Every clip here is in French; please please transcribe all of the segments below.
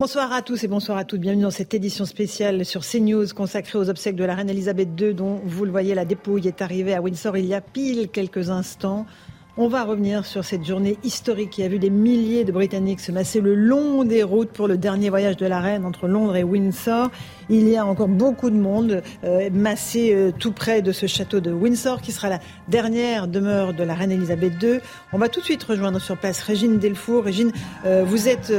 Bonsoir à tous et bonsoir à toutes. Bienvenue dans cette édition spéciale sur CNews consacrée aux obsèques de la reine Elisabeth II dont vous le voyez la dépouille est arrivée à Windsor il y a pile quelques instants. On va revenir sur cette journée historique qui a vu des milliers de Britanniques se masser le long des routes pour le dernier voyage de la reine entre Londres et Windsor. Il y a encore beaucoup de monde euh, massé euh, tout près de ce château de Windsor qui sera la dernière demeure de la reine Elisabeth II. On va tout de suite rejoindre sur place Régine Delfour. Régine, euh, vous êtes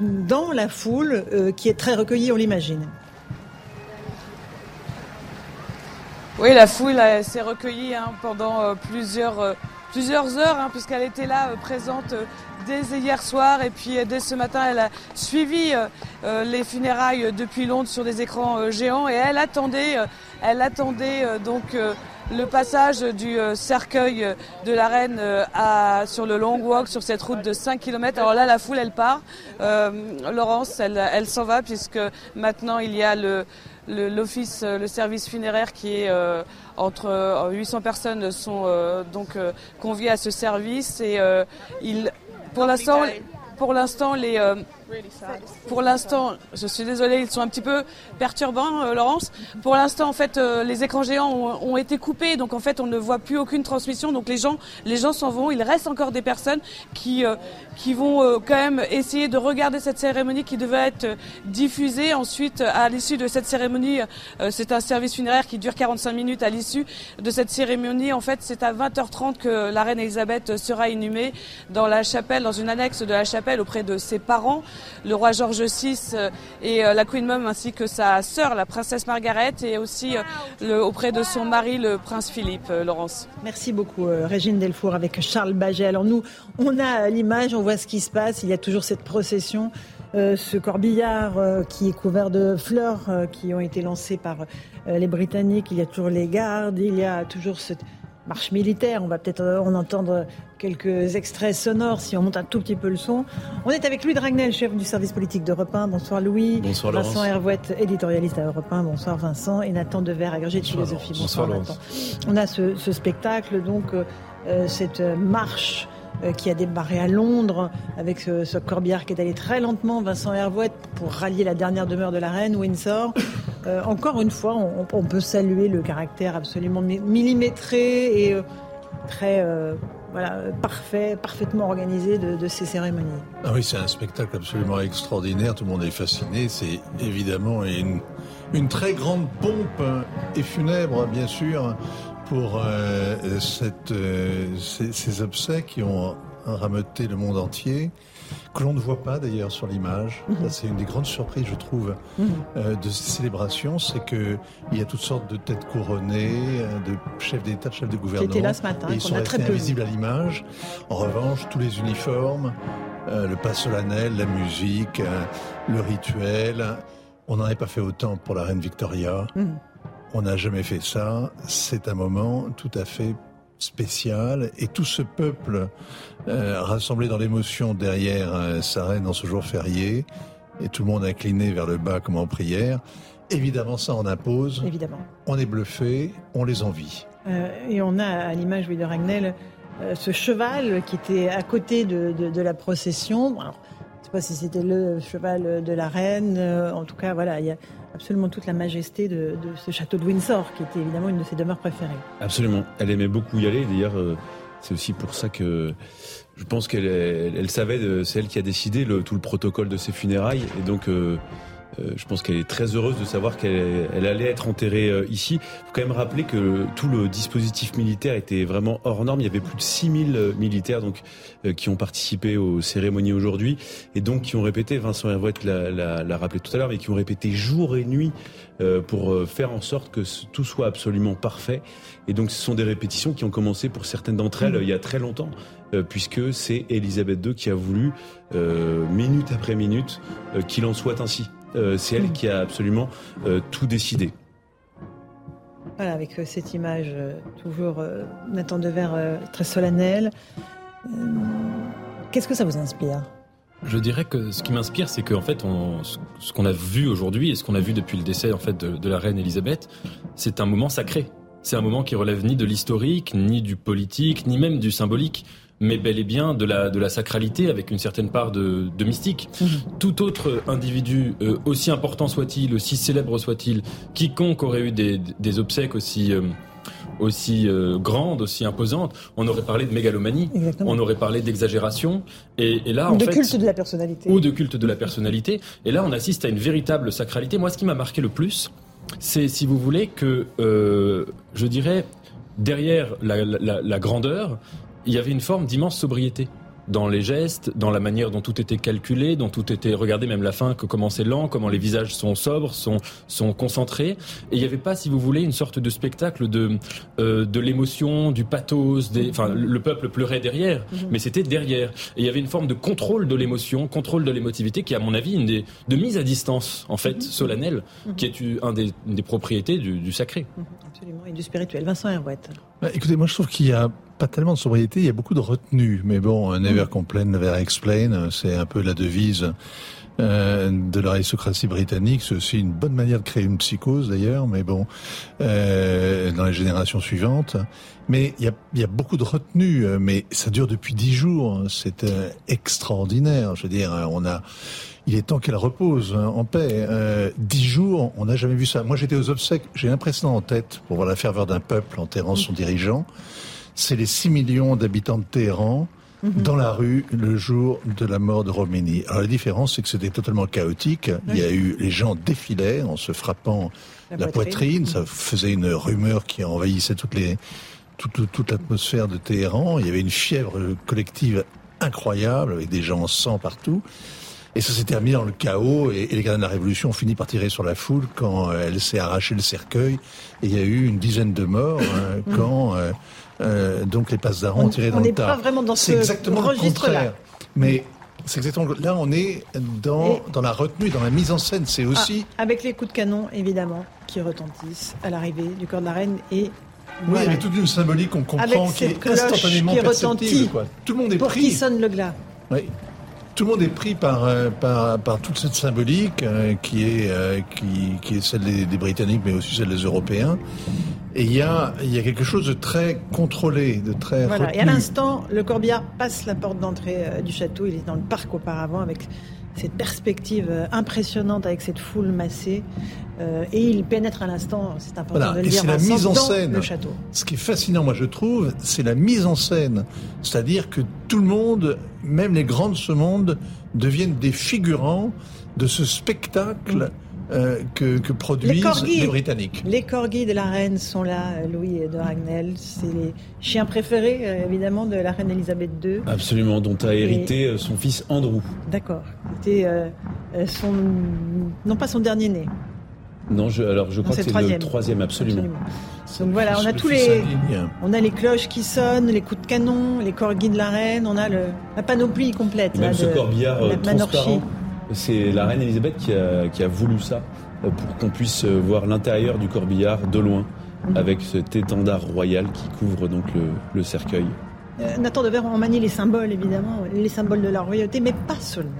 dans la foule qui est très recueillie, on l'imagine. Oui, la foule s'est recueillie hein, pendant plusieurs, plusieurs heures, hein, puisqu'elle était là euh, présente euh, dès hier soir et puis euh, dès ce matin, elle a suivi les funérailles depuis Londres sur des écrans géants et elle attendait, elle attendait donc le passage du cercueil de la reine à, sur le long walk, sur cette route de 5 km. Alors là, la foule, elle part. Euh, Laurence, elle, elle s'en va puisque maintenant, il y a le le- l'office, euh, le service funéraire qui est euh, entre euh, 800 personnes sont euh, donc euh, conviées à ce service et euh, il, pour l'instant, pour l'instant les euh, pour l'instant, je suis désolée, ils sont un petit peu perturbants, euh, Laurence. Pour l'instant, en fait, euh, les écrans géants ont, été coupés, donc en fait, on ne voit plus aucune transmission. Donc les gens, les gens s'en vont. Il reste encore des personnes qui euh, qui vont quand même essayer de regarder cette cérémonie qui devait être diffusée. Ensuite, à l'issue de cette cérémonie, c'est un service funéraire qui dure 45 minutes. À l'issue de cette cérémonie, en fait, c'est à 20h30 que la reine Elisabeth sera inhumée dans la chapelle, dans une annexe de la chapelle auprès de ses parents le roi George VI euh, et euh, la Queen Mum ainsi que sa sœur, la princesse Margaret, et aussi euh, auprès de son mari, le prince Philippe, Laurence. Merci beaucoup, Régine Delfour, avec Charles Baget. Alors nous, on a l'image, on voit ce qui se passe. Il y a toujours cette procession, ce corbillard qui est couvert de fleurs qui ont été lancées par les Britanniques. Il y a toujours les gardes, il y a toujours cette marche militaire. On va peut-être euh, en entendre quelques extraits sonores si on monte un tout petit peu le son. On est avec Louis Dragnel, chef du service politique d'Europe 1. Bonsoir Louis. Bonsoir, Vincent Laurence. Hervouette, éditorialiste à Europe 1. Bonsoir Vincent. Et Nathan Dever, agrégé de Bonsoir, philosophie. Laurence. Bonsoir, Nathan. On a ce, ce spectacle, donc euh, cette marche qui a démarré à Londres avec ce, ce corbillard qui est allé très lentement, Vincent Hervouette, pour rallier la dernière demeure de la reine, Windsor. Euh, encore une fois, on, peut saluer le caractère absolument mi- millimétré et euh, très euh, voilà, parfait, parfaitement organisé de, ces cérémonies. Ah oui, c'est un spectacle absolument extraordinaire. Tout le monde est fasciné. C'est évidemment une, très grande pompe euh, et funèbre, bien sûr, pour euh, cette, euh, ces, ces obsèques qui ont rameuté le monde entier, que l'on ne voit pas d'ailleurs sur l'image. Mhm. C'est une des grandes surprises, je trouve, euh, de ces célébrations, c'est que il y a toutes sortes de têtes couronnées, de chefs d'État, de chefs de Qui gouvernement. était là ce matin, et ils sont restés très invisibles à l'image. En revanche, tous les uniformes, le pas solennel, la musique, le rituel, on n'en avait pas fait autant pour la reine Victoria. Mhm. On n'a jamais fait ça. C'est un moment tout à fait spécial et tout ce peuple euh, rassemblé dans l'émotion derrière euh, sa reine en ce jour férié et tout le monde incliné vers le bas comme en prière. Évidemment, ça en impose. Évidemment. On est bluffé, on les envie. Euh, et on a à l'image Louis de Ragnel ce cheval qui était à côté de, de- de la procession. Alors, sais pas si c'était le cheval de la reine. euh, en tout cas, voilà, il y a absolument toute la majesté de, ce château de Windsor, qui était évidemment une de ses demeures préférées. Absolument. Elle aimait beaucoup y aller. D'ailleurs, euh, c'est aussi pour ça que je pense qu'elle elle, elle savait, c'est elle qui a décidé tout le protocole de ses funérailles. Et donc, euh, euh, je pense qu'elle est très heureuse de savoir qu'elle elle allait être enterrée euh, ici. Il faut quand même rappeler que tout le dispositif militaire était vraiment hors norme. Il y avait plus de 6000 euh, militaires donc qui ont participé aux cérémonies aujourd'hui et donc qui ont répété, Vincent Hervouette l'a rappelé tout à l'heure, mais qui ont répété jour et nuit pour faire en sorte que tout soit absolument parfait. Et donc ce sont des répétitions qui ont commencé pour certaines d'entre elles il y a très longtemps. puisque c'est Elisabeth II qui a voulu, minute après minute, qu'il en soit ainsi. Euh, c'est elle qui a absolument euh, tout décidé. Voilà, avec euh, cette image toujours Nathan Devers très solennelle. Qu'est-ce que ça vous inspire? Je dirais que ce qui m'inspire, c'est qu'en fait, ce qu'on a vu aujourd'hui et ce qu'on a vu depuis le décès en fait de, de la reine Elisabeth, c'est un moment sacré. C'est un moment qui relève ni de l'historique, ni du politique, ni même du symbolique mais bel et bien de la, de la sacralité avec une certaine part de, de mystique. Mhm. Tout autre individu, euh, aussi important soit-il, aussi célèbre soit-il, quiconque aurait eu des, des obsèques aussi... Euh, aussi euh, grandes, aussi imposantes, on aurait parlé de mégalomanie, on aurait parlé d'exagération, et, et, là, ou en de fait, culte de la personnalité, ou de culte de la personnalité. Et là, on assiste à une véritable sacralité. Moi, ce qui m'a marqué le plus, c'est, si vous voulez, que euh, je dirais derrière la, la, la grandeur, il y avait une forme d'immense sobriété dans les gestes, dans la manière dont tout était calculé, dont tout était regardé, même la fin, que comment c'est lent, comment les visages sont sobres, sont sont concentrés. Et il n'y avait pas, si vous voulez, une sorte de spectacle de euh, de l'émotion, du pathos. Des, enfin, le peuple pleurait derrière, mhm. mais c'était derrière. Et il y avait une forme de contrôle de l'émotion, contrôle de l'émotivité, qui, à mon avis, une des de mise à distance, en fait, mhm. solennelle, mhm. qui est un des, des propriétés du, du sacré. Absolument, et du spirituel. Vincent Herouette. Bah, écoutez, moi je trouve qu'il y a pas tellement de sobriété, il y a beaucoup de retenue. Mais bon, never complain, never explain, c'est un peu la devise euh, de l'aristocratie britannique. C'est aussi une bonne manière de créer une psychose d'ailleurs, mais bon, euh, dans les générations suivantes. Mais il y a, y a, beaucoup de retenue, mais ça dure depuis dix jours. C'est euh, extraordinaire. Je veux dire, on a il est temps qu'elle repose hein, en paix. Euh, dix jours, on n'a jamais vu ça. Moi, j'étais aux obsèques, j'ai un précédent en tête pour voir la ferveur d'un peuple enterrant son dirigeant c'est les 6 millions d'habitants de Téhéran mhm. dans la rue le jour de la mort de Roménie. Alors la différence, c'est que c'était totalement chaotique. Il y a eu les gens défilaient en se frappant la, poitrine. Ça faisait une rumeur qui envahissait toutes les toute, toute l'atmosphère de Téhéran. Il y avait une fièvre collective incroyable avec des gens en sang partout. Et ça s'est terminé dans le chaos et, les gardiens de la Révolution ont fini par tirer sur la foule quand euh, elle s'est arrachée le cercueil. Et il y a eu une dizaine de morts hein, mm. quand euh, euh, donc les passes ont tiré dans le tas. On n'est pas vraiment dans ce exactement registre-là. Mais c'est exactement là on est dans, dans la retenue, dans la mise en scène. C'est aussi ah, avec les coups de canon évidemment qui retentissent à l'arrivée du corps de la reine et oui, il y a toute une symbolique qu'on comprend qui est instantanément qui Tout le monde est pour pris. qui sonne le glas. Oui tout le monde est pris par, euh, par, par toute cette symbolique euh, qui, est, euh, qui, qui, est celle des, des, Britanniques, mais aussi celle des Européens. Et il y a, il y a quelque chose de très contrôlé, de très. Voilà. Et à l'instant, le corbillard passe la porte d'entrée du château. Il est dans le parc auparavant avec cette perspective impressionnante avec cette foule massée. et il pénètre à l'instant, c'est important de le et dire, la mise en scène. le château. Ce qui est fascinant, moi je trouve, c'est la mise en scène. C'est-à-dire que tout le monde même les grands de ce monde deviennent des figurants de ce spectacle euh, que, produisent les, Britanniques. Les corgis de la reine sont là, Louis de Ragnel. C'est les chiens préférés, euh, évidemment, de la reine Elisabeth II. Absolument, dont a hérité euh, son fils Andrew. D'accord. C'était son... non pas son dernier né. Non, je, alors je crois que c'est le troisième, absolument. Donc voilà, on a tous les, on a les cloches qui sonnent, les coups de canon, les corgis de la reine, on a le, la panoplie complète. Même ce de, corbillard euh, transparent, c'est la reine Elisabeth qui a, qui a voulu ça euh, pour qu'on puisse euh, voir l'intérieur du corbillard de loin, mhm. avec cet étendard royal qui couvre donc le, le cercueil. Nathan Devers, on manie les symboles évidemment, les symboles de la royauté, mais pas seulement.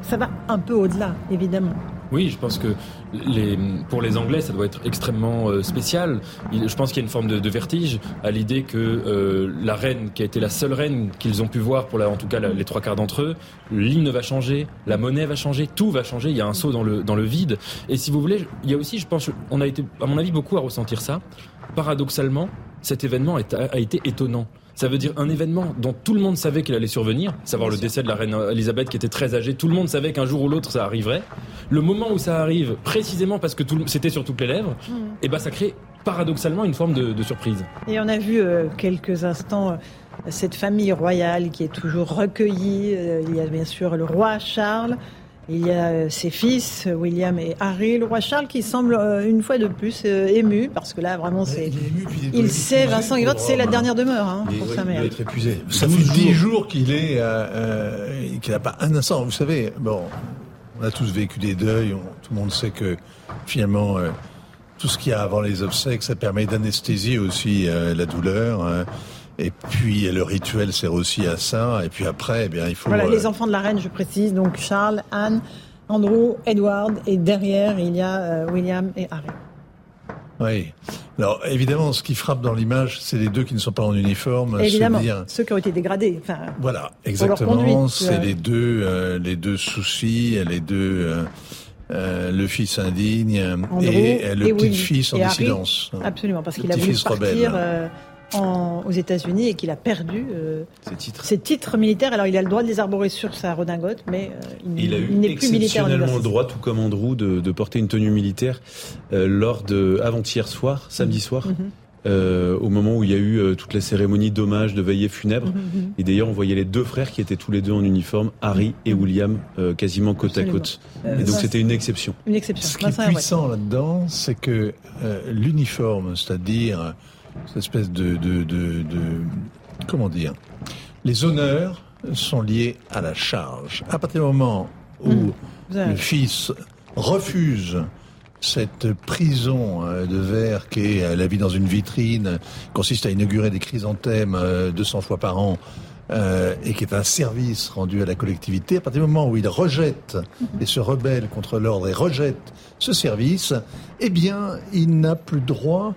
Ça va un peu au-delà, évidemment. Oui, je pense que les, pour les Anglais, ça doit être extrêmement euh, spécial. je pense qu'il y a une forme de, vertige à l'idée que euh, la reine, qui a été la seule reine qu'ils ont pu voir pour la, en tout cas les trois quarts d'entre eux, l'hymne va changer, la monnaie va changer, tout va changer. Il y a un saut dans le dans le vide. Et si vous voulez, il y a aussi, je pense, on a été, à mon avis, beaucoup à ressentir ça. Paradoxalement, cet événement a été étonnant Ça veut dire un événement dont tout le monde savait qu'il allait survenir, savoir le décès de la reine Elisabeth qui était très âgée. Tout le monde savait qu'un jour ou l'autre ça arriverait. Le moment où ça arrive, précisément parce que c'était sur toutes les lèvres, mmh. et eh ben ça crée paradoxalement une forme de, surprise. Et on a vu euh, quelques instants euh, cette famille royale qui est toujours recueillie. Euh, il y a bien sûr le roi Charles. Il y a ses fils, William et Harry, le roi Charles, qui semble une fois de plus ému, parce que là, vraiment, c'est. Il, sait, Vincent Yvette, c'est la dernière demeure hein, pour sa mère. Il être épuisé. Ça fait dix jours qu'il est, qu'il n'a pas un instant. Vous savez, bon, on a tous vécu des deuils. tout le monde sait que finalement, tout ce qu'il y a avant les obsèques, ça permet d'anesthésier aussi euh, la douleur. Hein. Et puis le rituel sert aussi à ça. Et puis après, eh bien, il faut. Voilà, les euh, enfants de la reine, je précise. Donc Charles, Anne, Andrew, Edward, et derrière il y a euh, William et Harry. Oui. Alors évidemment, ce qui frappe dans l'image, c'est les deux qui ne sont pas en uniforme. Évidemment, ceux qui ont été dégradés. Enfin, voilà, exactement. C'est les deux, les deux soucis, les deux. Euh, le fils indigne et, le petit-fils en dissidence. Absolument, parce qu'il a voulu partir euh, aux États-Unis et qu'il a perdu euh, ses, titres. militaires. Alors il a le droit de les arborer sur sa redingote, mais il, n'est plus militaire. Il a eu exceptionnellement le droit, tout comme Andrew, de, porter une tenue militaire lors de avant-hier soir, samedi soir. Mhm. Euh, au moment où il y a eu euh, toute la cérémonie d'hommage, de veillée funèbre. Mhm, mhm. Et d'ailleurs, on voyait les deux frères qui étaient tous les deux en uniforme, Harry et. William, euh, quasiment côte à côte. et donc c'était une exception. Une exception. Ce qui est puissant là-dedans, c'est que l'uniforme, c'est-à-dire cette espèce de, de, de, de, comment dire, les honneurs sont liés à la charge. À partir du moment où le fils refuse cette prison euh, de verre qui est euh, la vie dans une vitrine, consiste à inaugurer des chrysanthèmes 200 euh, fois par an, et qui est un service rendu à la collectivité, à partir du moment où il rejette et se rebelle contre l'ordre et rejette ce service, eh bien, il n'a plus droit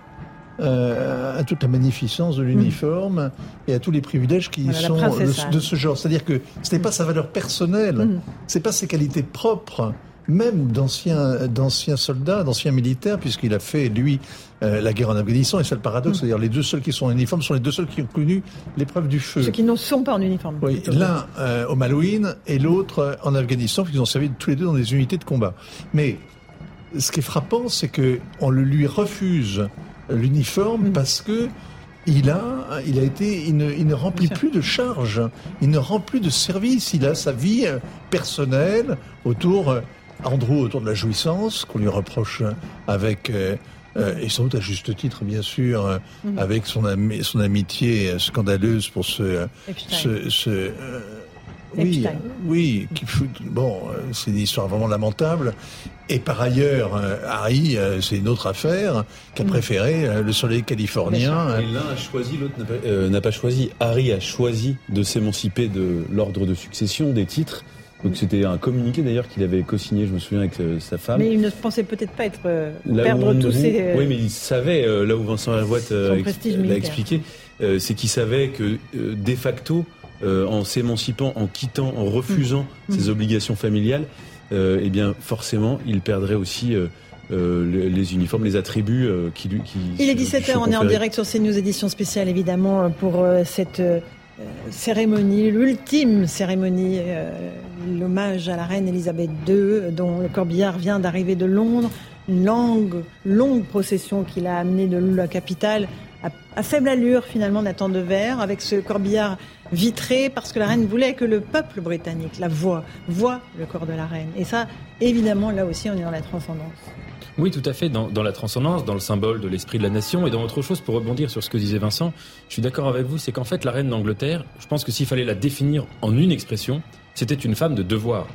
à toute la magnificence de l'uniforme et à tous les privilèges qui sont de, ce genre. C'est-à-dire que ce n'est pas sa valeur personnelle, mm. ce n'est pas ses qualités propres même d'anciens d'anciens soldats, d'anciens militaires, puisqu'il a fait lui euh, la guerre en Afghanistan. Et c'est le paradoxe, mm. c'est-à-dire les deux seuls qui sont en uniforme sont les deux seuls qui ont connu l'épreuve du feu. Ceux qui ne sont pas en uniforme. Oui, l'un euh, au Malouine et l'autre euh, en Afghanistan, puisqu'ils ont servi tous les deux dans des unités de combat. Mais ce qui est frappant, c'est que on le lui refuse l'uniforme mm. parce que il a, il a été, il ne, il ne remplit plus de charges, il ne rend plus de service, il a sa vie personnelle autour Andrew autour de la jouissance, qu'on lui reproche avec, euh, euh, et sans doute à juste titre, bien sûr, euh, mhm. avec son, son amitié scandaleuse pour ce... ce, ce oui, oui, qui, bon, c'est une histoire vraiment lamentable. Et par ailleurs, Harry, c'est une autre affaire, qui a mhm. préféré le soleil californien. Et l'un a choisi, l'autre n'a pas, pas, choisi. Harry a choisi de s'émanciper de l'ordre de succession des titres donc c'était un communiqué d'ailleurs qu'il avait co-signé, je me souviens, avec euh, sa femme. Mais il ne pensait peut-être pas être euh, perdre tous ses. Euh, oui, mais il savait là où Vincent Lavoite l'a expliqué, c'est qu'il savait que de facto, en s'émancipant, en quittant, en refusant mm. ses obligations familiales, eh bien forcément, il perdrait aussi. les, uniformes, les attributs qui lui. Qui, il est 17h, on est en direct sur CNews édition spéciale évidemment pour cette euh, cérémonie, l'ultime cérémonie, euh, l'hommage à la reine Elisabeth II, dont le corbillard vient d'arriver de Londres. Une longue, longue procession qu'il a amenée de la capitale à, faible allure finalement Nathan de Verre, avec ce corbillard vitré, parce que la reine voulait que le peuple britannique, la voie, voit le corps de la reine. Et ça, évidemment, là aussi, on est dans la transcendance. Oui, tout à fait, dans, dans, la transcendance, dans le symbole de l'esprit de la nation et dans autre chose, pour rebondir sur ce que disait Vincent, je suis d'accord avec vous, c'est qu'en fait, la reine d'Angleterre, je pense que s'il fallait la définir en une expression, c'était une femme de devoir.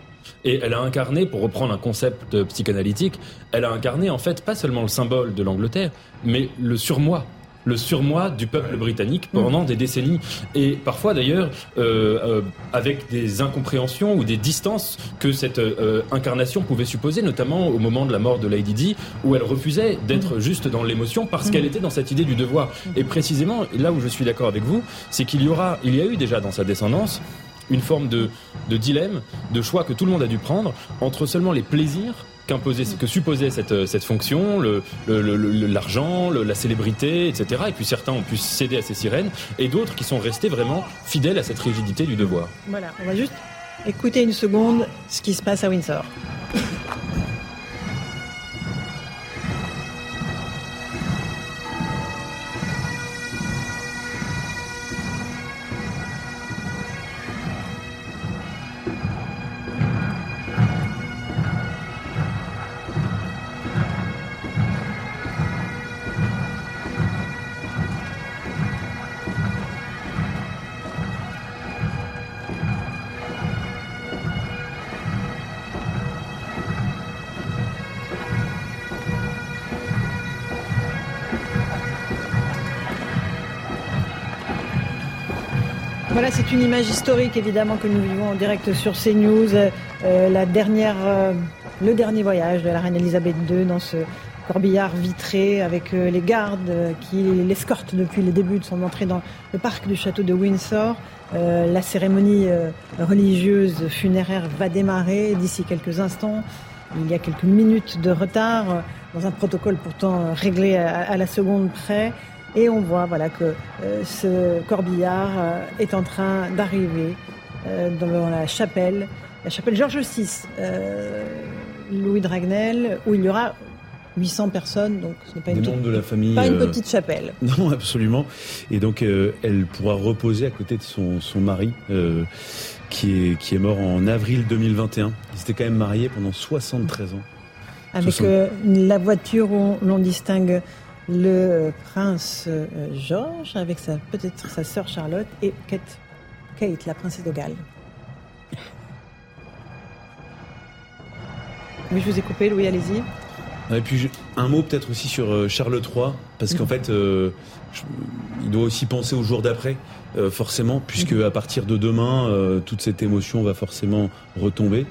Et elle a incarné, pour reprendre un concept psychanalytique, elle a incarné en fait pas seulement le symbole de l'Angleterre, mais le surmoi le surmoi du peuple britannique pendant des décennies. Et parfois d'ailleurs euh, euh, avec des incompréhensions ou des distances que cette euh, incarnation pouvait supposer, notamment au moment de la mort de Lady Di, où elle refusait d'être juste dans l'émotion parce qu'elle était dans cette idée du devoir. Et précisément, là où je suis d'accord avec vous, c'est qu'il y aura, il y a eu déjà dans sa descendance une forme de, de dilemme, de choix que tout le monde a dû prendre entre seulement les plaisirs que supposait cette, cette fonction, l'argent, le, la célébrité, etc. Et puis certains ont pu céder à ces sirènes, et d'autres qui sont restés vraiment fidèles à cette rigidité du devoir. Voilà, on va juste écouter une seconde ce qui se passe à Windsor. Voilà, c'est une image historique évidemment que nous vivons en direct sur CNews. Euh, dernière, euh, le dernier voyage de la reine Elisabeth II dans ce corbillard vitré avec euh, les gardes qui l'escortent depuis le début de son entrée dans le parc du château de Windsor. la cérémonie religieuse funéraire va démarrer d'ici quelques instants. Il y a quelques minutes de retard dans un protocole pourtant réglé à la seconde près. Et on voit voilà, que euh, ce corbillard euh, est en train d'arriver euh, dans la chapelle, la chapelle Georges VI, Louis Dragnel, où il y aura 800 personnes, donc ce n'est pas, une, de la famille, pas une petite chapelle. Non, absolument. Et donc, elle pourra reposer à côté de son, son mari, qui, est, qui est mort en avril 2021. Ils étaient quand même mariés pendant 73 ans. Avec la voiture où l'on distingue le prince euh, George avec sa peut-être sa sœur Charlotte et Kate, Kate, la princesse de Galles. Oui, je vous ai coupé, Louis, allez-y. Et puis un mot peut-être aussi sur euh, Charles III, parce qu'en mhm. fait, euh, il doit aussi penser au jour d'après, forcément, puisque mhm. à partir de demain, toute cette émotion va forcément retomber.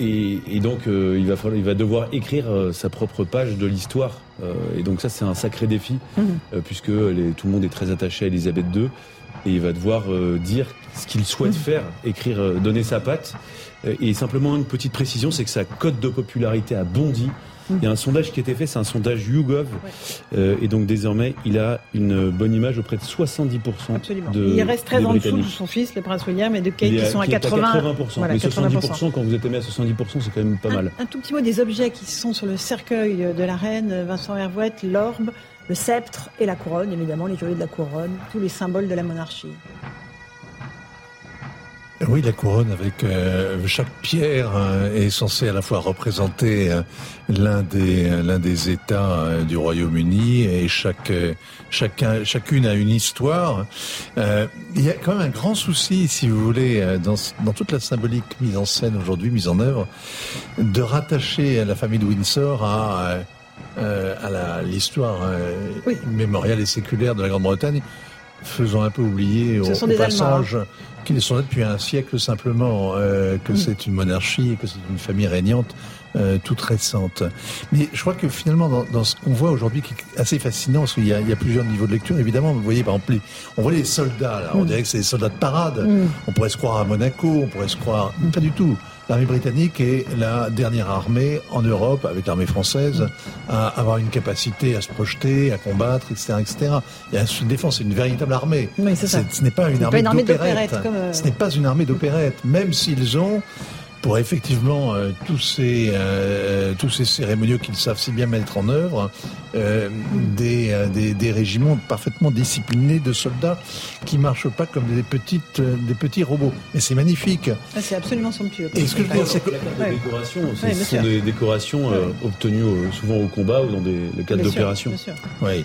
Euh, et, et, donc, euh, il, va falloir, il va devoir écrire euh, sa propre page de l'histoire. et donc ça, c'est un sacré défi, mhm. puisque les, tout le monde est très attaché à Elisabeth II. Et il va devoir dire ce qu'il souhaite mhm. faire, écrire, donner sa patte. Et simplement une petite précision, c'est que sa cote de popularité a bondi il y a un sondage qui a été fait, c'est un sondage YouGov. Euh, et donc désormais, il a une bonne image auprès de 70% Absolument. il reste très en dessous de son fils, le prince William, et de Kate qui sont à 80%. 80%. mais 70%, quand vous êtes aimé à 70%, c'est quand même pas mal. Un tout petit mot des objets qui sont sur le cercueil de la reine Vincent Hervouette, l'orbe, le sceptre et la couronne, évidemment, les joyaux de la couronne, tous les symboles de la monarchie. Oui, la couronne avec euh, chaque pierre euh, est censée à la fois représenter euh, l'un des l'un des États du Royaume-Uni et chaque chacun chacune a une histoire. il y a quand même un grand souci, si vous voulez, dans dans toute la symbolique mise en scène aujourd'hui, mise en œuvre, de rattacher la famille de Windsor à à l'histoire mémoriale et séculaire de la Grande-Bretagne faisant un peu oublier au, au passage qu'ils sont là depuis un siècle simplement, euh, que mm. c'est une monarchie et que c'est une famille régnante euh, toute récente. Mais je crois que finalement, dans, dans ce qu'on voit aujourd'hui, qui est assez fascinant, parce qu'il y, y, a plusieurs niveaux de lecture, évidemment, vous voyez, par exemple, on voit les soldats, là, on mm. dirait que c'est des soldats de parade, mm. on pourrait se croire à Monaco, on pourrait se croire... Pas du tout. L'armée britannique est la dernière armée en Europe, avec l'armée française, à avoir une capacité à se projeter, à combattre, etc. etc. Y a une défense, c'est une véritable armée. Oui, ça. Ce n'est pas une armée d'opérette. Ce n'est pas une armée d'opérette, même s'ils ont pour effectivement euh, tous ces euh, tous ces cérémoniaux qu'ils savent si bien mettre en œuvre, euh, des, des, des régiments parfaitement disciplinés de soldats qui marchent pas comme des petites des petits robots. Mais c'est magnifique. Ah, c'est absolument somptueux. Et ce que je veux c'est que les décorations, ce sont des décorations obtenues souvent au combat ou dans des le cadre d'opérations. Oui.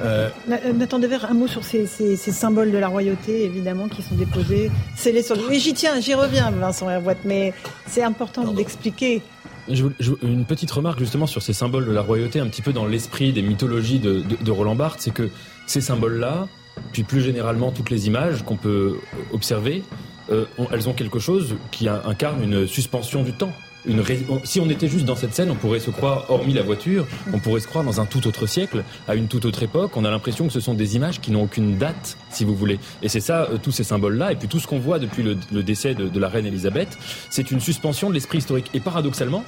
Euh... Nathan Dever, un mot sur ces, ces, ces, symboles de la royauté, évidemment, qui sont déposés, scellés sur le... Oui, j'y tiens, j'y reviens, Vincent Hervoit, mais c'est important d'expliquer. une petite remarque justement sur ces symboles de la royauté, un petit peu dans l'esprit des mythologies de, de, de Roland Barthes, c'est que ces symboles-là, puis plus généralement toutes les images qu'on peut observer, euh, elles ont quelque chose qui incarne une suspension du temps une si on était juste dans cette scène, on pourrait se croire, hormis la voiture, on pourrait se croire dans un tout autre siècle, à une toute autre époque. On a l'impression que ce sont des images qui n'ont aucune date, si vous voulez. Et c'est ça, euh, tous ces symboles-là, et puis tout ce qu'on voit depuis le, décès de, la reine Elisabeth, c'est une suspension de l'esprit historique. Et paradoxalement,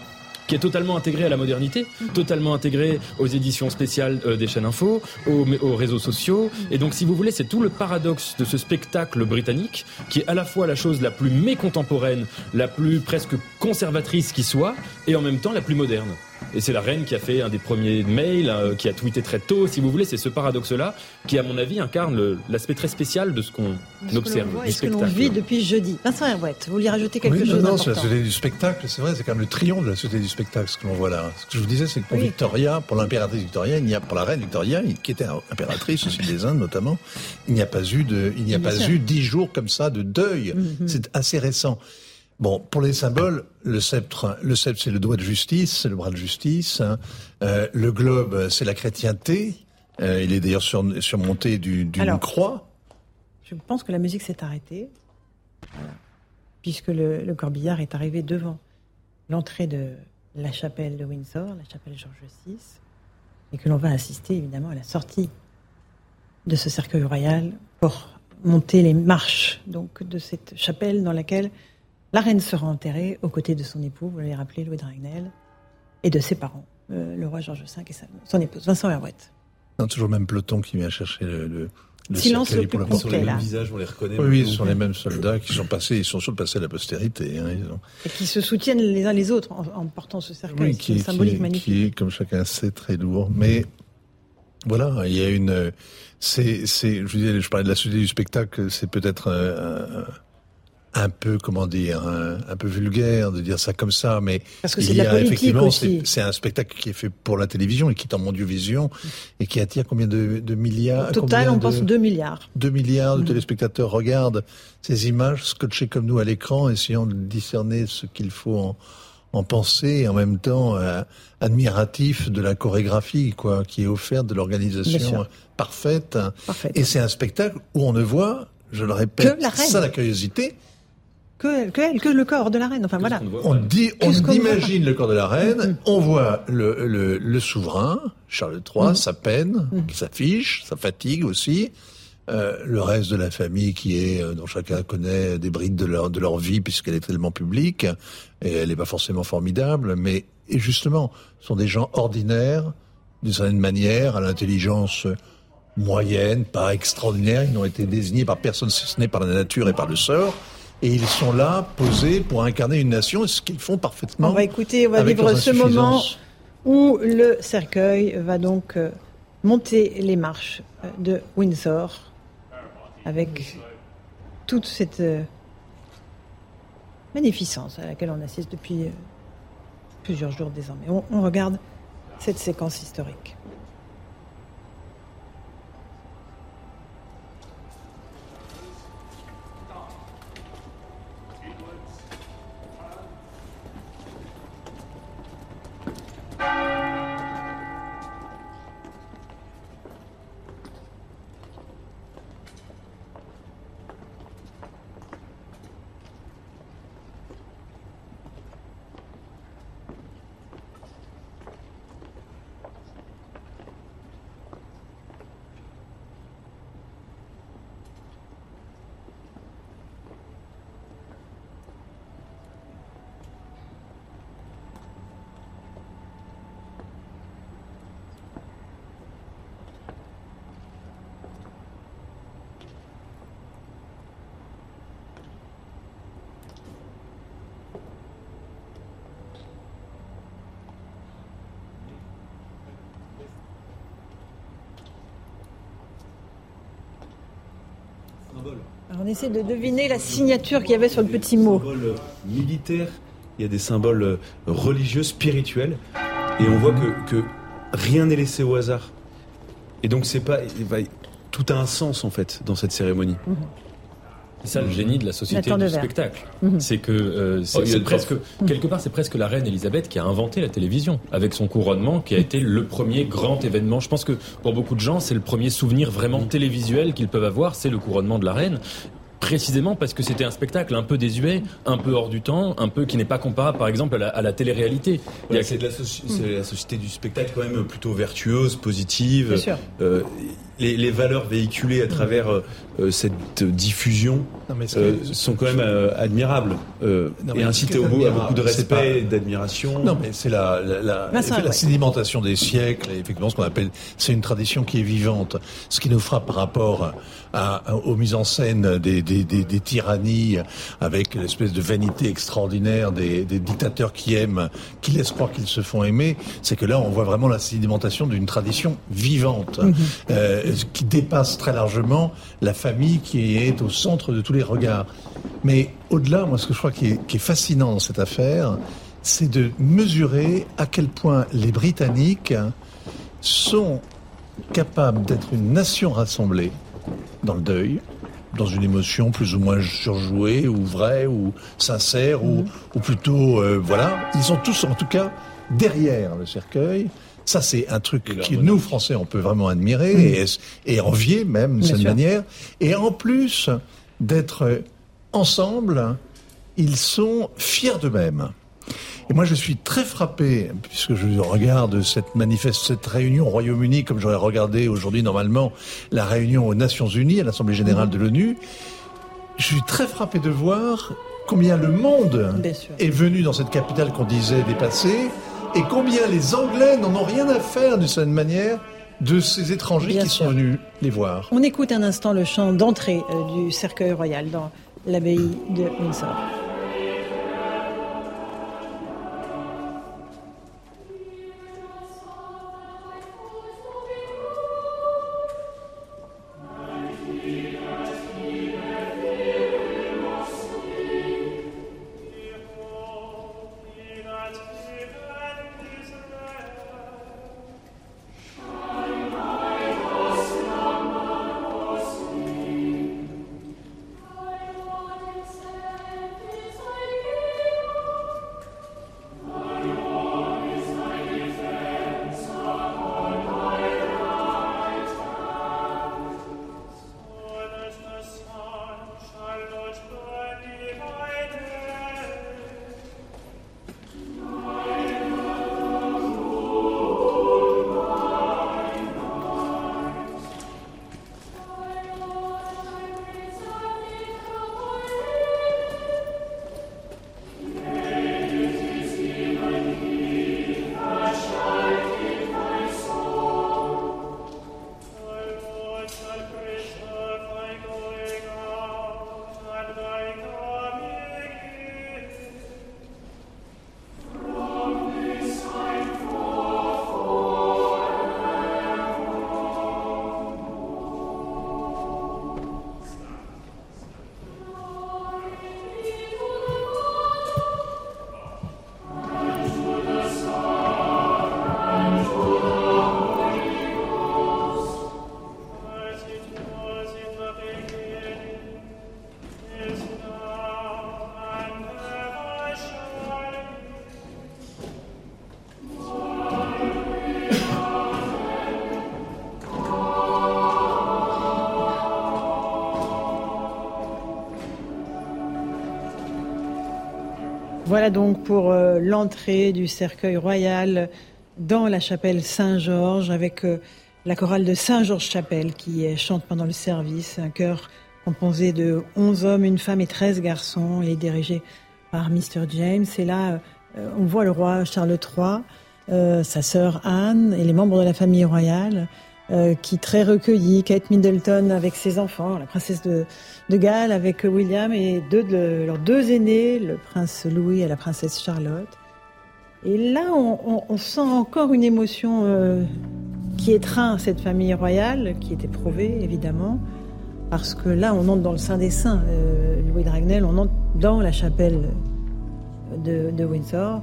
qui est totalement intégré à la modernité, totalement intégré aux éditions spéciales euh, des chaînes info, aux, aux, réseaux sociaux. Et donc, si vous voulez, c'est tout le paradoxe de ce spectacle britannique, qui est à la fois la chose la plus mécontemporaine, la plus presque conservatrice qui soit, et en même temps la plus moderne. Et c'est la reine qui a fait un des premiers mails, euh, qui a tweeté très tôt, si vous voulez. C'est ce paradoxe-là qui, à mon avis, incarne l'aspect très spécial de ce qu'on observe. et ce que l'on vit depuis jeudi. Vincent Herouette, vous voulez rajouter quelque oui, chose Non, non, c'est la société du spectacle, c'est vrai, c'est quand même le triomphe de la société du spectacle, ce que l'on voit là. Ce que je vous disais, c'est que pour Victoria, pour l'impératrice Victoria, il n'y a, pour la reine Victoria, qui était impératrice aussi des Indes notamment, il n'y a pas eu de, il n'y a pas eu dix jours comme ça de deuil. Mm-hmm. C'est assez récent. Bon, pour les symboles, le sceptre, le sceptre, c'est le doigt de justice, c'est le bras de justice. Hein. Euh, le globe, c'est la chrétienté. Euh, il est d'ailleurs surmonté d'une croix. Je pense que la musique s'est arrêtée, puisque le, le, corbillard est arrivé devant l'entrée de la chapelle de Windsor, la chapelle George VI, et que l'on va assister évidemment à la sortie de ce cercueil royal pour monter les marches donc de cette chapelle dans laquelle la reine sera enterrée aux côtés de son époux, vous l'avez rappelé, Louis Dragnel, et de ses parents, euh, le roi George V et son épouse, Vincent Herouette. toujours le même peloton qui vient chercher le, le, le Silence le pour Sur les mêmes visages, on les reconnaît. Oui, ce sont les mêmes soldats qui sont passés, ils sont passés à la postérité. Hein, Et qui se soutiennent les uns les autres en, portant ce cercueil. Oui, qui, symbolique magnifique. Qui est, comme chacun sait, très lourd. Mais voilà, il y a une. C'est, c'est, je, disais, je parlais de la société du spectacle, c'est peut-être un, un peu, comment dire, un, peu vulgaire de dire ça comme ça, mais Parce que c'est la effectivement, c'est un spectacle qui est fait pour la télévision et qui est en Vision et qui attire combien de, milliards Au total, on pense 2 milliards. 2 milliards de mm. téléspectateurs regardent ces images scotchées comme nous à l'écran, essayant de discerner ce qu'il faut en, en penser et en même temps euh, admiratif de la chorégraphie quoi qui est offerte de l'organisation parfaite. parfaite. Et c'est un spectacle où on ne voit, je le répète, ça la curiosité, que, que, que, le corps de la reine. Enfin voilà. On, dit, on imagine le corps de la reine, mm-hmm. on voit le, le, le souverain, Charles III, sa peine, mm-hmm. sa fiche, sa fatigue aussi. Euh, le reste de la famille qui est, euh, dont chacun connaît des brides de leur, de leur vie puisqu'elle est tellement publique, et elle n'est pas forcément formidable, mais et justement, ce sont des gens ordinaires, d'une certaine manière, à l'intelligence moyenne, pas extraordinaire, ils n'ont été désignés par personne si ce n'est par la nature et par le sort, et ils sont là, posés pour incarner une nation, ce qu'ils font parfaitement. On va écouter, on va vivre ce moment où le cercueil va donc euh, monter les marches euh, de Windsor avec toute cette euh, magnificence à laquelle on assiste depuis plusieurs jours désormais. on regarde cette séquence historique. On essaie de deviner la signature qu'il y avait sur le petit mot. Il y a des symboles militaires, il y a des symboles religieux, spirituels, et on voit que, rien n'est laissé au hasard. Et donc c'est pas, tout a un sens en fait dans cette cérémonie. Mhm. C'est ça le génie de la société du spectacle. Mhm. C'est que euh, c'est oh, presque quelque part c'est presque la reine Elisabeth qui a inventé la télévision avec son couronnement qui a été le premier grand événement. Je pense que pour beaucoup de gens c'est le premier souvenir vraiment télévisuel qu'ils peuvent avoir, c'est le couronnement de la reine précisément parce que c'était un spectacle un peu désuet, un peu hors du temps, un peu qui n'est pas comparable par exemple à la, télé-réalité. c'est la, société du spectacle quand même plutôt vertueuse, positive. Euh, les, valeurs véhiculées à travers euh, cette diffusion euh, sont quand même euh, admirables euh, et incitent au bout à beaucoup de respect et d'admiration. Non, mais c'est la, la, la, la sédimentation des siècles, et effectivement ce qu'on appelle, c'est une tradition qui est vivante. Ce qui nous frappe par rapport à, aux mises en scène des, des, des, des tyrannies, avec l'espèce de vanité extraordinaire des, des, dictateurs qui aiment, qui laissent croire qu'ils se font aimer, c'est que là on voit vraiment la sédimentation d'une tradition vivante, mhm. euh, qui dépasse très largement la famille qui est au centre de tous les regards. Mais au-delà, moi ce que je crois qui est, qui est fascinant dans cette affaire, c'est de mesurer à quel point les Britanniques sont capables d'être une nation rassemblée, dans le deuil, dans une émotion plus ou moins surjouée ou vraie ou sincère ou, ou, plutôt euh, voilà. Ils sont tous en tout cas derrière le cercueil. Ça c'est un truc que nous Français on peut vraiment admirer mhm. et, et, envier même de cette manière. Et en plus d'être ensemble ils sont fiers d'eux-mêmes et moi, je suis très frappé, puisque je regarde cette manifeste, cette réunion au Royaume-Uni, comme j'aurais regardé aujourd'hui normalement la réunion aux Nations Unies, à l'Assemblée Générale de l'ONU. Je suis très frappé de voir combien le monde est venu dans cette capitale qu'on disait dépassée, et combien les Anglais n'en ont rien à faire d'une certaine manière de ces étrangers qui sont venus les voir. On écoute un instant le chant d'entrée euh, du cercueil royal dans l'abbaye de Windsor. Voilà donc pour euh, l'entrée du cercueil royal dans la chapelle Saint-Georges avec euh, la chorale de Saint-Georges-Chapelle qui chante pendant le service, un chœur composé de 11 hommes, une femme et 13 garçons. Est dirigé par Mr. James. Et là, euh, on voit le roi Charles III, sa sœur Anne et les membres de la famille royale. Euh, qui très recueilli, Kate Middleton avec ses enfants, la princesse de, Galles avec William et leurs deux aînés, le prince Louis et la princesse Charlotte. Et là, on, on, sent encore une émotion euh, qui étreint cette famille royale, qui est éprouvée évidemment, parce que là, on entre dans le Saint des Saints. Euh, Louis Dragnel, on entre dans la chapelle de, de Windsor,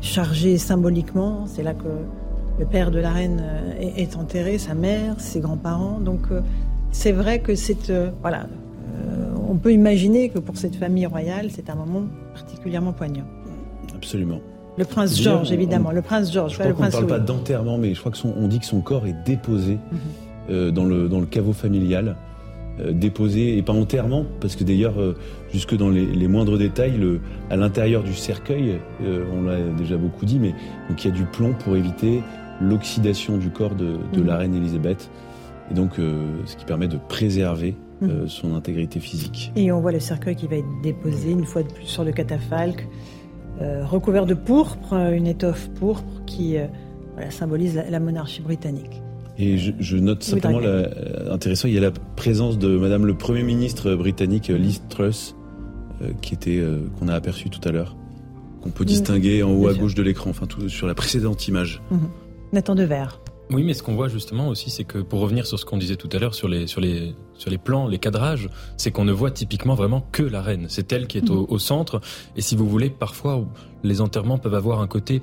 chargée symboliquement. C'est là que le père de la reine euh, est, enterré, sa mère, ses grands-parents. Donc euh, c'est vrai que c'est euh, voilà, on peut imaginer que pour cette famille royale, c'est un moment particulièrement poignant. Absolument. Le prince George, évidemment. le prince George. Je crois qu'on ne parle pas d'enterrement, mais je crois qu'on dit que son corps est déposé mhm. dans, le, dans le caveau familial. déposé et pas enterrement parce que d'ailleurs jusque dans les, moindres détails le, à l'intérieur du cercueil on l'a déjà beaucoup dit mais donc il y a du plomb pour éviter l'oxydation du corps de, de la mhm. reine Elisabeth, et donc euh, ce qui permet de préserver mhm. son intégrité physique. Et on voit le cercueil qui va être déposé une fois de plus sur le catafalque, recouvert de pourpre, une étoffe pourpre qui symbolise la monarchie britannique. Et je, note simplement la, intéressant, il y a la présence de Madame le Premier ministre britannique Liz Truss, euh, qui était euh, qu'on a aperçu tout à l'heure, qu'on peut distinguer en haut à gauche de l'écran, enfin tout sur la précédente image. Nathan Devers. Oui, mais ce qu'on voit justement aussi, c'est que pour revenir sur ce qu'on disait tout à l'heure sur les sur les sur les plans, les cadrages, c'est qu'on ne voit typiquement vraiment que la reine. C'est elle qui est au, mhm. au, centre. Et si vous voulez, parfois les enterrements peuvent avoir un côté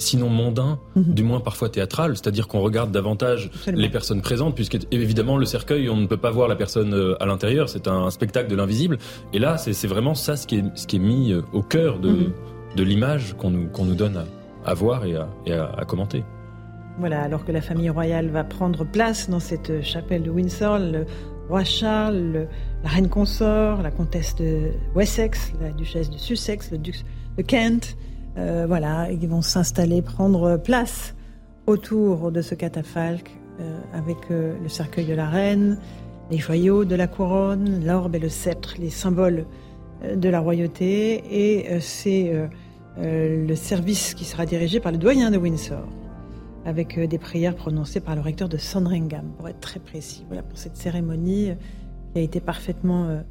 sinon mondain, mhm. du moins parfois théâtral, c'est-à-dire qu'on regarde davantage les personnes présentes, puisque évidemment le cercueil, on ne peut pas voir la personne euh, à l'intérieur, c'est un spectacle de l'invisible. Et là, c'est vraiment ça ce qui est, ce qui est mis euh, au cœur de, mhm. de l'image qu'on nous, qu'on nous donne à, voir et, à, commenter. Voilà, alors que la famille royale va prendre place dans cette chapelle de Windsor, le roi Charles, la reine consort, la comtesse de Wessex, la duchesse de Sussex, le duc de Kent, euh, voilà, ils vont s'installer, prendre place autour de ce catafalque euh, avec euh, le cercueil de la reine, les joyaux de la couronne, l'orbe et le sceptre, les symboles de la royauté. Et c'est le service qui sera dirigé par le doyen de Windsor, avec des prières prononcées par le recteur de Sandringham, pour être très précis. Voilà pour cette cérémonie qui a été parfaitement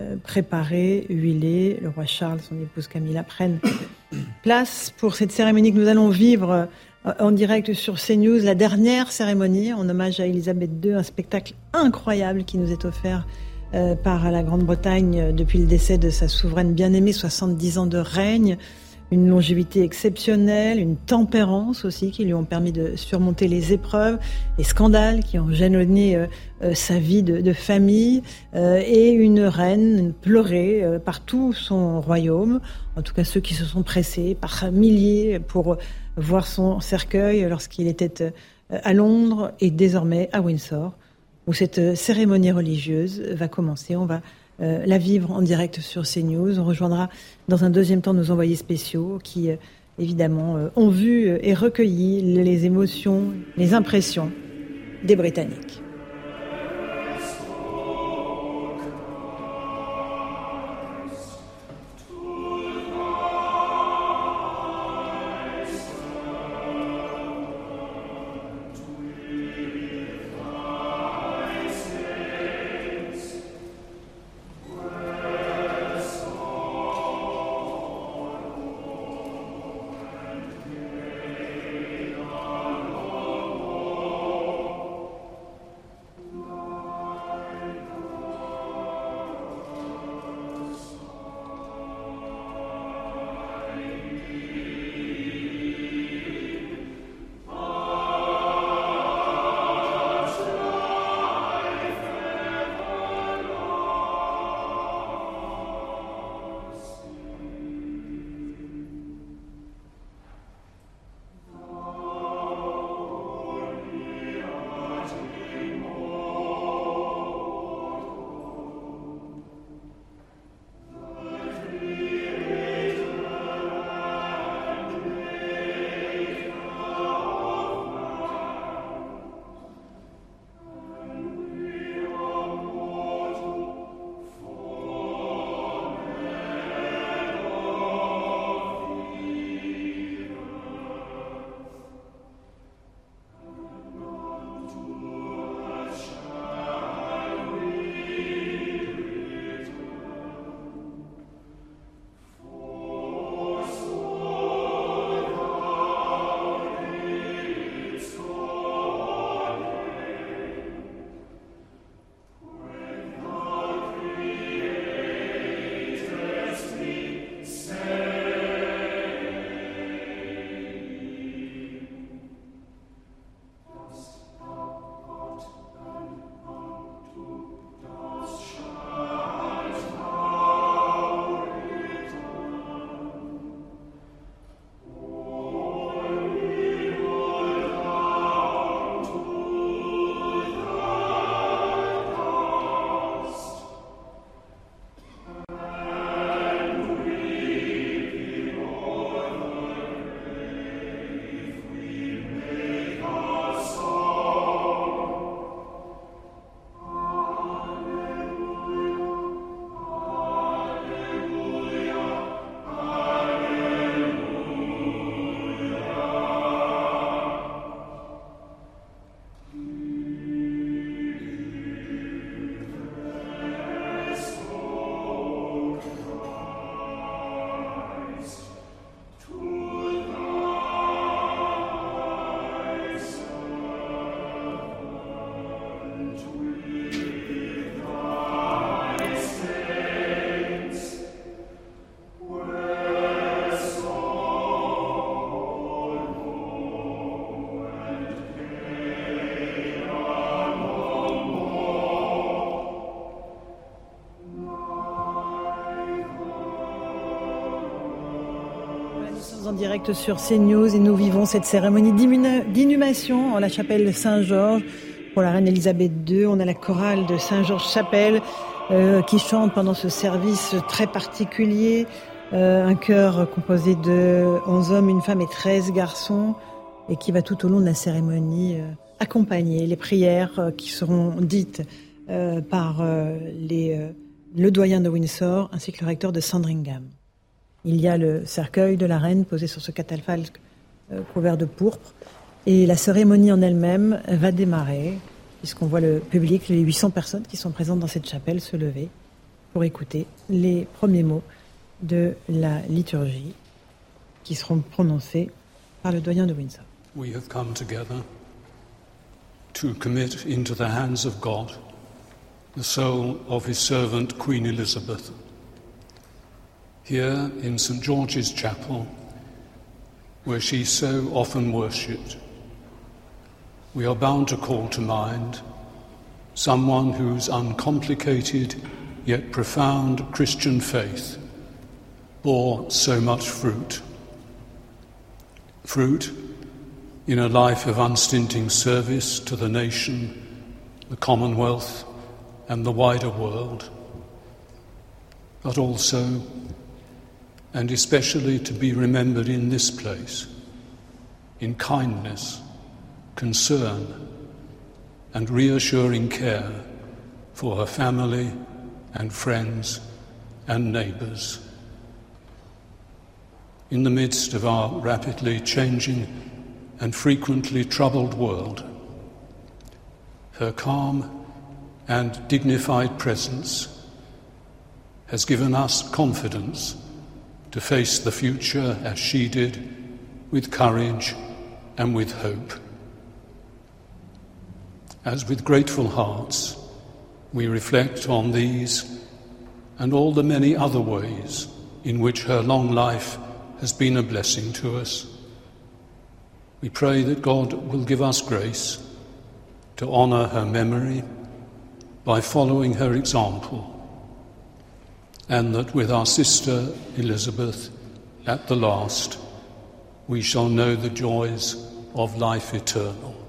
euh, préparé, huilé. Le roi Charles, son épouse Camilla prennent place pour cette cérémonie que nous allons vivre euh, en direct sur CNews, la dernière cérémonie en hommage à Elisabeth II, un spectacle incroyable qui nous est offert euh, par la Grande-Bretagne depuis le décès de sa souveraine bien-aimée, 70 ans de règne une longévité exceptionnelle, une tempérance aussi qui lui ont permis de surmonter les épreuves, les scandales qui ont jalonné euh, euh, sa vie de, famille, euh, et une reine pleurée par tout son royaume, en tout cas ceux qui se sont pressés par milliers pour voir son cercueil lorsqu'il était à Londres et désormais à Windsor, où cette cérémonie religieuse va commencer. On va euh, la vivre en direct sur CNews. On rejoindra dans un deuxième temps nos envoyés spéciaux qui, euh, évidemment, euh, ont vu et recueilli les émotions, les impressions des Britanniques. Direct sur CNews et nous vivons cette cérémonie d'inhumation en la chapelle Saint-Georges pour la reine Elisabeth II. On a la chorale de Saint-Georges-Chapelle euh, qui chante pendant ce service très particulier. Euh, un chœur composé de 11 hommes, une femme et 13 garçons et qui va tout au long de la cérémonie euh, accompagner les prières qui seront dites par le doyen de Windsor ainsi que le recteur de Sandringham. Il y a le cercueil de la reine posé sur ce catafalque euh, couvert de pourpre. Et la cérémonie en elle-même va démarrer, puisqu'on voit le public, les 800 personnes qui sont présentes dans cette chapelle, se lever pour écouter les premiers mots de la liturgie qui seront prononcés par le doyen de Windsor. We have come together to commit into the hands of God the soul of his servant Queen Elizabeth. Here in St George's Chapel, where she so often worshipped, we are bound to call to mind someone whose uncomplicated yet profound Christian faith bore so much fruit. Fruit in a life of unstinting service to the nation, the Commonwealth, and the wider world, but also and especially to be remembered in this place in kindness, concern, and reassuring care for her family and friends and neighbours. In the midst of our rapidly changing and frequently troubled world, her calm and dignified presence has given us confidence to face the future as she did, with courage and with hope. As with grateful hearts, we reflect on these and all the many other ways in which her long life has been a blessing to us. We pray that God will give us grace to honour her memory by following her example and that with our sister Elizabeth, at the last, we shall know the joys of life eternal.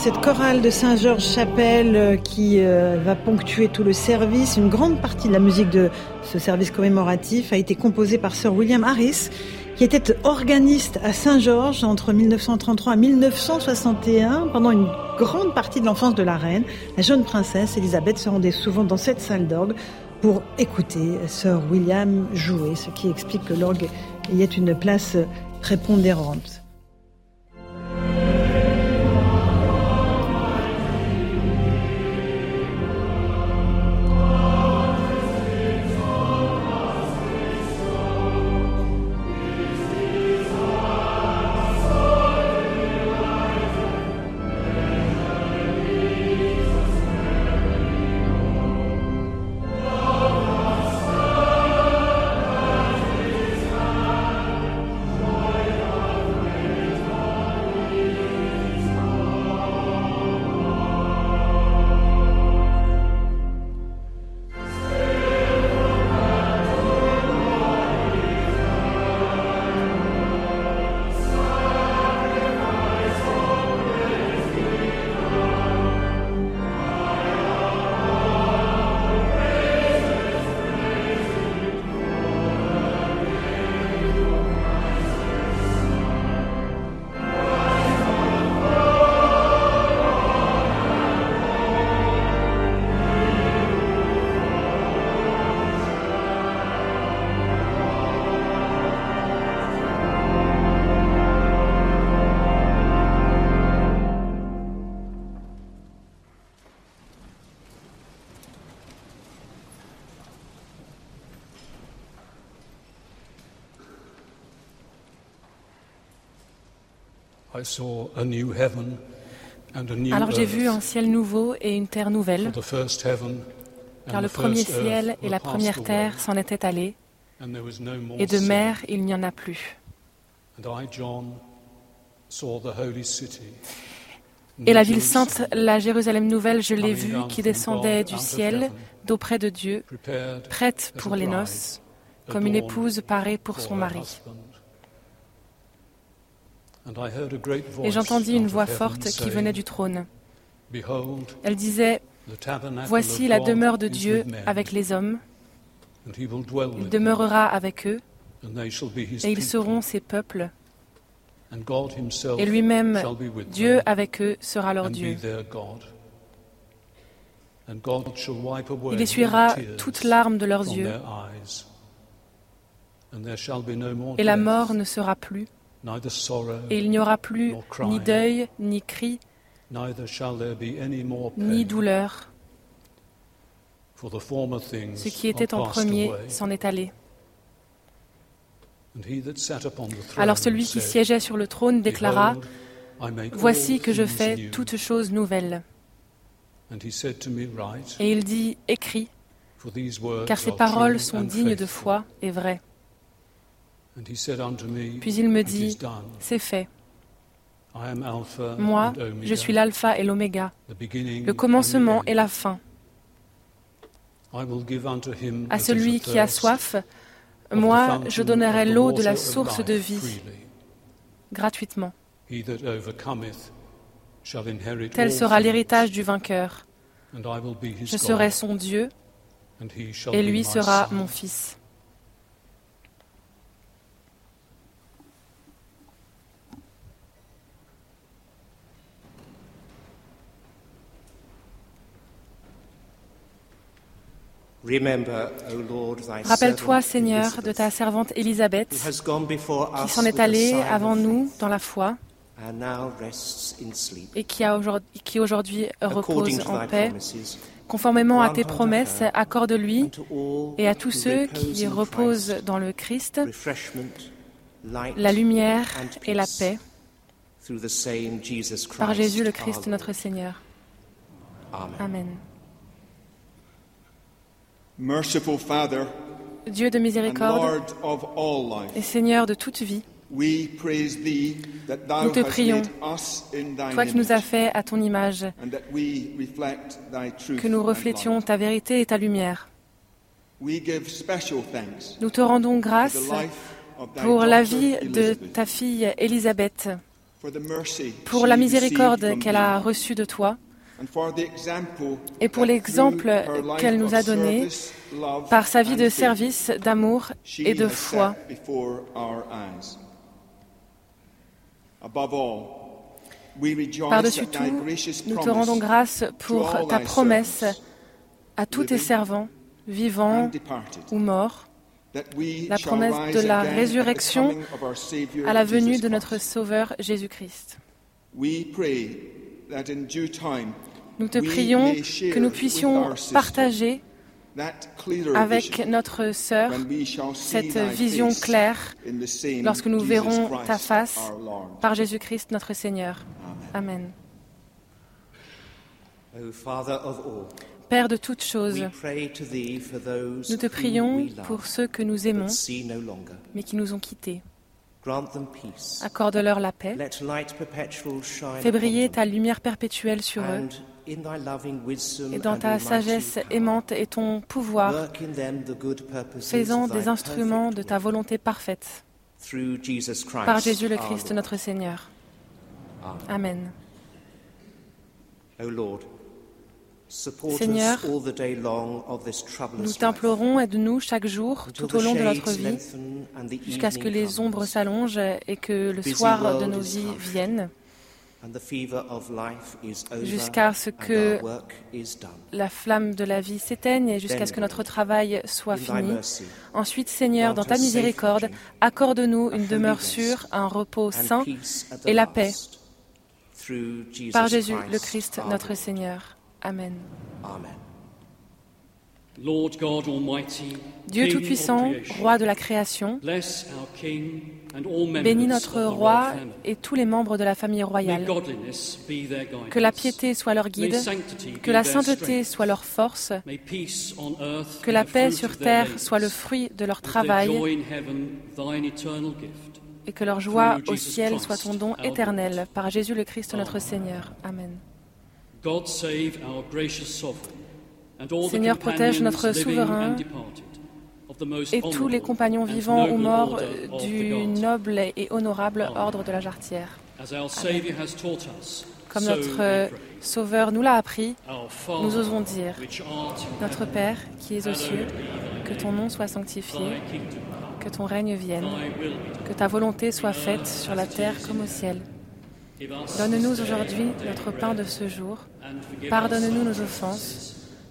Cette chorale de Saint-Georges-Chapelle euh, qui euh, va ponctuer tout le service. Une grande partie de la musique de ce service commémoratif a été composée par Sir William Harris, qui était organiste à Saint-Georges entre 1933 et 1961. Pendant une grande partie de l'enfance de la reine, la jeune princesse Elisabeth se rendait souvent dans cette salle d'orgue pour écouter Sir William jouer, ce qui explique que l'orgue y ait une place prépondérante. Alors j'ai vu un ciel nouveau et une terre nouvelle, car le premier ciel et la première terre s'en étaient allés, et de mer il n'y en a plus. Et la ville sainte, la Jérusalem nouvelle, je l'ai vue qui descendait du ciel, d'auprès de Dieu, prête pour les noces, comme une épouse parée pour son mari. Et j'entendis une voix forte qui venait du trône. Elle disait, Voici la demeure de Dieu avec les hommes, il demeurera avec eux, et ils seront ses peuples, et lui-même, Dieu avec eux, sera leur Dieu. Il essuiera all tears toute larme de leurs yeux, et la mort ne sera plus, et il n'y aura plus ni deuil, ni cri, ni douleur. Ce qui était en premier s'en est allé. Alors celui qui siégeait sur le trône déclara, Voici que je fais toutes choses nouvelles. Et il dit, Écris, car ces paroles sont dignes de foi et vraies. Puis il me dit. C'est fait. Moi, je suis l'alpha et l'oméga, le commencement et la fin. À celui qui a soif, moi, je donnerai l'eau de la source de vie, gratuitement. Tel sera l'héritage du vainqueur. Je serai son Dieu, et lui sera mon fils. Rappelle-toi, Seigneur, de ta servante Élisabeth, qui s'en est allée avant nous dans la foi et qui, qui aujourd'hui repose en paix. Conformément à tes promesses, accorde-lui et à tous ceux qui reposent dans le Christ la lumière et la paix par Jésus le Christ notre Seigneur. Amen. Merciful Father Dieu de miséricorde Lord of all life, et Seigneur de toute vie, we praise Thee that Thou Nous te hast prions, made us in Thine toi qui nous as fait à ton image, and that we reflect Thy truth que nous reflétions ta vérité et ta lumière. We give special thanks Nous te rendons for grâce the life of Thy pour la vie de Elizabeth, ta fille Élisabeth, for the mercy pour she la received miséricorde from qu'elle a reçue de toi et pour l'exemple qu'elle nous a donné par sa vie de service, d'amour et de foi. Par-dessus tout, nous te rendons grâce pour ta promesse à tous tes servants, vivants ou morts, la promesse de la résurrection à la venue de notre. Sauveur Jésus-Christ. Nous te we prions que nous with puissions our sister partager avec vision notre sœur when we shall see cette vision face claire lorsque nous Jesus verrons Christ, ta face our Lord. par Jésus-Christ notre Seigneur. Amen. Père de toutes choses, nous te prions pour ceux que nous aimons mais qui nous ont quittés. Accorde-leur la paix. Fais briller ta lumière perpétuelle sur eux. Et dans ta sagesse aimante et ton pouvoir, faisant des instruments de ta volonté parfaite. Par Jésus le Christ notre Seigneur. Amen. Seigneur, Nous t'implorons, aide-nous chaque jour, tout au long de notre vie, jusqu'à ce que les ombres s'allongent et que le soir de nos vies vienne, Jusqu'à ce que our work is done. la flamme de la vie s'éteigne et jusqu'à ce que notre travail soit fini. Ensuite, Seigneur, dans ta miséricorde, accorde-nous une demeure sûre, un repos and saint peace at the et la paix last, through Jesus par Jésus le Christ, notre Lord. Seigneur. Amen. Amen. Lord God Almighty, Dieu Tout-Puissant, roi de la création, bénis notre roi et tous les membres de la famille royale. Que la piété soit leur guide, que la sainteté soit leur force, que la paix sur terre soit le fruit de leur travail. et que leur joie au ciel soit ton don éternel. Par Jésus le Christ notre. Seigneur. Amen. Seigneur, protège notre souverain Et tous les compagnons vivants ou morts du noble et honorable ordre de la jarretière. Comme notre. Sauveur nous l'a appris, nous osons dire Notre Père qui es aux cieux, que ton nom soit sanctifié, que ton règne vienne, que ta volonté soit faite sur la terre comme au ciel. Donne-nous aujourd'hui notre pain de ce jour. Pardonne-nous us nos offenses,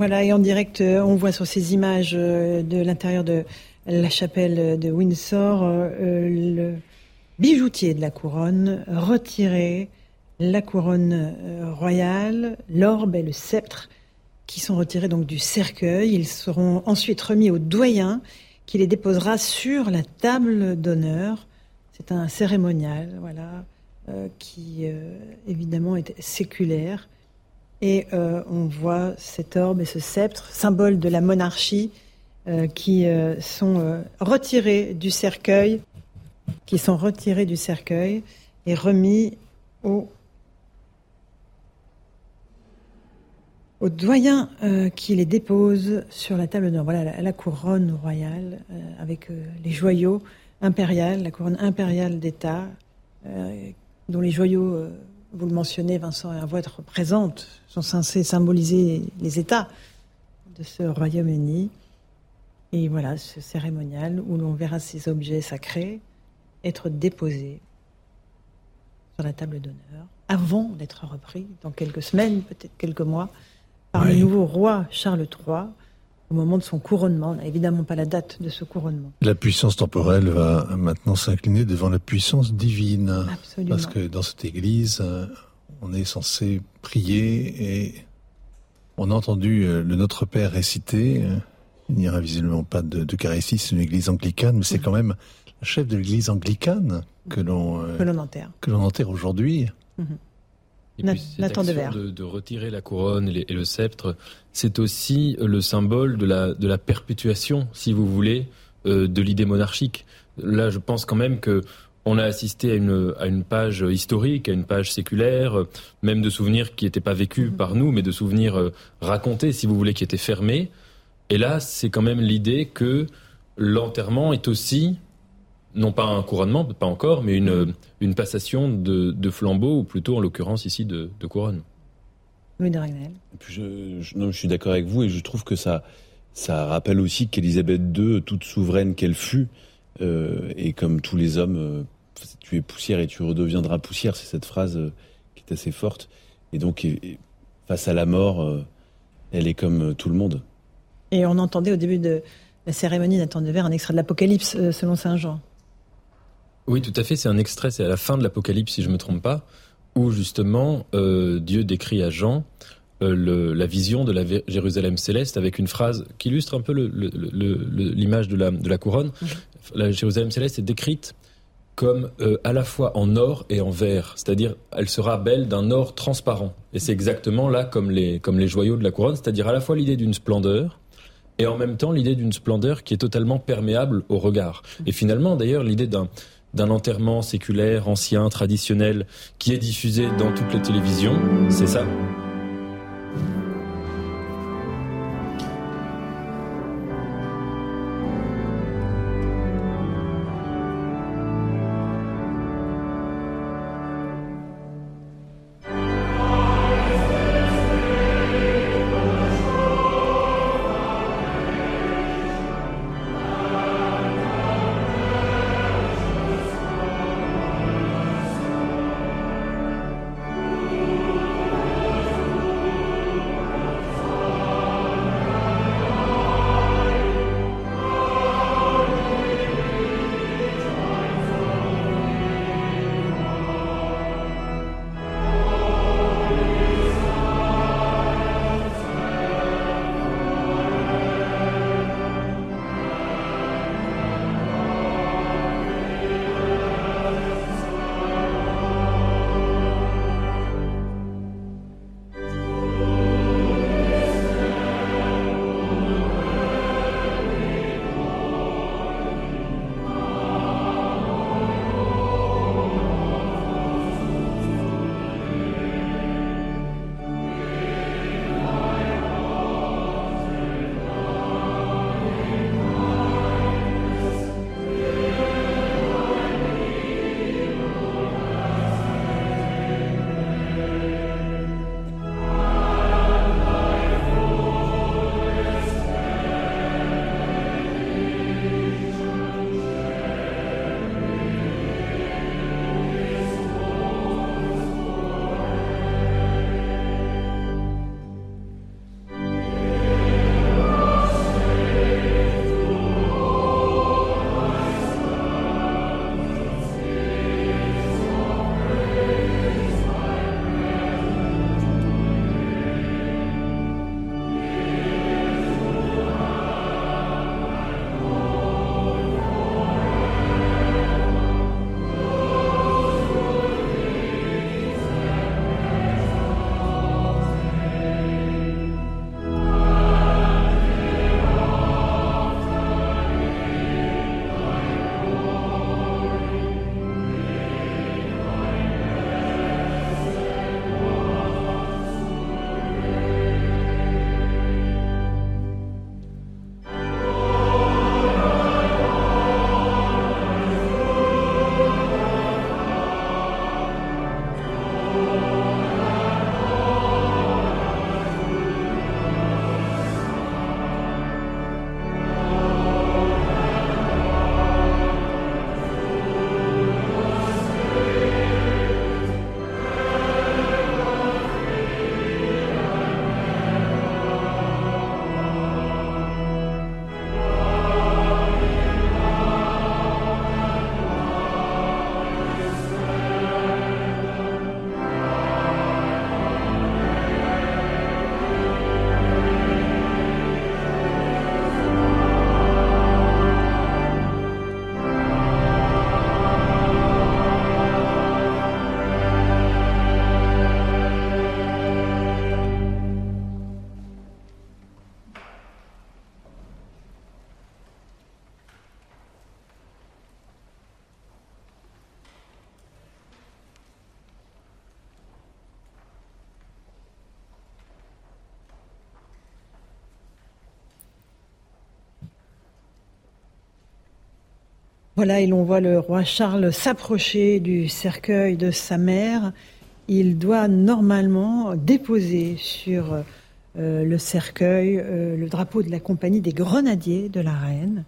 Voilà, et en direct, euh, on voit sur ces images euh, de l'intérieur de la chapelle de Windsor euh, le bijoutier de la couronne retirer la couronne royale, l'orbe et le sceptre qui sont retirés donc du cercueil. Ils seront ensuite remis au doyen qui les déposera sur la table d'honneur. C'est un cérémonial, voilà, qui évidemment est séculaire et euh, on voit cet orbe et ce sceptre, symbole de la monarchie, euh, qui euh, sont retirés du cercueil, qui sont retirés du cercueil et remis au, doyen qui les dépose sur la table d'or. Voilà la, la, couronne royale avec les joyaux impériaux, la couronne impériale d'État, dont les joyaux vous le mentionnez, Vincent, et votre présente, sont censés symboliser les États de ce Royaume-Uni. Et voilà, ce cérémonial où l'on verra ces objets sacrés être déposés sur la table d'honneur avant d'être repris dans quelques semaines, peut-être quelques mois, par le nouveau roi Charles III au moment de son couronnement. On n'a évidemment pas la date de ce couronnement. La puissance temporelle va maintenant s'incliner devant la puissance divine. Absolument. Parce que dans cette église, euh, on est censé prier et on a entendu euh, le Notre Père réciter. Euh, il n'y aura visiblement pas de, de c'est une église anglicane, mais c'est quand même la chef de l'église anglicane que l'on enterre. Que enterre aujourd'hui. Mm-hmm. Et puis cette action de, de, retirer la couronne et, et le sceptre, c'est aussi le symbole de la, de la perpétuation, si vous voulez, euh, de l'idée monarchique. Là, je pense quand même que on a assisté à une, à une page historique, à une page séculaire, même de souvenirs qui n'étaient pas vécus mm-hmm. par nous, mais de souvenirs euh, racontés, si vous voulez, qui étaient fermés. Et là, c'est quand même l'idée que l'enterrement est aussi non pas un couronnement, pas encore, mais une, une passation de, de flambeau, ou plutôt en l'occurrence ici de, de couronne. Oui, je, je, non, je suis d'accord avec vous et je trouve que ça, ça rappelle aussi qu'Élisabeth II, toute souveraine qu'elle fut, euh, et comme tous les hommes, euh, tu es poussière et tu redeviendras poussière, c'est cette phrase euh, qui est assez forte. Et donc, et, face à la mort, euh, elle est comme tout le monde. Et on entendait au début de la cérémonie Nathan de Verre un extrait de l'Apocalypse selon Saint Jean. Oui, tout à fait. C'est un extrait, c'est à la fin de l'Apocalypse, si je ne me trompe pas, où justement euh, Dieu décrit à Jean euh, le, la vision de la Jérusalem céleste avec une phrase qui illustre un peu l'image de la, de la couronne. Mhm. La Jérusalem céleste est décrite comme euh, à la fois en or et en verre, c'est-à-dire elle sera belle d'un or transparent. Et c'est exactement là comme les, comme les joyaux de la couronne, c'est-à-dire à la fois l'idée d'une splendeur et en même temps l'idée d'une splendeur qui est totalement perméable au regard. Et finalement d'ailleurs l'idée d'un d'un enterrement séculaire, ancien, traditionnel, qui est diffusé dans toutes les télévisions. C'est ça? Voilà, et l'on voit le roi Charles s'approcher du cercueil de sa mère. Il doit normalement déposer sur euh, le cercueil euh, le drapeau de la compagnie des grenadiers de la reine.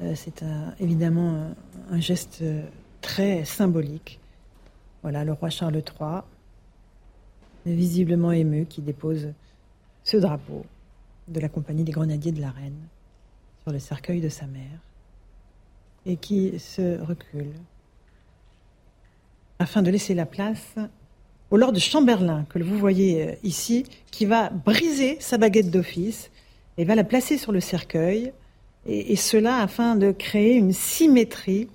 Euh, c'est évidemment un, geste très symbolique. Voilà, le roi Charles III, visiblement ému, qui dépose ce drapeau de la compagnie des grenadiers de la reine sur le cercueil de sa mère et qui se recule afin de laisser la place au Lord Chamberlain, que vous voyez euh, ici, qui va briser sa baguette d'office et va la placer sur le cercueil, et, cela afin de créer une symétrie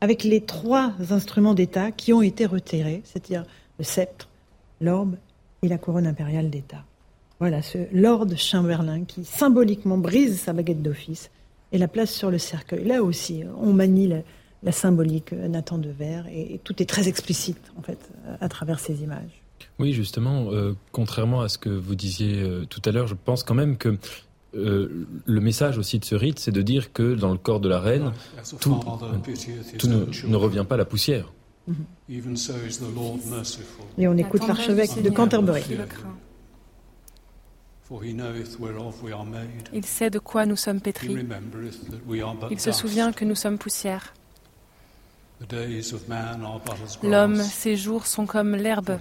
avec les trois instruments d'État qui ont été retirés, c'est-à-dire le sceptre, l'orbe et la couronne impériale d'État. Voilà, ce Lord Chamberlain qui symboliquement brise sa baguette d'office et la place sur le cercueil. Là aussi, on manie la, symbolique Nathan de Verre et, tout est très explicite en fait à travers ces images. Oui, justement, euh, contrairement à ce que vous disiez euh, tout à l'heure, je pense quand même que euh, le message aussi de ce rite, c'est de dire que dans le corps de la reine, tout, ne, revient pas à la poussière. Et on écoute l'archevêque de Canterbury. Il sait de quoi nous sommes pétris. Il se souvient que nous sommes poussière. L'homme, ses jours sont comme l'herbe,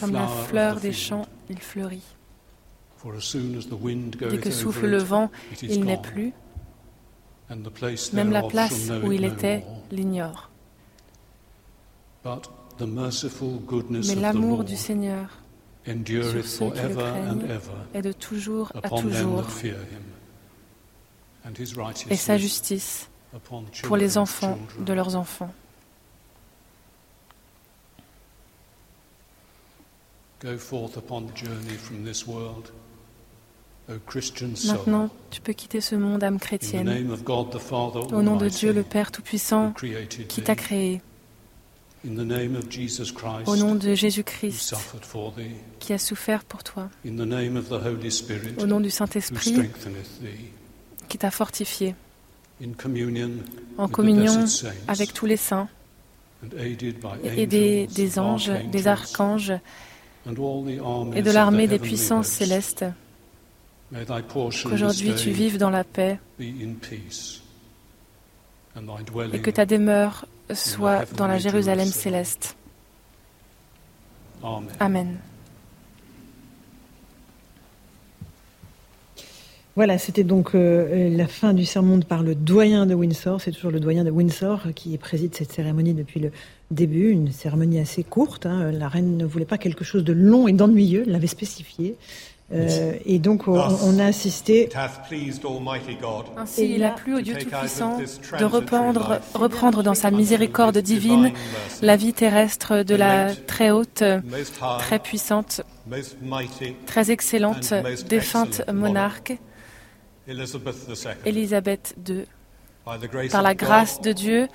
comme la fleur des champs, il fleurit. Dès que souffle le vent, il n'est plus. Même la place où il était l'ignore. Mais l'amour du Seigneur sur ceux qui le craignent est de toujours à toujours. Et sa justice pour les enfants de leurs enfants. Maintenant, tu peux quitter ce monde, âme chrétienne, au nom de Dieu le Père Tout-Puissant qui t'a créé, au nom de Jésus-Christ qui a souffert pour toi, au nom du Saint-Esprit qui t'a fortifié, en communion avec tous les saints, et des, anges, des archanges et de l'armée des puissances célestes. Qu'aujourd'hui tu vives dans la paix et que ta demeure soit dans la Jérusalem céleste. Amen. Voilà, c'était donc euh, la fin du sermon par le doyen de Windsor. C'est toujours le doyen de Windsor qui préside cette cérémonie depuis le début, une cérémonie assez courte. Hein. La reine ne voulait pas quelque chose de long et d'ennuyeux, elle l'avait spécifié. Euh, et donc on, a assisté. Ainsi, il a plu au Dieu Tout-Puissant de reprendre, reprendre dans sa miséricorde divine la vie terrestre de la très haute, très puissante, très excellente, défunte monarque, Élisabeth II. Par la grâce de Dieu,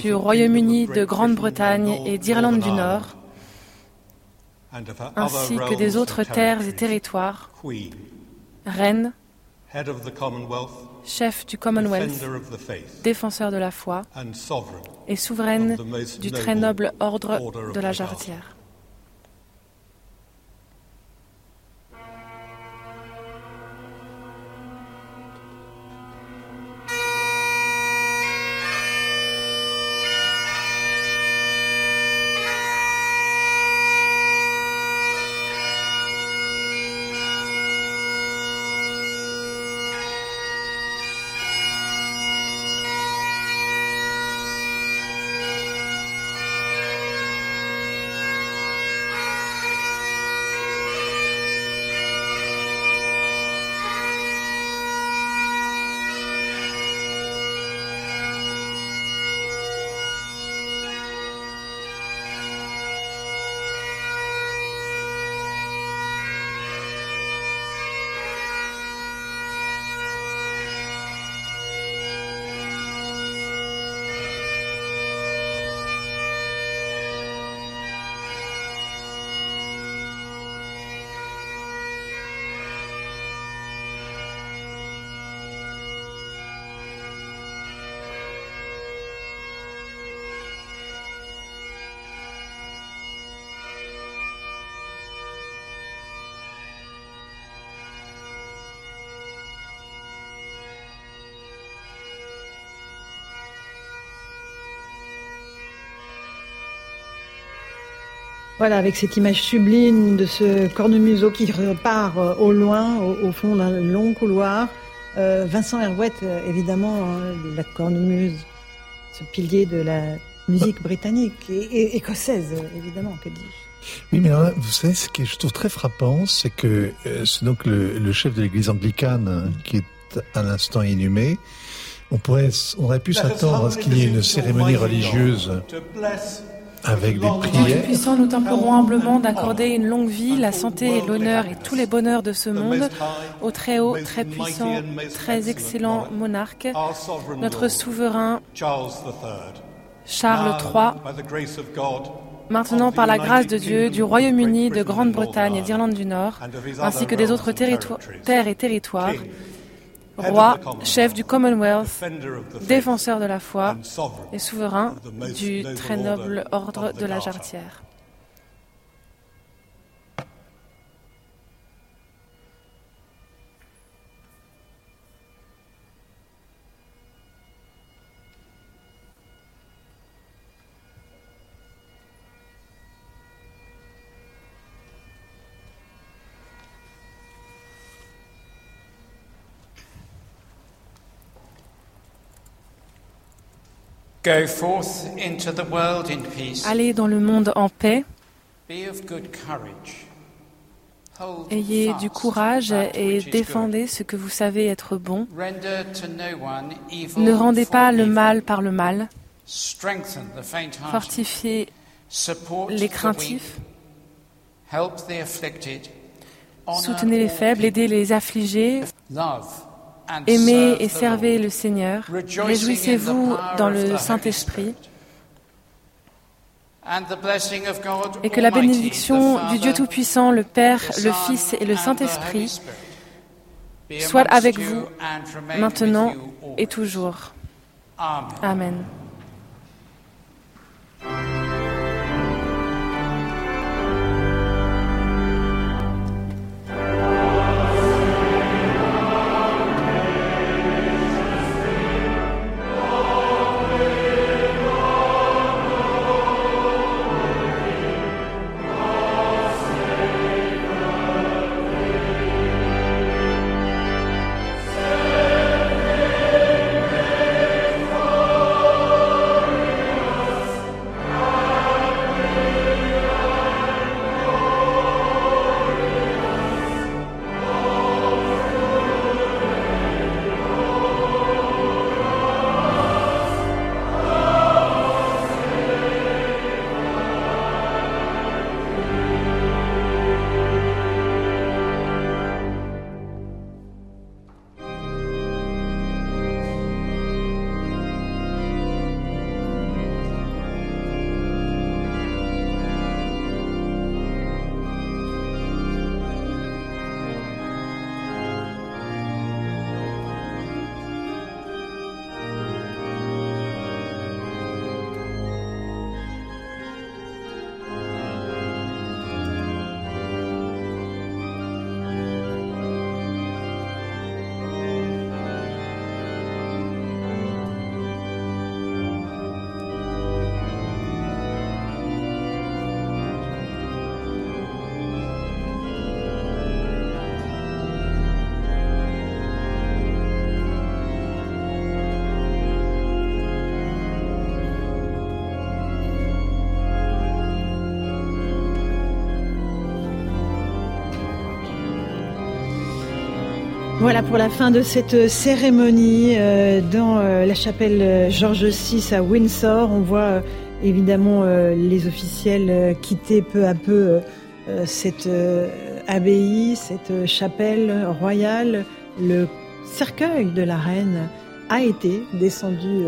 du Royaume-Uni, de Grande-Bretagne et d'Irlande du Nord, ainsi que des autres terres et territoires, reine, chef du Commonwealth, défenseur de la foi et souveraine du très noble ordre de la jarretière. Voilà, avec cette image sublime de ce cornemuseau qui repart euh, au loin, au, fond d'un long couloir. Euh, Vincent Herouette, euh, évidemment, hein, la cornemuse, ce pilier de la musique britannique et, écossaise, évidemment, que dis-je. Oui, mais vous savez, ce que je trouve très frappant, c'est que c'est donc le, chef de l'église anglicane hein, qui est à l'instant inhumé. On pourrait, on aurait pu s'attendre à ce qu'il y ait une cérémonie religieuse avec des prières. puissant, nous t'implorons humblement d'accorder une longue vie, la santé et l'honneur et tous les bonheurs de ce monde au très haut, très puissant, très excellent monarque, notre souverain Charles III, maintenant par la grâce de Dieu, du Royaume-Uni, de Grande-Bretagne et d'Irlande du Nord, ainsi que des autres terres et territoires, roi, chef du Commonwealth, défenseur de la foi et souverain du très noble ordre de la Jarretière. Allez dans le monde en paix. Ayez du courage et défendez ce que vous savez être bon. Ne rendez pas le mal par le mal. Fortifiez les craintifs. Soutenez les faibles, aidez les affligés. Aimez et servez le Seigneur. Réjouissez-vous dans le Saint-Esprit. Et que la bénédiction du Dieu Tout-Puissant, le Père, le Fils et le Saint-Esprit soit avec vous maintenant et toujours. Amen. Voilà pour la fin de cette cérémonie euh, dans euh, la chapelle Georges VI à Windsor. On voit euh, évidemment les officiels quitter peu à peu cette abbaye, cette chapelle royale. Le cercueil de la reine a été descendu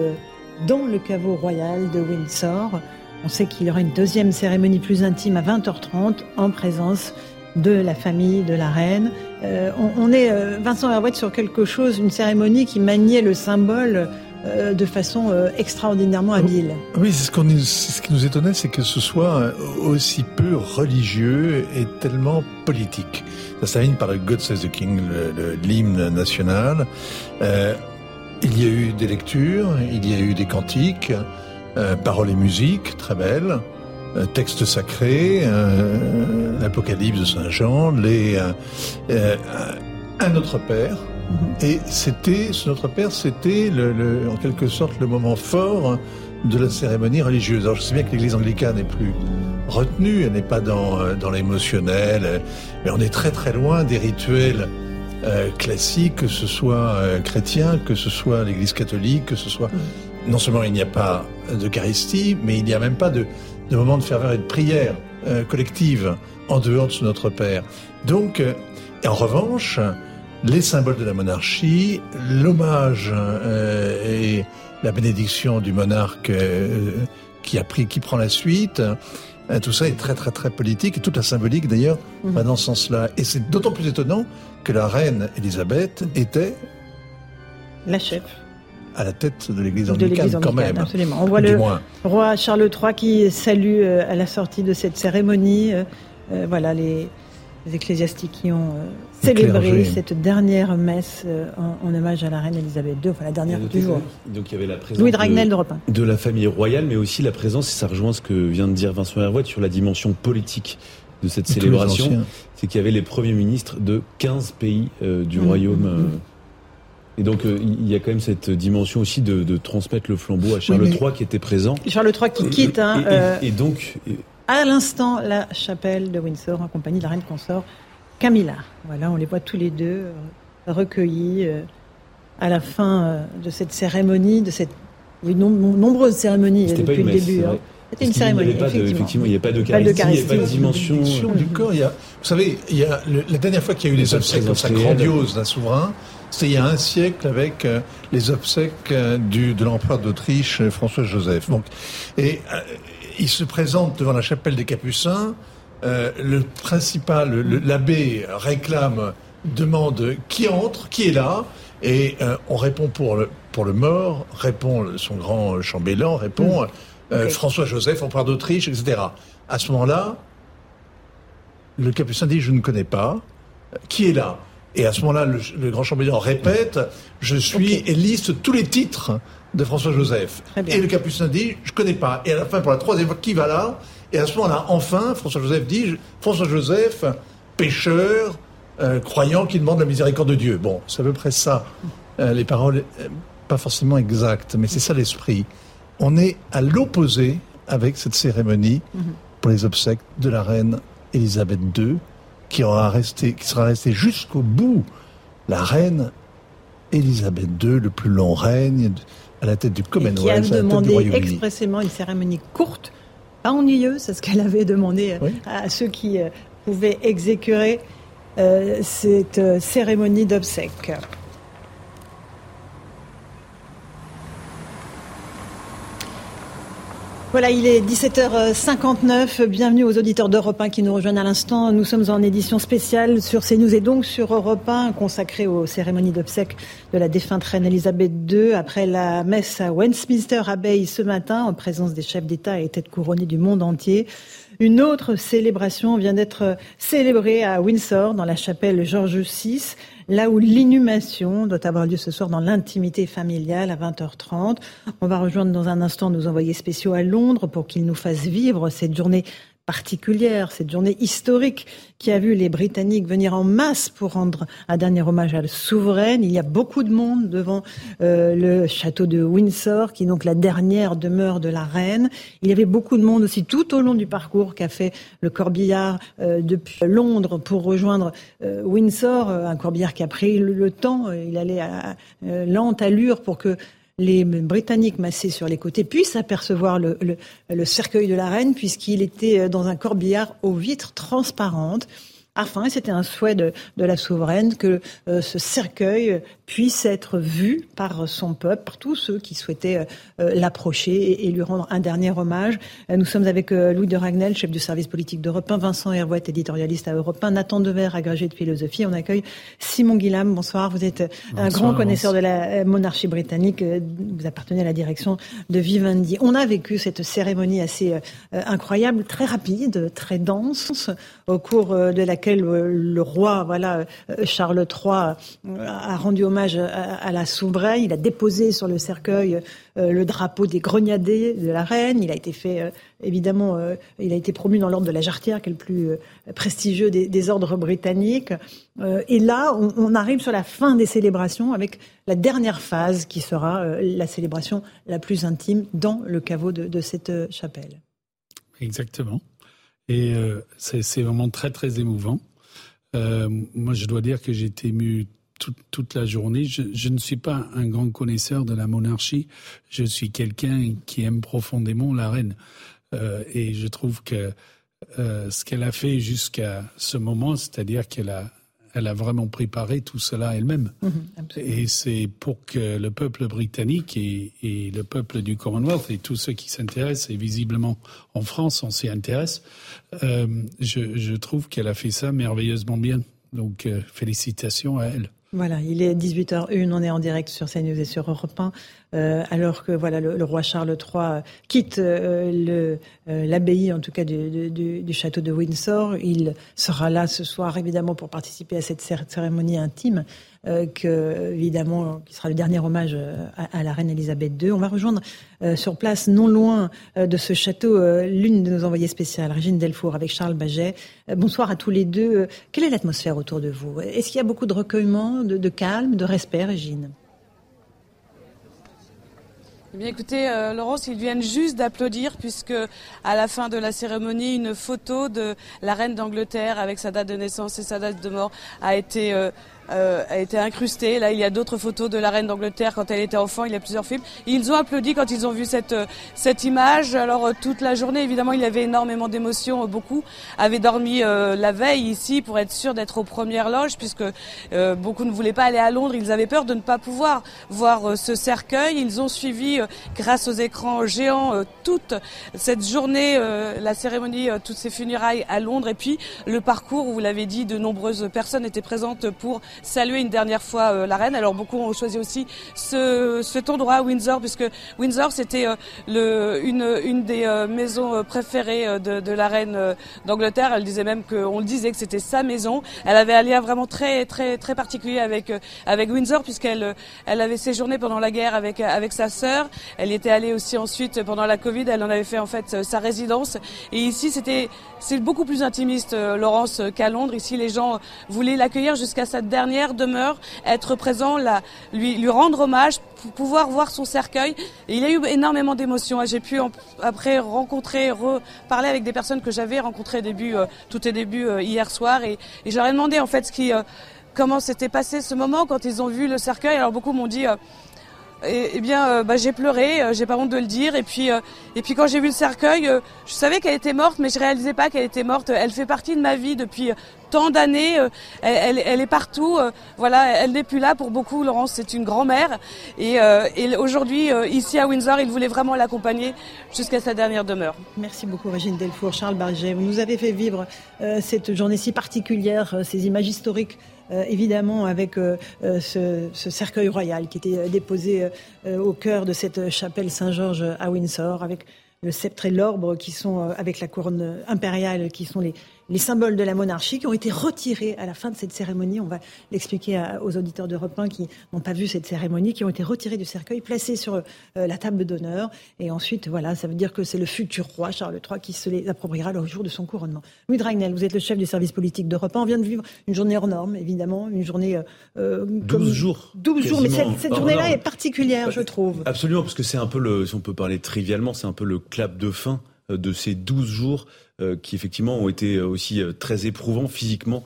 dans le caveau royal de Windsor. On sait qu'il y aura une deuxième cérémonie plus intime à 20h30 en présence de la famille de la reine. Euh, on, est, euh, Vincent Herouet, sur quelque chose, une cérémonie qui maniait le symbole euh, de façon extraordinairement habile. Oui, c'est ce, ce qui nous étonnait, c'est que ce soit aussi peu religieux et tellement politique. Ça s'aligne par le God Save the King, l'hymne national. il y a eu des lectures, il y a eu des cantiques, paroles et musique, très belles. Textes sacrés, l'Apocalypse de Saint Jean, les, un Notre Père. Mhm. Et c'était, ce Notre Père, c'était le, en quelque sorte le moment fort de la cérémonie religieuse. Alors je sais bien que l'Église anglicane n'est plus retenue, elle n'est pas dans, dans l'émotionnel, mais on est très très loin des rituels euh, classiques, que ce soit euh, chrétien, que ce soit l'Église catholique, que ce soit... Mhm. Non seulement il n'y a pas d'Eucharistie, mais il n'y a même pas de, de moment de ferveur et de prière euh, collective en dehors de ce Notre Père. Donc, et en revanche, les symboles de la monarchie, l'hommage et la bénédiction du monarque qui a pris, qui prend la suite, tout ça est très très très politique et toute la symbolique d'ailleurs mhm. va dans ce sens-là. Et c'est d'autant plus étonnant que la reine Elisabeth était la chef à la tête de l'Église anglicane, quand même. Absolument. On voit le roi Charles III qui salue euh, à la sortie de cette cérémonie. Euh, euh, voilà les, ecclésiastiques qui ont célébré cette dernière messe en, hommage à la reine Elisabeth II, enfin la dernière du jour. Donc il y avait la présence Louis Dragnel de, de la famille royale, mais aussi la présence, et ça rejoint ce que vient de dire Vincent Hervoit, sur la dimension politique de cette célébration, c'est qu'il y avait les premiers ministres de 15 pays euh, du mmh, royaume. Mmh, mmh. Euh. Et donc euh, il y a quand même cette dimension aussi de, transmettre le flambeau à Charles III qui était présent. Charles III qui quitte. Hein, et, donc à l'instant la chapelle de Windsor en compagnie de la reine consort Camilla. Voilà, on les voit tous les deux recueillis à la fin de cette cérémonie, de cette oui, nombreuses cérémonies depuis le début. Hein. C'était une cérémonie. Il effectivement, il n'y a pas de il n'y a pas de dimension du corps. Il y a, vous savez, il y a la dernière fois qu'il y a eu des obsèques comme ça grandioses d'un souverain, c'était il y a un siècle avec euh, les obsèques euh, du, de l'empereur d'Autriche euh, François Joseph. Donc, et il se présente devant la chapelle des Capucins. le principal, l'abbé réclame, demande qui entre, qui est là, et on répond pour le pour le mort, répond son grand chambellan, répond. Mm. Euh, François-Joseph, empereur d'Autriche, etc. À ce moment-là, le capucin dit, je ne connais pas. Qui est là? Et à ce moment-là, le, grand chambellan répète, je suis et liste tous les titres de François-Joseph. Et le capucin dit, je ne connais pas. Et à la fin, pour la troisième fois, qui va là Et à ce moment-là, enfin, François-Joseph dit, François-Joseph, pécheur, euh, croyant qui demande la miséricorde de Dieu. Bon, c'est à peu près ça. Euh, les paroles, pas forcément exactes, mais c'est ça l'esprit on est à l'opposé avec cette cérémonie mhm. pour les obsèques de la reine Elisabeth II, qui, aura resté, qui sera restée jusqu'au bout la reine Elisabeth II, le plus long règne à la tête du Commonwealth. qui a demandé expressément une cérémonie courte, pas ennuyeuse, c'est ce qu'elle avait demandé euh, à ceux qui euh, pouvaient exécuter euh, cette cérémonie d'obsèques. Voilà, il est 17h59. Bienvenue aux auditeurs d'Europe 1 qui nous rejoignent à l'instant. Nous sommes en édition spéciale sur CNews et donc sur Europe 1 consacrée aux cérémonies d'obsèques de la défunte reine Elisabeth II après la messe à Westminster Abbey ce matin en présence des chefs d'État et têtes couronnées du monde entier. Une autre célébration vient d'être célébrée à Windsor dans la chapelle George VI là où l'inhumation doit avoir lieu ce soir dans l'intimité familiale à 20h30. On va rejoindre dans un instant nos envoyés spéciaux à Londres pour qu'ils nous fassent vivre cette journée particulière, cette journée historique qui a vu les Britanniques venir en masse pour rendre un dernier hommage à la souveraine. Il y a beaucoup de monde devant euh, le château de Windsor, qui est donc la dernière demeure de la reine. Il y avait beaucoup de monde aussi tout au long du parcours qu'a fait le corbillard euh, depuis Londres pour rejoindre euh, Windsor, un corbillard qui a pris le, le temps. Il allait à lente allure pour que les Britanniques massés sur les côtés puissent apercevoir le, cercueil de la reine, puisqu'il était euh, dans un corbillard aux vitres transparentes. Afin, c'était un souhait de, la souveraine, que euh, ce cercueil puisse être vu par son peuple, par tous ceux qui souhaitaient euh, euh, l'approcher et, lui rendre un dernier hommage. nous sommes avec Louis de Ragnel, chef du service politique d'Europe 1, Vincent Hervouet, éditorialiste à Europe 1, Nathan Dever, agrégé de philosophie. On accueille Simon Guillam. Bonsoir, vous êtes un grand connaisseur de la monarchie britannique. Vous appartenez à la direction de Vivendi. On a vécu cette cérémonie assez incroyable, très rapide, très dense, au cours de la laquelle le roi, voilà, Charles III, a rendu hommage à, la souveraine. Il a déposé sur le cercueil le drapeau des grenadiers de la reine. Il a été fait, évidemment, il a été promu dans l'ordre de la Jarretière, qui est le plus prestigieux des, ordres britanniques. et là, on, arrive sur la fin des célébrations avec la dernière phase qui sera la célébration la plus intime dans le caveau de cette chapelle. Exactement. Et euh, c'est vraiment très, très émouvant. Euh, moi, je dois dire que j'ai été ému toute, la journée. Je, ne suis pas un grand connaisseur de la monarchie. Je suis quelqu'un qui aime profondément la reine. Euh, et je trouve que ce qu'elle a fait jusqu'à ce moment, c'est-à-dire qu'elle a elle a vraiment préparé tout cela elle-même. Mhm, et c'est pour que le peuple britannique et, le peuple du Commonwealth et tous ceux qui s'intéressent, et visiblement en France on s'y intéresse, euh, je, trouve qu'elle a fait ça merveilleusement bien. Donc euh, félicitations à elle. Voilà, il est 18h01, on est en direct sur CNews et sur Europe 1, euh, alors que voilà le, roi Charles III quitte euh, euh, l'abbaye, en tout cas du, château de Windsor. Il sera là ce soir, évidemment, pour participer à cette cérémonie intime. Euh, que, évidemment, qui sera le dernier hommage euh, à, la reine Elisabeth II. On va rejoindre euh, sur place, non loin de ce château, l'une de nos envoyées spéciales, Régine Delfour, avec Charles Baget. bonsoir à tous les deux. quelle est l'atmosphère autour de vous? Est-ce qu'il y a beaucoup de recueillement, de, calme, de respect, Régine? Eh bien, écoutez, Laurence, ils viennent juste d'applaudir puisque à la fin de la cérémonie, une photo de la reine d'Angleterre avec sa date de naissance et sa date de mort a été euh, a été incrustée. Là, il y a d'autres photos de la reine d'Angleterre quand elle était enfant. Il y a plusieurs films. Ils ont applaudi quand ils ont vu cette euh, cette image. Alors euh, toute la journée, évidemment, il y avait énormément d'émotions. Beaucoup avaient dormi la veille ici pour être sûr d'être aux premières loges, puisque beaucoup ne voulaient pas aller à Londres. Ils avaient peur de ne pas pouvoir voir ce cercueil. Ils ont suivi, grâce aux écrans géants, toute cette journée, la cérémonie, toutes ces funérailles à Londres, et puis le parcours où vous l'avez dit, de nombreuses personnes étaient présentes pour saluer une dernière fois euh, la reine. Alors beaucoup ont choisi aussi ce, cet endroit, Windsor, puisque Windsor c'était euh, une, une des euh, maisons préférées de, de la reine d'Angleterre. Elle disait même qu'on le disait que c'était sa maison. Elle avait un lien vraiment très très très particulier avec avec Windsor puisqu'elle elle avait séjourné pendant la guerre avec avec sa sœur. Elle y était allée aussi ensuite pendant la Covid. Elle en avait fait en fait sa résidence. Et ici c'était c'est beaucoup plus intimiste, Laurence, qu'à Londres. Ici les gens voulaient l'accueillir jusqu'à sa dernière demeure, être présent, là, lui, lui rendre hommage, pouvoir voir son cercueil. Et il a eu énormément d'émotions. J'ai pu après rencontrer, reparler avec des personnes que j'avais rencontrées début, euh, tout au début euh, hier soir, et, et j'aurais demandé en fait ce qui, euh, comment s'était passé ce moment quand ils ont vu le cercueil. Alors beaucoup m'ont dit et, eh bien, euh, bah, j'ai pleuré, euh, j'ai pas honte de le dire. Et puis, euh, quand j'ai vu le cercueil, je savais qu'elle était morte, mais je réalisais pas qu'elle était morte. Elle fait partie de ma vie depuis tant d'années. Elle, est partout. voilà, elle n'est plus là pour beaucoup. Laurence, c'est une grand-mère. Et, aujourd'hui, ici à Windsor, il voulait vraiment l'accompagner jusqu'à sa dernière demeure. Merci beaucoup, Régine Delfour, Charles Barget. Vous nous avez fait vivre cette journée si particulière, ces images historiques évidemment avec euh, euh, ce, ce, cercueil royal qui était déposé au cœur de cette chapelle Saint-Georges à Windsor, avec le sceptre et l'orbre qui sont avec la couronne impériale, qui sont les, les symboles de la monarchie qui ont été retirés à la fin de cette cérémonie. On va l'expliquer aux auditeurs d'Europe 1 qui n'ont pas vu cette cérémonie, qui ont été retirés du cercueil, placés sur euh, la table d'honneur. Et ensuite, voilà, ça veut dire que c'est le futur roi Charles III qui se les appropriera le jour de son couronnement. Louis Dragnel, vous êtes le chef du service politique d'Europe 1. On vient de vivre une journée hors norme, évidemment, une journée... Euh, 12 jours. 12 jours, mais cette, journée-là est particulière, je trouve. Absolument, parce que c'est un peu le, si on peut parler trivialement, c'est un peu le clap de fin euh, de ces 12 jours euh, qui effectivement ont été aussi euh, très éprouvants physiquement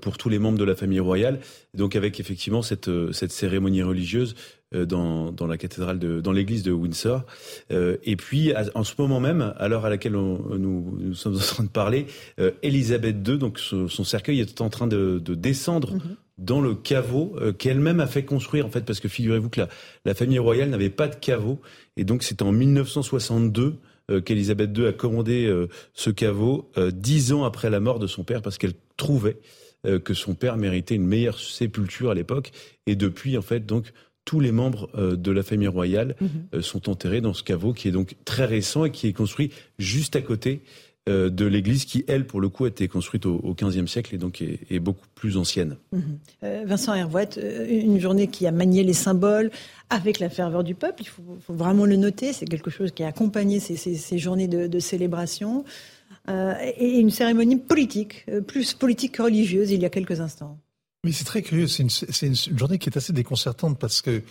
pour tous les membres de la famille royale. Donc avec effectivement cette, cette cérémonie religieuse dans, dans la cathédrale de, dans l'église de Windsor. et puis en ce moment même, à l'heure à laquelle nous, nous, sommes en train de parler, Élisabeth II, donc son, cercueil est en train de, de descendre. Mhm. dans le caveau qu'elle-même a fait construire en fait parce que figurez-vous que la, la famille royale n'avait pas de caveau et donc c'est en 1962 euh, qu'Élisabeth II a commandé euh, ce caveau euh, dix ans après la mort de son père parce qu'elle trouvait que son père méritait une meilleure sépulture à l'époque. Et depuis, en fait, donc, tous les membres de la famille royale mhm. sont enterrés dans ce caveau qui est donc très récent et qui est construit juste à côté de l'Église qui, elle, pour le coup, a été construite au, au XVe siècle et donc est, beaucoup plus ancienne. Mhm. Vincent Hervouette, une journée qui a manié les symboles avec la ferveur du peuple, il faut, vraiment le noter, c'est quelque chose qui a accompagné ces, journées de, de célébration. et une cérémonie politique, plus politique que religieuse, il y a quelques instants. Mais c'est très curieux, c'est une, une, journée qui est assez déconcertante parce que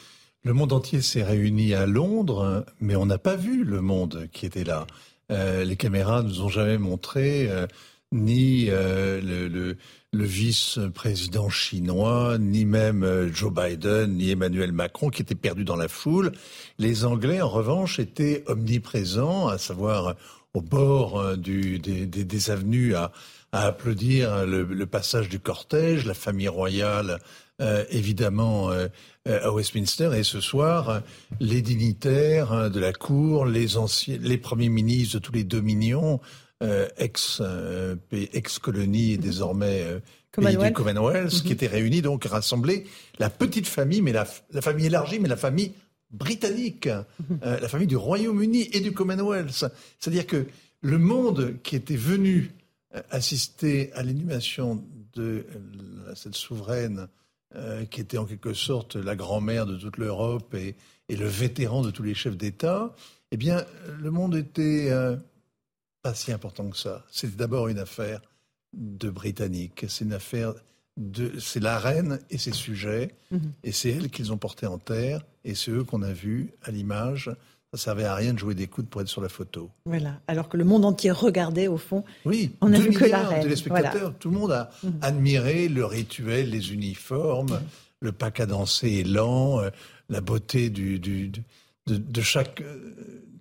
le monde entier s'est réuni à Londres, mais on n'a pas vu le monde qui était là. Euh, les caméras nous ont jamais montré euh, ni euh, le, vice-président chinois, ni même Joe Biden, ni Emmanuel Macron qui étaient perdus dans la foule. Les Anglais, en revanche, étaient omniprésents, à savoir au bord des, avenues à, applaudir le, passage du cortège, la famille royale euh, évidemment euh, euh, à Westminster et ce soir les dignitaires hein, de la cour, les anciens, les premiers ministres de tous les dominions, ex ex colonies et désormais pays du Commonwealth, qui mhm. étaient réunis donc rassemblés la petite famille, mais la, la famille élargie, mais la famille britannique, mhm. la famille du Royaume-Uni et du Commonwealth. C'est-à-dire que le monde qui était venu assister à l'inhumation de cette souveraine euh, qui était en quelque sorte la grand-mère de toute l'Europe et, le vétéran de tous les chefs d'État, eh bien, le monde était euh, pas si important que ça. C'était d'abord une affaire de Britanniques. C'est une affaire de, c'est la reine et ses sujets, mm-hmm. et c'est elle qu'ils ont porté en terre, et c'est eux qu'on a vus à l'image ça servait à rien de jouer des coudes pour être sur la photo. Voilà. Alors que le monde entier regardait au fond. Oui. On a vu que la reine. téléspectateurs, tout le monde a mm. admiré le rituel, les uniformes, mm. le pack à danser lent, euh, la beauté du, du de, chaque euh,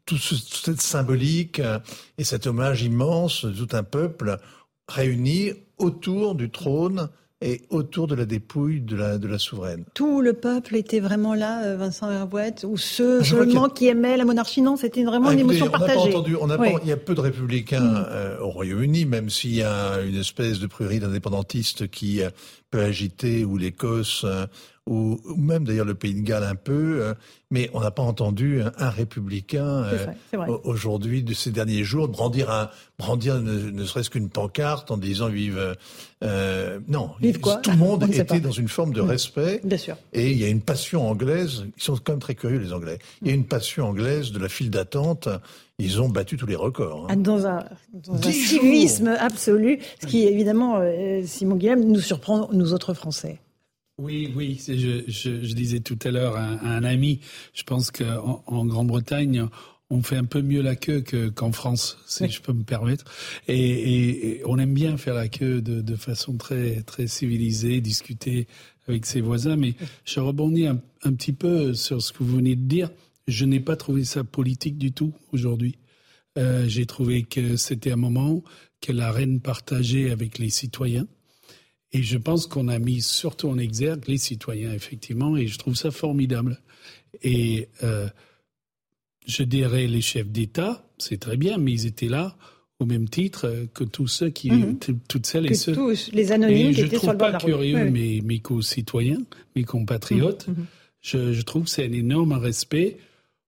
tout toute cette symbolique euh, et cet hommage immense de tout un peuple réuni autour du trône et autour de la dépouille de la, de la souveraine. Tout le peuple était vraiment là, euh, Vincent Herbouette, ou ceux seulement qui aimaient la monarchie Non, c'était vraiment une émotion partagée. On n'a pas entendu, on a pas, il y a peu de républicains mm. euh, au Royaume-Uni, même s'il y a une espèce de prurie d'indépendantistes qui euh, peut agiter, ou l'Écosse, ou, même d'ailleurs le Pays de Galles un peu, euh, mais on n'a pas entendu un, républicain euh, aujourd'hui de ces derniers jours brandir un brandir ne, serait-ce qu'une pancarte en disant vive euh, non tout le monde était dans une forme de mm. respect. Bien sûr. et il y a une passion anglaise ils sont quand même très curieux les Anglais. Il y a une passion anglaise de la file d'attente ils ont battu tous les records. Hein. Dans un, dans un civisme absolu, ce qui évidemment, Simon Guillaume, nous surprend, nous autres Français. Oui, oui, je, je, je, disais tout à l'heure à, un ami, je pense qu'en en, Grande-Bretagne, on fait un peu mieux la queue qu'en France, si je peux me permettre. Et, et, on aime bien faire la queue de, de, façon très, très civilisée, discuter avec ses voisins. Mais je rebondis un, un, petit peu sur ce que vous venez de dire. Je n'ai pas trouvé ça politique du tout aujourd'hui. Euh, J'ai trouvé que c'était un moment que la reine partageait avec les citoyens et je pense qu'on a mis surtout en exergue les citoyens, effectivement, et je trouve ça formidable. Et euh, je dirais les chefs d'État, c'est très bien, mais ils étaient là au même titre que tous ceux qui, mhm. toutes celles et ceux. Tous les anonymes et qui étaient sur le bord de la curieux mes, mes co-citoyens, mes compatriotes. Mhm, mhm. Je, je, trouve que c'est un énorme respect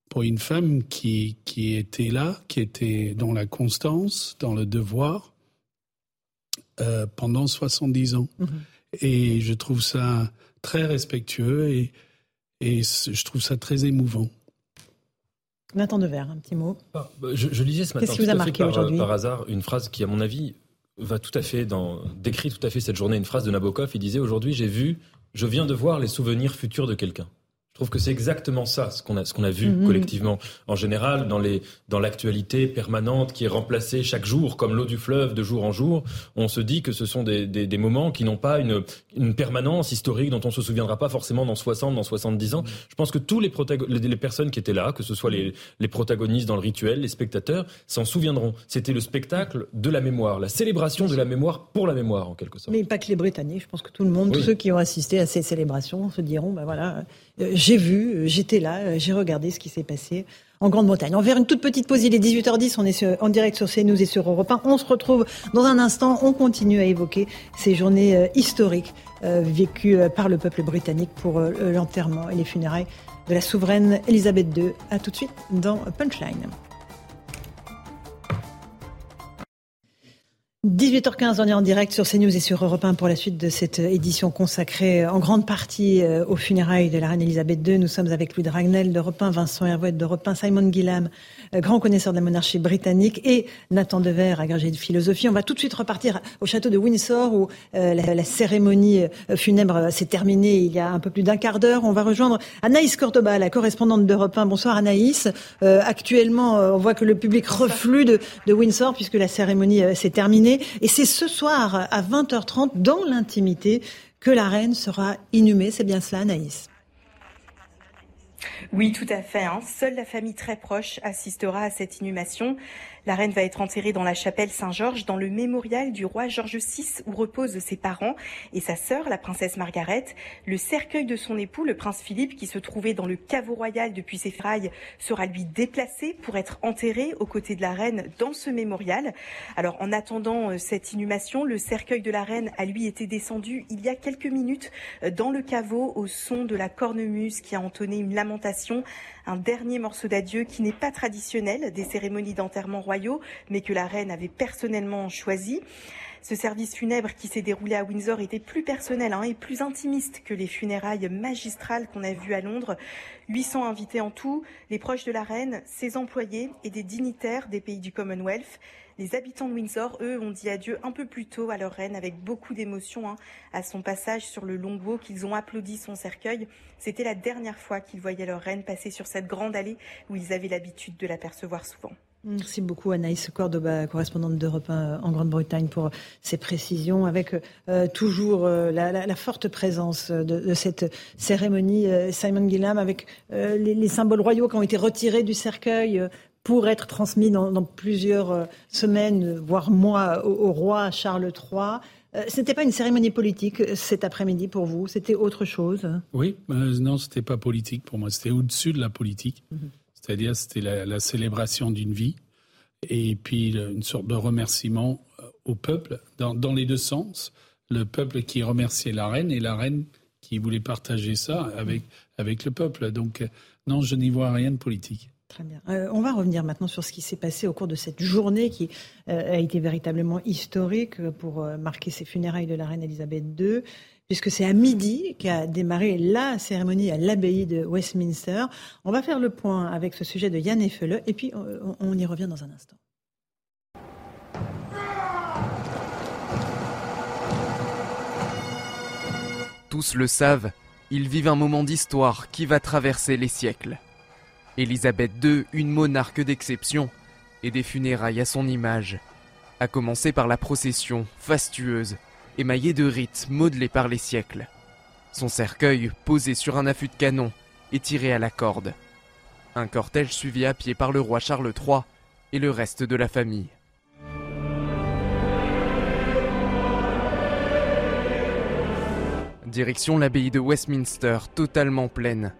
pour une femme qui, qui était là, qui était dans la constance, dans le devoir, euh, pendant 70 ans. Mhm. Et je trouve ça très respectueux et, et je trouve ça très émouvant. Nathan Devers, un petit mot. Ah, bah, je, lisais ce matin Qu'est-ce qui vous a marqué par, par, hasard une phrase qui, à mon avis, va tout à fait dans, décrit tout à fait cette journée. Une phrase de Nabokov. Il disait aujourd'hui, j'ai vu, je viens de voir les souvenirs futurs de quelqu'un. Je trouve que c'est exactement ça, ce qu'on a, ce qu'on a vu mhm. collectivement. En général, dans les, dans l'actualité permanente qui est remplacée chaque jour, comme l'eau du fleuve de jour en jour, on se dit que ce sont des, des, des moments qui n'ont pas une, une permanence historique dont on se souviendra pas forcément dans 60, dans 70 ans. Je pense que tous les, les, personnes qui étaient là, que ce soit les, les protagonistes dans le rituel, les spectateurs, s'en souviendront. C'était le spectacle de la mémoire, la célébration de la mémoire pour la mémoire, en quelque sorte. Mais pas que les Britanniques. Je pense que tout le monde, tous ceux qui ont assisté à ces célébrations, se diront, ben voilà, j'ai vu, euh, j'étais là, euh, j'ai regardé ce qui s'est passé en Grande-Bretagne. On va faire une toute petite pause, il est 18h10, on est en direct sur CNews et sur Europe 1. On se retrouve dans un instant, on continue à évoquer ces journées historiques vécues par le peuple britannique pour l'enterrement et les funérailles de la souveraine Elisabeth II. A tout de suite dans Punchline. 18h15, on est en direct sur CNews et sur Europe 1 pour la suite de cette édition consacrée en grande partie euh, aux funérailles de la reine Elisabeth II. Nous sommes avec Louis Dragnel d'Europe 1, Vincent Hervouet d'Europe 1, Simon Gillam, euh, grand connaisseur de la monarchie britannique, et Nathan Dever, agrégé de philosophie. On va tout de suite repartir au château de Windsor où euh, la, cérémonie funèbre s'est terminée il y a un peu plus d'un quart d'heure. On va rejoindre Anaïs Cordoba, la correspondante d'Europe 1. Bonsoir Anaïs. actuellement, on voit que le public reflue de, de Windsor puisque la cérémonie s'est terminée. Et c'est ce soir à 20h30, dans l'intimité, que la reine sera inhumée. C'est bien cela, Anaïs oui, tout à fait. Hein. Seule la famille très proche assistera à cette inhumation. La reine va être enterrée dans la chapelle Saint-Georges, dans le mémorial du roi George VI, où reposent ses parents et sa sœur, la princesse Margaret. Le cercueil de son époux, le prince Philippe, qui se trouvait dans le caveau royal depuis ses frailles, sera lui déplacé pour être enterré aux côtés de la reine dans ce mémorial. Alors, en attendant euh, cette inhumation, le cercueil de la reine a lui été descendu il y a quelques minutes euh, dans le caveau au son de la cornemuse qui a entonné une lamentation un dernier morceau d'adieu qui n'est pas traditionnel des cérémonies d'enterrement royaux, mais que la reine avait personnellement choisi. Ce service funèbre qui s'est déroulé à Windsor était plus personnel hein, et plus intimiste que les funérailles magistrales qu'on a vues à Londres. 800 invités en tout, les proches de la reine, ses employés et des dignitaires des pays du Commonwealth. Les habitants de Windsor, eux, ont dit adieu un peu plus tôt à leur reine avec beaucoup d'émotion hein, à son passage sur le Longbow qu'ils ont applaudi son cercueil. C'était la dernière fois qu'ils voyaient leur reine passer sur cette grande allée où ils avaient l'habitude de l'apercevoir souvent. Merci beaucoup Anaïs Cordoba, correspondante d'Europe 1 en Grande-Bretagne, pour ces précisions, avec euh, toujours euh, la, forte présence de, cette cérémonie. Euh, Simon Gillam, avec les, symboles royaux qui ont été retirés du cercueil, pour être transmis dans, plusieurs euh, semaines, voire mois, au, roi Charles III. Euh, ce n'était pas une cérémonie politique euh, cet après-midi pour vous, c'était autre chose? Oui, non, ce n'était pas politique pour moi, c'était au-dessus de la politique. Mhm. C'est-à-dire, c'était la, célébration d'une vie et puis une sorte de remerciement au peuple, dans, dans, les deux sens. Le peuple qui remerciait la reine et la reine qui voulait partager ça avec, avec le peuple. Donc, non, je n'y vois rien de politique. Euh, on va revenir maintenant sur ce qui s'est passé au cours de cette journée qui euh, a été véritablement historique pour euh, marquer ces funérailles de la reine Elisabeth II, puisque c'est à midi qu'a démarré la cérémonie à l'abbaye de Westminster. On va faire le point avec ce sujet de Yann Effele et puis on y revient dans un instant. Tous le savent, ils vivent un moment d'histoire qui va traverser les siècles. Élisabeth II, une monarque d'exception, et des funérailles à son image. À commencer par la procession, fastueuse, émaillée de rites modelés par les siècles. Son cercueil, posé sur un affût de canon, est tiré à la corde. Un cortège suivi à pied par le roi Charles III et le reste de la famille. Direction l'abbaye de Westminster, totalement pleine.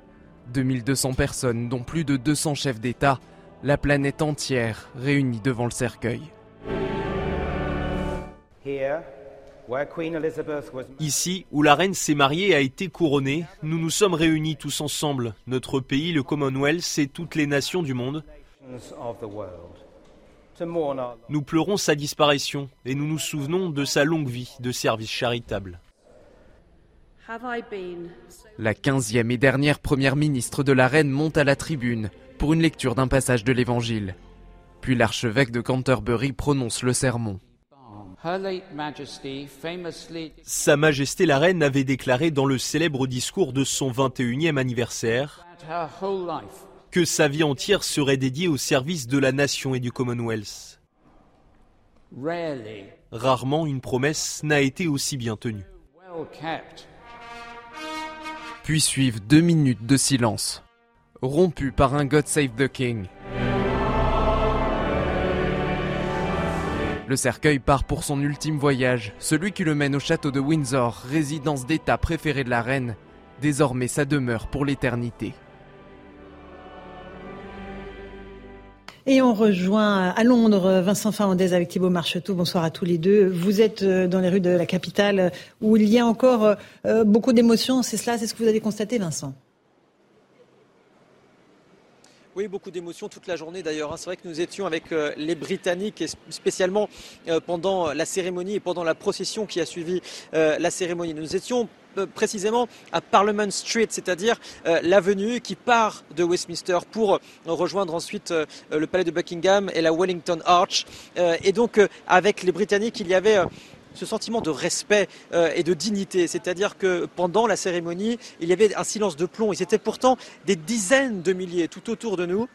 2200 personnes, dont plus de 200 chefs d'État, la planète entière réunie devant le cercueil. Ici, où la reine s'est mariée et a été couronnée, nous nous sommes réunis tous ensemble, notre pays, le Commonwealth et toutes les nations du monde. Nous pleurons sa disparition et nous nous souvenons de sa longue vie de service charitable. La quinzième et dernière première ministre de la reine monte à la tribune pour une lecture d'un passage de l'Évangile. Puis l'archevêque de Canterbury prononce le sermon. Sa Majesté la Reine avait déclaré dans le célèbre discours de son 21e anniversaire que sa vie entière serait dédiée au service de la nation et du Commonwealth. Rarement une promesse n'a été aussi bien tenue. Puis suivent deux minutes de silence, rompu par un God Save the King. Le cercueil part pour son ultime voyage, celui qui le mène au château de Windsor, résidence d'État préférée de la reine, désormais sa demeure pour l'éternité. Et on rejoint à Londres Vincent Fernandez avec Thibault Marcheteau. Bonsoir à tous les deux. Vous êtes euh, dans les rues de la capitale où il y a encore euh, beaucoup d'émotions. C'est cela, c'est ce que vous avez constaté, Vincent? Oui, beaucoup d'émotions toute la journée d'ailleurs. Hein. C'est vrai que nous étions avec euh, les Britanniques et spécialement euh, pendant la cérémonie et pendant la procession qui a suivi euh, la cérémonie. Nous étions précisément à Parliament Street, c'est-à-dire l'avenue qui part de Westminster pour rejoindre ensuite le palais de Buckingham et la Wellington Arch. et donc avec les Britanniques, il y avait ce sentiment de respect euh, et de dignité. C'est-à-dire que pendant la cérémonie, il y avait un silence de plomb. Ils étaient pourtant des dizaines de milliers tout autour de nous.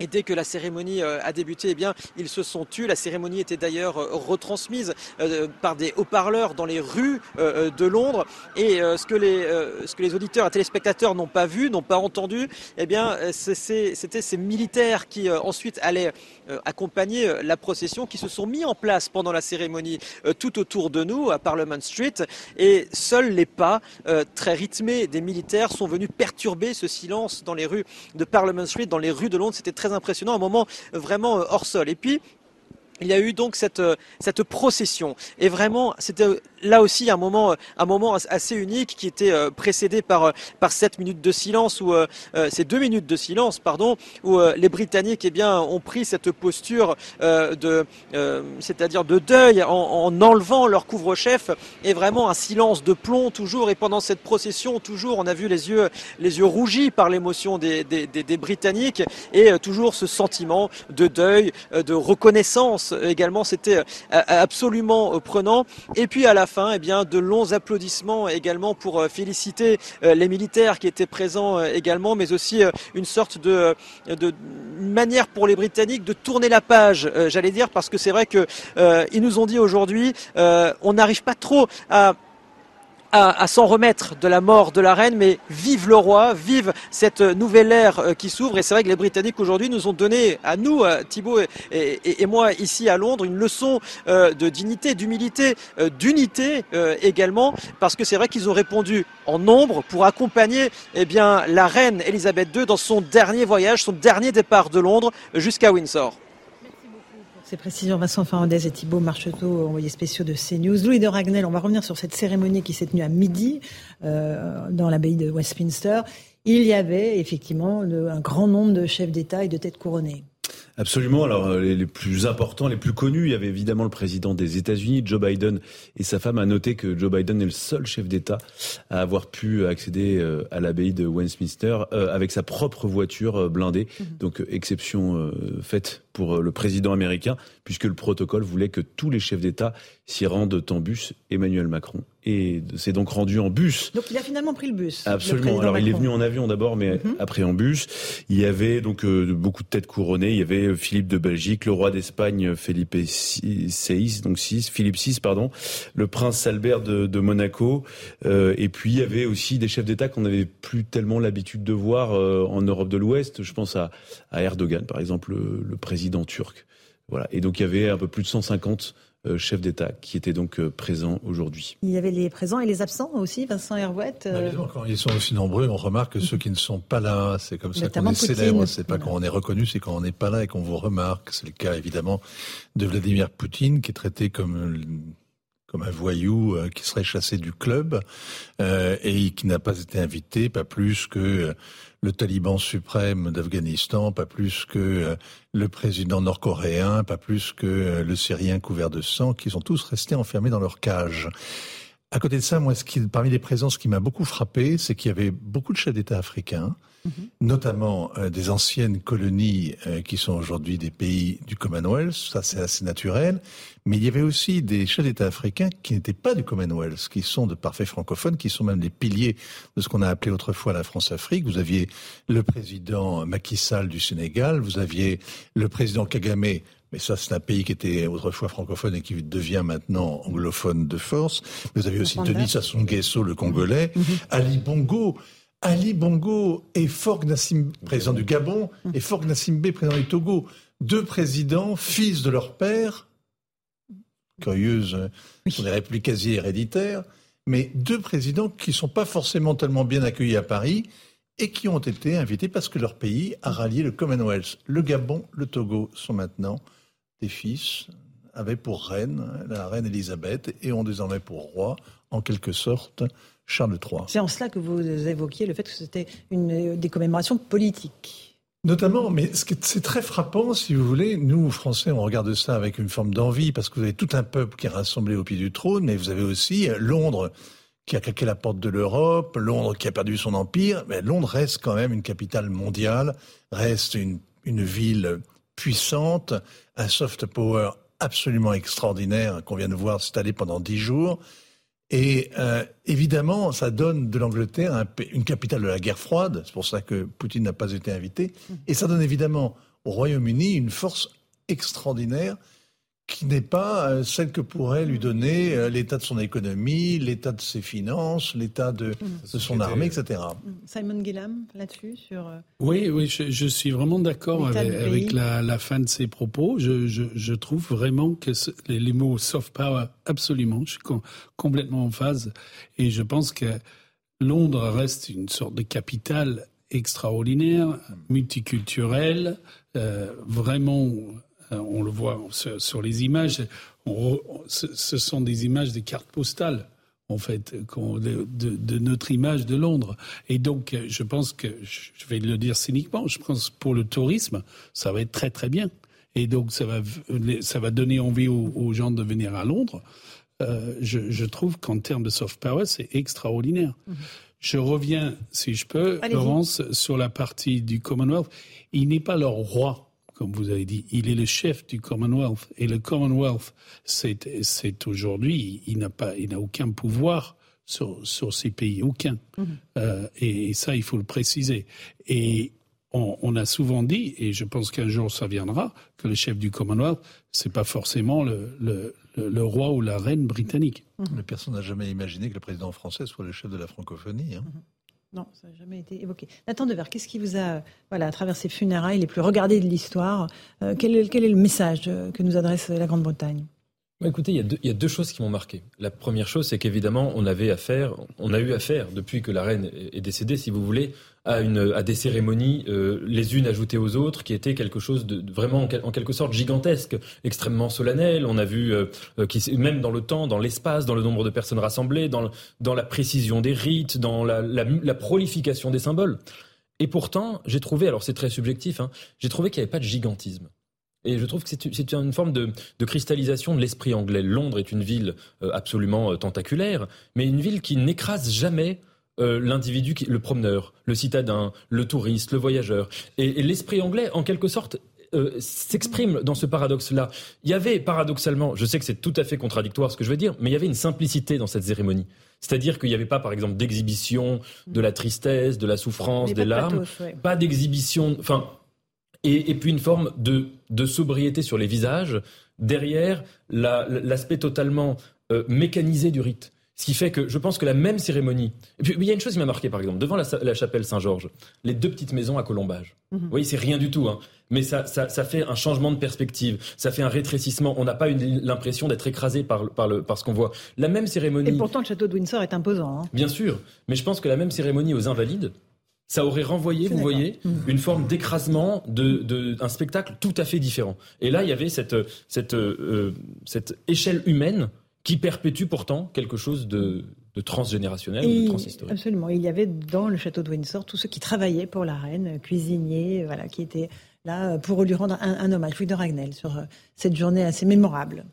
Et dès que la cérémonie euh, a débuté, eh bien, ils se sont tus. La cérémonie était d'ailleurs euh, retransmise euh, par des haut-parleurs dans les rues de Londres. Et ce que les ce que les auditeurs et téléspectateurs n'ont pas vu, n'ont pas entendu, eh bien, c'était ces militaires qui ensuite allaient accompagner la procession, qui se sont mis en place pendant la cérémonie tout autour de nous à Parliament Street. Et seuls les pas très rythmés des militaires sont venus perturber ce silence dans les rues de Parliament Street, dans les rues de Londres. C'était très impressionnant, un moment vraiment euh, hors sol. Et puis, il y a eu donc cette, euh, cette procession. Et vraiment, c'était là aussi un moment, un moment assez unique qui était euh, précédé par, par sept minutes de silence, ou ces deux minutes de silence, pardon, où les Britanniques eh bien, ont pris cette posture de, c'est-à-dire de deuil en, en enlevant leur couvre-chef et vraiment un silence de plomb toujours. Et pendant cette procession, toujours, on a vu les yeux, les yeux rougis par l'émotion des, des, des, des Britanniques et toujours ce sentiment de deuil, de reconnaissance également, c'était euh, absolument euh, prenant. Et puis à la eh de longs applaudissements également pour euh, féliciter les militaires qui étaient présents également, mais aussi une sorte de, manière pour les Britanniques de tourner la page, j'allais dire, parce que c'est vrai que ils nous ont dit aujourd'hui, on n'arrive pas trop à à, s'en remettre de la mort de la reine, mais vive le roi, vive cette nouvelle ère euh, qui s'ouvre. Et c'est vrai que les Britanniques aujourd'hui nous ont donné, à nous, euh, Thibault et, moi ici à Londres, une leçon euh, de dignité, d'humilité, d'unité également, parce que c'est vrai qu'ils ont répondu en nombre pour accompagner eh bien, la reine Elisabeth II dans son dernier voyage, son dernier départ de Londres jusqu'à Windsor. Ces précisions, Vincent Fernandez et Thibault Marcheteau, envoyés spéciaux de CNews. Louis de Ragnel, on va revenir sur cette cérémonie qui s'est tenue à midi euh, dans l'abbaye de Westminster. Il y avait effectivement un grand nombre de chefs d'État et de têtes couronnées. Absolument. Alors euh, les, plus importants, les plus connus, il y avait évidemment le président des États-Unis, Joe Biden, et sa femme a noté que Joe Biden est le seul chef d'État à avoir pu accéder euh, à l'abbaye de Westminster euh, avec sa propre voiture blindée. Mhm. Donc exception faite pour le président américain, puisque le protocole voulait que tous les chefs d'État s'y rendent en bus. Emmanuel Macron et s'est donc rendu en bus. Donc il a finalement pris le bus. Absolument. Alors il est venu en avion d'abord, mais mhm. après en bus. Il y avait donc euh, beaucoup de têtes couronnées. Il y avait euh, Philippe de Belgique, le roi d'Espagne Philippe VI, donc 6, Philippe VI, pardon, le prince Albert de, de Monaco. Euh, et puis il y avait aussi des chefs d'État qu'on n'avait plus tellement l'habitude de voir euh, en Europe de l'Ouest. Je pense à, à Erdogan, par exemple, le, le président turc. Voilà. Et donc il y avait un peu plus de 150 euh, chefs d'État qui étaient donc euh, présents aujourd'hui. Il y avait les présents et les absents aussi, Vincent Herouette. Euh. Bah, quand ils sont aussi nombreux, on remarque que ceux qui ne sont pas là, c'est comme ça qu'on est célèbre. C'est pas quand on est reconnu, c'est quand on n'est pas là et qu'on vous remarque. C'est le cas évidemment de Vladimir Poutine, qui est traité comme comme un voyou qui serait chassé du club et qui n'a pas été invité, pas plus que le taliban suprême d'Afghanistan, pas plus que euh, le président nord-coréen, pas plus que euh, le Syrien couvert de sang, qui sont tous restés enfermés dans leur cage. À côté de ça, moi, parmi les présences qui m'a beaucoup frappé, c'est qu'il y avait beaucoup de chefs d'État africains, mhm. notamment euh, des anciennes colonies qui sont aujourd'hui des pays du Commonwealth, ça c'est assez naturel, mais il y avait aussi des chefs d'État africains qui n'étaient pas du Commonwealth, qui sont de parfaits francophones, qui sont même des piliers de ce qu'on a appelé autrefois la France-Afrique. Vous aviez le président Macky Sall du Sénégal, vous aviez le président Kagame mais ça, c'est un pays qui était autrefois francophone et qui devient maintenant anglophone de force. Vous aviez aussi Denis Sassou Nguesso, le Congolais, mhm. Ali Bongo. Ali Bongo et Faure Gnassingbé, président du Gabon, et Faure Gnassingbé, président du Togo. Deux présidents, fils de leur père, curieuse, euh, sont des républiques quasi héréditaires, mais deux présidents qui ne sont pas forcément tellement bien accueillis à Paris et qui ont été invités parce que leur pays a rallié le Commonwealth. Le Gabon, le Togo sont maintenant des fils, avaient pour reine la reine Elisabeth et ont désormais pour roi, en quelque sorte, Charles III. C'est en cela que vous évoquiez le fait que c'était une, des commémorations politiques. Notamment, mais c'est très frappant, si vous voulez, nous, Français, on regarde ça avec une forme d'envie, parce que vous avez tout un peuple qui est rassemblé au pied du trône, mais vous avez aussi Londres qui a claqué la porte de l'Europe, Londres qui a perdu son empire, mais Londres reste quand même une capitale mondiale, reste une, une ville puissante, un soft power absolument extraordinaire qu'on vient de voir s'installer pendant dix jours. Et euh, évidemment, ça donne de l'Angleterre une capitale de la guerre froide. C'est pour ça que Poutine n'a pas été invité. Et ça donne évidemment au Royaume-Uni une force extraordinaire qui n'est pas euh, celle que pourrait lui donner euh, l'état de son économie, l'état de ses finances, l'état de, mm. son armée, etc. Mm. Simon Gillam, là-dessus sur... Euh, oui, oui, je, suis vraiment d'accord avec, la, fin de ses propos. Je, trouve vraiment que les, mots soft power, absolument, je suis complètement en phase. Et je pense que Londres reste une sorte de capitale extraordinaire, mm. multiculturelle, vraiment on le voit sur, les images, ce sont des images des cartes postales en fait, de, notre image de Londres. Et donc, je pense que, je vais le dire cyniquement, je pense pour le tourisme, ça va être très très bien. Et donc, ça va, ça va donner envie aux, gens de venir à Londres. Euh, je, trouve qu'en termes de soft power, c'est extraordinaire. Mm-hmm. Je reviens, si je peux, Laurence, sur la partie du Commonwealth. Il n'est pas leur roi comme vous avez dit. Il est le chef du Commonwealth. Et le Commonwealth, c'est aujourd'hui, il n'a pas, il n'a aucun pouvoir sur, sur ces pays, aucun. Mhm. Euh, et, ça, il faut le préciser. Et on, a souvent dit, et je pense qu'un jour ça viendra, que le chef du Commonwealth, c'est pas forcément le, le, le, roi ou la reine britannique. Mais personne n'a jamais imaginé que le président français soit le chef de la francophonie. Hein. Mhm. Non, ça n'a jamais été évoqué. Nathan Devers, qu'est-ce qui vous a, voilà, à travers ces funérailles les plus regardées de l'histoire, euh, quel, est, quel, est, le message euh, que nous adresse la Grande-Bretagne? Écoutez, il y, a deux, il y, a deux, choses qui m'ont marqué. La première chose, c'est qu'évidemment, on avait affaire, on a eu affaire depuis que la reine est décédée, si vous voulez, à, une, à des cérémonies euh, les unes ajoutées aux autres, qui étaient quelque chose de, vraiment en, quelque sorte gigantesque, extrêmement solennel. On a vu, euh, euh, même dans le temps, dans l'espace, dans le nombre de personnes rassemblées, dans, dans la précision des rites, dans la, la, la prolification des symboles. Et pourtant, j'ai trouvé, alors c'est très subjectif, hein, j'ai trouvé qu'il n'y avait pas de gigantisme. Et je trouve que c'est une forme de, cristallisation de l'esprit anglais. Londres est une ville euh, absolument euh, tentaculaire, mais une ville qui n'écrase jamais euh, l'individu, le promeneur, le citadin, le touriste, le voyageur. Et, l'esprit anglais, en quelque sorte, s'exprime dans ce paradoxe-là. Il y avait, paradoxalement, je sais que c'est tout à fait contradictoire ce que je veux dire, mais il y avait une simplicité dans cette cérémonie. C'est-à-dire qu'il n'y avait pas, par exemple, d'exhibition de la tristesse, de la souffrance, des larmes, pas d'exhibition. Enfin, et, puis une forme de, sobriété sur les visages derrière l'aspect totalement euh, mécanisé du rite. Ce qui fait que je pense que la même cérémonie. Et puis, il y a une chose qui m'a marqué, par exemple, devant la, chapelle Saint-Georges, les deux petites maisons à colombage. Mhm. Vous voyez, c'est rien du tout, hein. mais ça, fait un changement de perspective, ça fait un rétrécissement. On n'a pas l'impression d'être écrasé par, par, ce qu'on voit. La même cérémonie. Et pourtant, le château de Windsor est imposant. Hein. Bien sûr, mais je pense que la même cérémonie aux Invalides, ça aurait renvoyé, vous voyez, mm. une forme d'écrasement de, de, un spectacle tout à fait différent. Et là, il y avait cette, cette, euh, cette échelle humaine qui perpétue pourtant quelque chose de, de transgénérationnel ou de transhistorique. Absolument. Il y avait dans le château de Windsor tous ceux qui travaillaient pour la reine, cuisiniers, voilà, qui étaient là pour lui rendre un, un hommage. Louis de Ragnel sur euh, cette journée assez mémorable.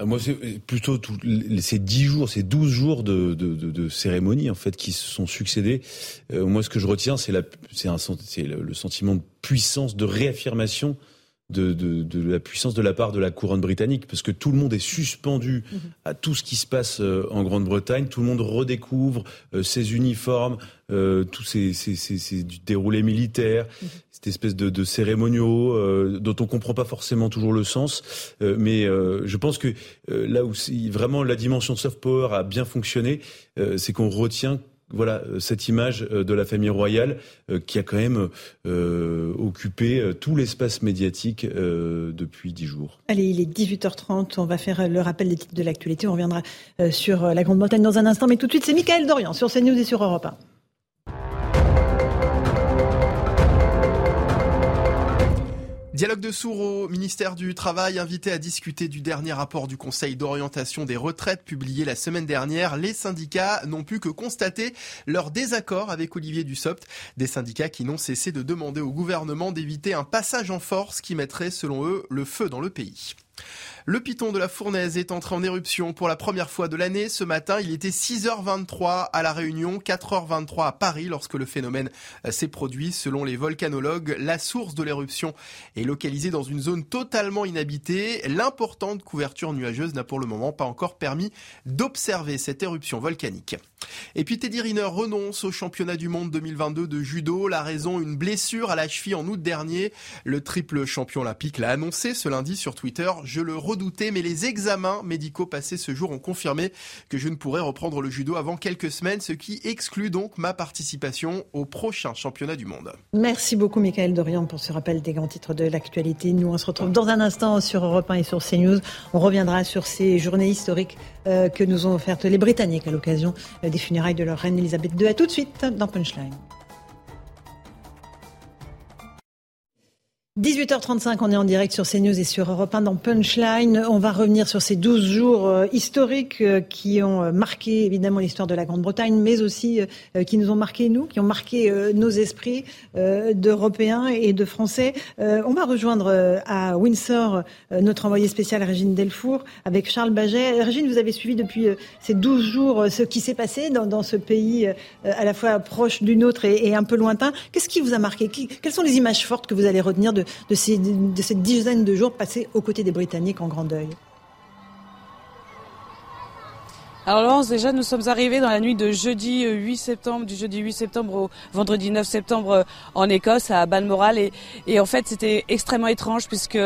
Euh, moi, c'est plutôt ces dix jours, ces douze jours de, de, de, cérémonie en fait qui se sont succédés. Euh, moi, ce que je retiens, c'est c'est le sentiment de puissance, de réaffirmation de, de, de, la puissance de la part de la couronne britannique, parce que tout le monde est suspendu mhm. à tout ce qui se passe euh, en Grande-Bretagne, tout le monde redécouvre euh, ses uniformes, euh, tous ces, ces, ces, ces, déroulés militaires, mhm. cette espèce de, de cérémoniaux euh, dont on comprend pas forcément toujours le sens, mais je pense que là où vraiment la dimension soft power a bien fonctionné, c'est qu'on retient voilà euh, cette image euh, de la famille royale euh, qui a quand même occupé tout l'espace médiatique depuis dix jours. Allez, il est 18h30, on va faire le rappel des titres de l'actualité, on reviendra sur la Grande-Bretagne dans un instant, mais tout de suite c'est Michael Dorian sur CNews et sur Europe 1. Dialogue de sourds au ministère du Travail, invité à discuter du dernier rapport du Conseil d'orientation des retraites publié la semaine dernière. Les syndicats n'ont pu que constater leur désaccord avec Olivier Dussopt. Des syndicats qui n'ont cessé de demander au gouvernement d'éviter un passage en force qui mettrait, selon eux, le feu dans le pays. Le piton de la Fournaise est entré en éruption pour la première fois de l'année. Ce matin, il était 6h23 à La Réunion, 4h23 à Paris lorsque le phénomène euh, s'est produit. Selon les volcanologues, la source de l'éruption est localisée dans une zone totalement inhabitée. L'importante couverture nuageuse n'a pour le moment pas encore permis d'observer cette éruption volcanique. Et puis Teddy Riner renonce au championnat du monde 2022 de judo. La raison, une blessure à la cheville en août dernier. Le triple champion olympique l'a annoncé ce lundi sur Twitter. Je le redoutais, mais les examens médicaux passés ce jour ont confirmé que je ne pourrais reprendre le judo avant quelques semaines, ce qui exclut donc ma participation au prochain championnat du monde. Merci beaucoup, Michael Dorian, pour ce rappel des grands titres de l'actualité. Nous, on se retrouve dans un instant sur Europe 1 et sur CNews. On reviendra sur ces journées historiques euh, que nous ont offertes les Britanniques à l'occasion des funérailles de leur reine Elisabeth II. À tout de suite dans Punchline. 18h35, on est en direct sur CNews et sur Europe 1 dans Punchline. On va revenir sur ces 12 jours euh, historiques euh, qui ont euh, marqué évidemment l'histoire de la Grande-Bretagne, mais aussi qui nous ont marqué nous, qui ont marqué nos esprits d'Européens et de Français. On va rejoindre à Windsor notre envoyé spécial Régine Delfour avec Charles Baget. Régine, vous avez suivi depuis ces 12 jours ce qui s'est passé dans, ce pays à la fois proche d'une autre et, un peu lointain. Qu'est-ce qui vous a marqué? Quelles sont les images fortes que vous allez retenir de de, ces, de cette dizaine de jours passés aux côtés des Britanniques en grand deuil alors Laurence, déjà nous sommes arrivés dans la nuit de jeudi 8 euh, septembre, du jeudi 8 septembre au vendredi 9 septembre euh, en Écosse, à Balmoral. Et, en fait c'était extrêmement étrange puisque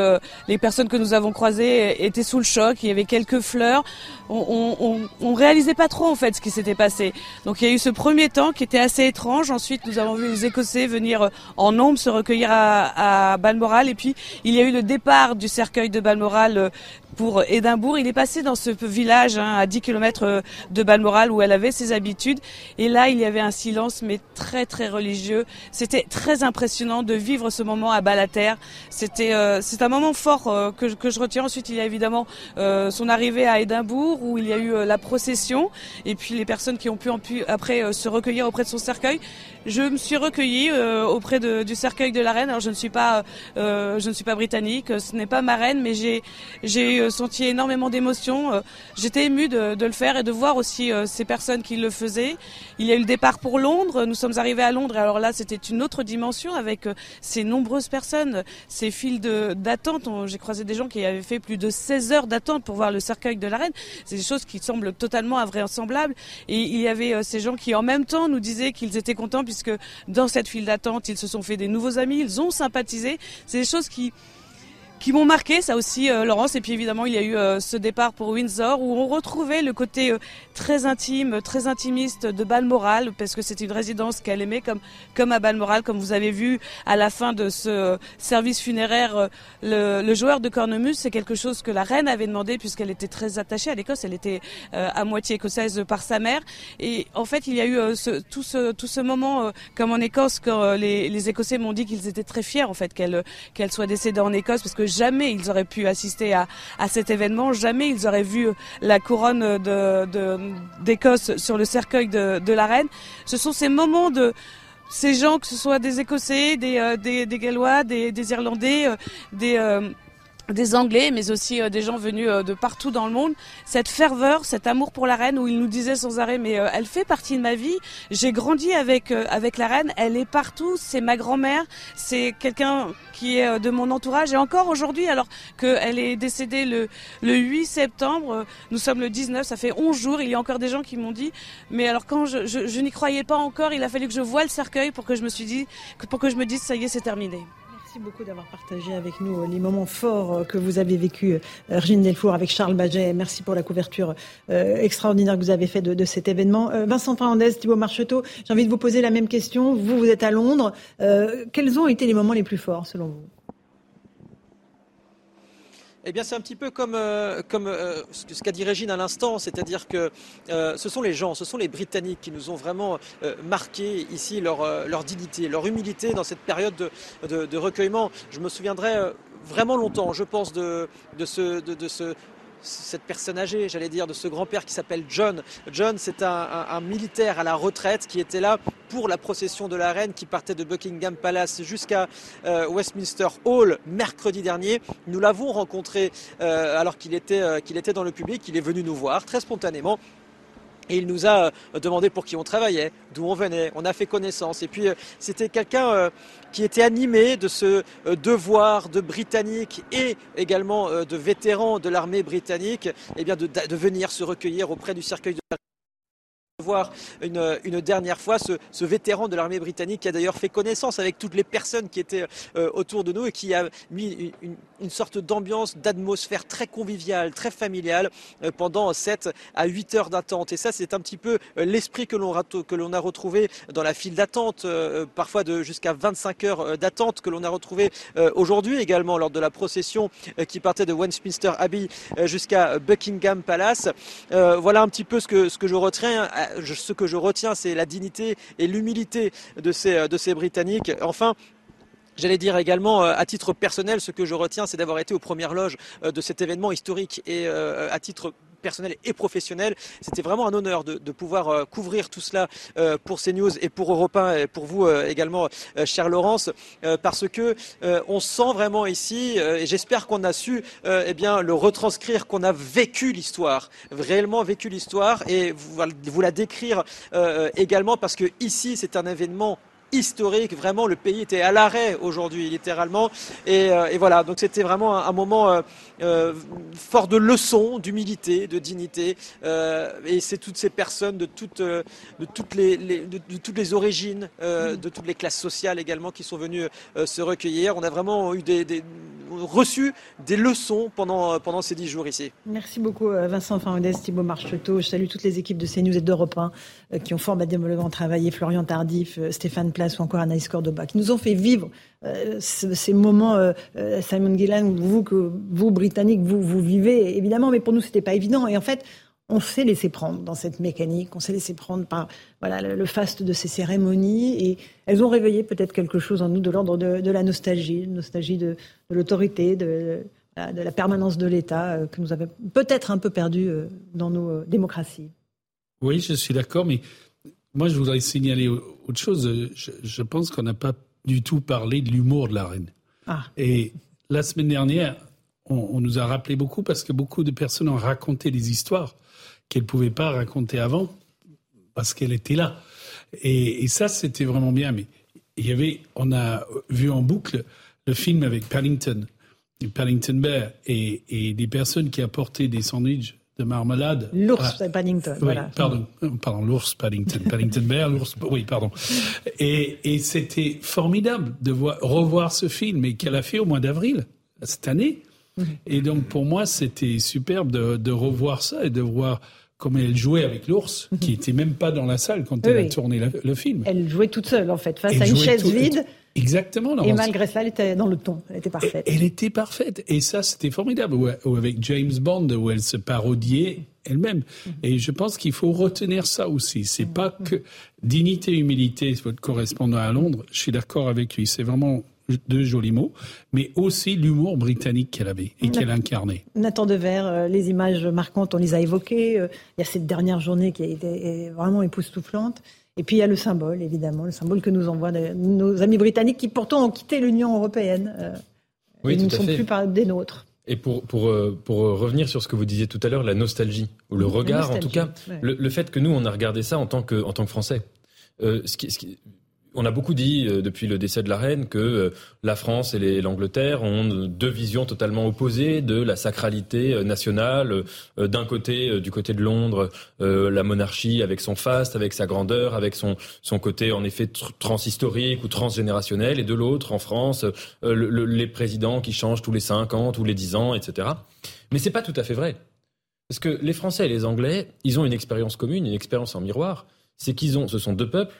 les personnes que nous avons croisées étaient sous le choc, il y avait quelques fleurs. On, on, réalisait pas trop en fait ce qui s'était passé. Donc il y a eu ce premier temps qui était assez étrange. Ensuite nous avons vu les Écossais venir euh, en nombre se recueillir à, à Balmoral. Et puis il y a eu le départ du cercueil de Balmoral pour Édimbourg. Il est passé dans ce village hein, à 10 km euh, de Balmoral où elle avait ses habitudes. Et là, il y avait un silence, mais très très religieux. C'était très impressionnant de vivre ce moment à Balater. C'était euh, c'est un moment fort euh, que, que, je retiens. Ensuite, il y a évidemment son arrivée à Édimbourg où il y a eu la procession et puis les personnes qui ont pu, après se recueillir auprès de son cercueil. Je me suis recueillie auprès de, du cercueil de la reine. Alors je ne suis pas je ne suis pas britannique, ce n'est pas ma reine, mais j'ai j'ai euh, senti énormément d'émotions. Euh, j'étais émue de, le faire et de voir aussi euh, ces personnes qui le faisaient. Il y a eu le départ pour Londres. Nous sommes arrivés à Londres et alors là, c'était une autre dimension avec ces nombreuses personnes, ces files d'attente. J'ai croisé des gens qui avaient fait plus de 16 heures d'attente pour voir le cercueil de la reine. C'est des choses qui semblent totalement invraisemblables. Et il y avait ces gens qui en même temps nous disaient qu'ils étaient contents puisque dans cette file d'attente, ils se sont fait des nouveaux amis, ils ont sympathisé. C'est des choses qui qui m'ont marqué, ça aussi, euh, Laurence. Et puis évidemment, il y a eu euh, ce départ pour Windsor où on retrouvait le côté euh, très intime, très intimiste de Balmoral, parce que c'était une résidence qu'elle aimait, comme comme à Balmoral, comme vous avez vu à la fin de ce service funéraire, le, le joueur de cornemuse, c'est quelque chose que la reine avait demandé puisqu'elle était très attachée à l'Écosse. Elle était à moitié écossaise par sa mère. Et en fait, il y a eu ce, tout ce tout ce moment, comme en Écosse, quand les, les Écossais m'ont dit qu'ils étaient très fiers en fait qu'elle qu'elle soit décédée en Écosse, parce que jamais ils auraient pu assister à, à cet événement, jamais ils auraient vu la couronne d'Écosse sur le cercueil de, la reine. Ce sont ces moments de ces gens, que ce soit des Écossais, des, euh, des, Gallois, des, des Irlandais, euh, des, euh, des Anglais, mais aussi euh, des gens venus euh, de partout dans le monde, cette ferveur, cet amour pour la reine, où ils nous disaient sans arrêt, mais euh, elle fait partie de ma vie. J'ai grandi avec avec la reine, elle est partout. C'est ma grand-mère, c'est quelqu'un qui est de mon entourage. Et encore aujourd'hui, alors qu'elle est décédée le le 8 septembre, nous sommes le 19, ça fait 11 jours. Il y a encore des gens qui m'ont dit, mais alors quand je, je, n'y croyais pas encore, il a fallu que je voie le cercueil pour que je me suis dit, pour que je me dise, ça y est, c'est terminé. Merci beaucoup d'avoir partagé avec nous euh, les moments forts euh, que vous avez vécu, euh, Delfour, avec Charles Baget. Merci pour la couverture extraordinaire que vous avez faite de, cet événement. Vincent Fernandez, Thibault Marcheteau, j'ai envie de vous poser la même question. Vous, vous êtes à Londres. quels ont été les moments les plus forts, selon vous? Eh bien, c'est un petit peu comme, euh, euh, ce qu'a dit Régine à l'instant, c'est-à-dire que euh, ce sont les gens, ce sont les Britanniques qui nous ont vraiment marqué ici leur, dignité, leur humilité dans cette période de, recueillement. Je me souviendrai vraiment longtemps, je pense, de, ce, cette personne âgée, j'allais dire, de ce grand-père qui s'appelle John. John, c'est un, militaire à la retraite qui était là pour la procession de la reine qui partait de Buckingham Palace jusqu'à euh, Westminster Hall mercredi dernier. Nous l'avons rencontré euh, alors qu'il était, euh, qu'il était dans le public. Il est venu nous voir très spontanément. Et il nous a euh, demandé pour qui on travaillait, d'où on venait, on a fait connaissance. Et puis euh, c'était quelqu'un euh, qui était animé de ce devoir de Britanniques et également de vétérans de l'armée britannique, eh bien de, de venir se recueillir auprès du cercueil de la voir une, une, dernière fois ce, vétéran de l'armée britannique qui a d'ailleurs fait connaissance avec toutes les personnes qui étaient euh, autour de nous et qui a mis une, sorte d'ambiance, d'atmosphère très conviviale, très familiale euh, pendant 7 à 8 heures d'attente. Et ça, c'est un petit peu euh, l'esprit que l'on a retrouvé dans la file d'attente, parfois de jusqu'à 25 heures d'attente que l'on a retrouvé aujourd'hui également lors de la procession qui partait de Westminster Abbey jusqu'à Buckingham Palace. voilà un petit peu ce que, ce que je retiens ce que je retiens, c'est la dignité et l'humilité de ces, de ces Britanniques. Enfin, J'allais dire également, euh, à titre personnel, ce que je retiens, c'est d'avoir été aux premières loges euh, de cet événement historique et euh, à titre personnel et professionnel. C'était vraiment un honneur de, pouvoir couvrir tout cela pour CNews et pour Europe 1 et pour vous également, cher Laurence, parce que on sent vraiment ici, et j'espère qu'on a su eh bien, le retranscrire, qu'on a vécu l'histoire, réellement vécu l'histoire, et vous la décrire également, parce que ici, c'est un événement historique. Vraiment, le pays était à l'arrêt aujourd'hui, littéralement. Et, euh, voilà, donc c'était vraiment un, moment euh, euh, fort de leçons, d'humilité, de dignité. et c'est toutes ces personnes de toutes, de toutes, les, de, toutes les origines, de toutes les classes sociales également qui sont venues se recueillir. On a vraiment eu des, reçu des leçons pendant, pendant ces dix jours ici. Merci beaucoup Vincent Fernandez, Thibault Marcheteau. Je salue toutes les équipes de CNews et d'Europe 1 qui ont formidablement travaillé, Florian Tardif, Stéphane Plat ou encore Anaïs Cordoba, qui nous ont fait vivre euh, ces moments, euh, euh, Simon Gillan, vous, que vous, Britanniques, vous, vous vivez, évidemment, mais pour nous, c'était pas évident. Et en fait, on s'est laissé prendre dans cette mécanique, on s'est laissé prendre par voilà, le faste de ces cérémonies, et elles ont réveillé peut-être quelque chose en nous de l'ordre de, la nostalgie, nostalgie de, l'autorité, de, de, la permanence de l'État, que nous avons peut-être un peu perdu dans nos démocraties. Oui, je suis d'accord, mais moi, je voudrais signaler autre chose. Je, pense qu'on n'a pas du tout parlé de l'humour de la reine. Ah. Et la semaine dernière, on, nous a rappelé beaucoup parce que beaucoup de personnes ont raconté des histoires qu'elles ne pouvaient pas raconter avant parce qu'elle était là. Et, ça, c'était vraiment bien. Mais il y avait, on a vu en boucle le film avec Paddington, Paddington Bear, et, et des personnes qui apportaient des sandwichs de marmelade. L'ours ah, Paddington. Oui, pardon, pardon, l'ours Paddington, Paddington Bear, l'ours. Oui, pardon. Et, et c'était formidable de voir, revoir ce film et qu'elle a fait au mois d'avril cette année. Mhm. Et donc pour moi, c'était superbe de, de, revoir ça et de voir comment elle jouait avec l'ours, mhm. qui était même pas dans la salle quand elle a tourné le film. Elle jouait toute seule en fait, face à une chaise vide. Exactement. Et malgré ça, elle était dans le ton. Elle était parfaite. Elle était parfaite. Et ça, c'était formidable. Ou avec James Bond, où elle se parodiait elle-même. Mm-hmm. Et je pense qu'il faut retenir ça aussi. C'est pas mm-hmm. que dignité, humilité, votre correspondant à Londres. Je suis d'accord avec lui. C'est vraiment deux jolis mots, mais aussi l'humour britannique qu'elle avait et qu'elle incarnait. Nathan Devers, euh, les images marquantes, on les a évoquées. Euh, il y a cette dernière journée qui a été vraiment époustouflante. Et puis il y a le symbole, évidemment, le symbole que nous envoient nos amis britanniques qui pourtant ont quitté l'Union européenne. Euh, oui, ils ne sont plus des nôtres. Et pour, pour, pour revenir sur ce que vous disiez tout à l'heure, la nostalgie, ou le regard en tout cas, le, fait que nous, on a regardé ça en tant que, en tant que Français. Euh, ce qui, ce qui, on a beaucoup dit euh, depuis le décès de la reine que euh, la France et l'Angleterre ont deux visions totalement opposées de la sacralité euh, nationale. D'un côté, du côté de Londres, la monarchie avec son faste, avec sa grandeur, avec son, son côté en effet transhistorique ou transgénérationnel, et de l'autre, en France, les présidents qui changent tous les cinq ans, tous les dix ans, etc. Mais c'est pas tout à fait vrai. Parce que les Français et les Anglais, ils ont une expérience commune, une expérience en miroir c'est qu'ils ont, ce sont deux peuples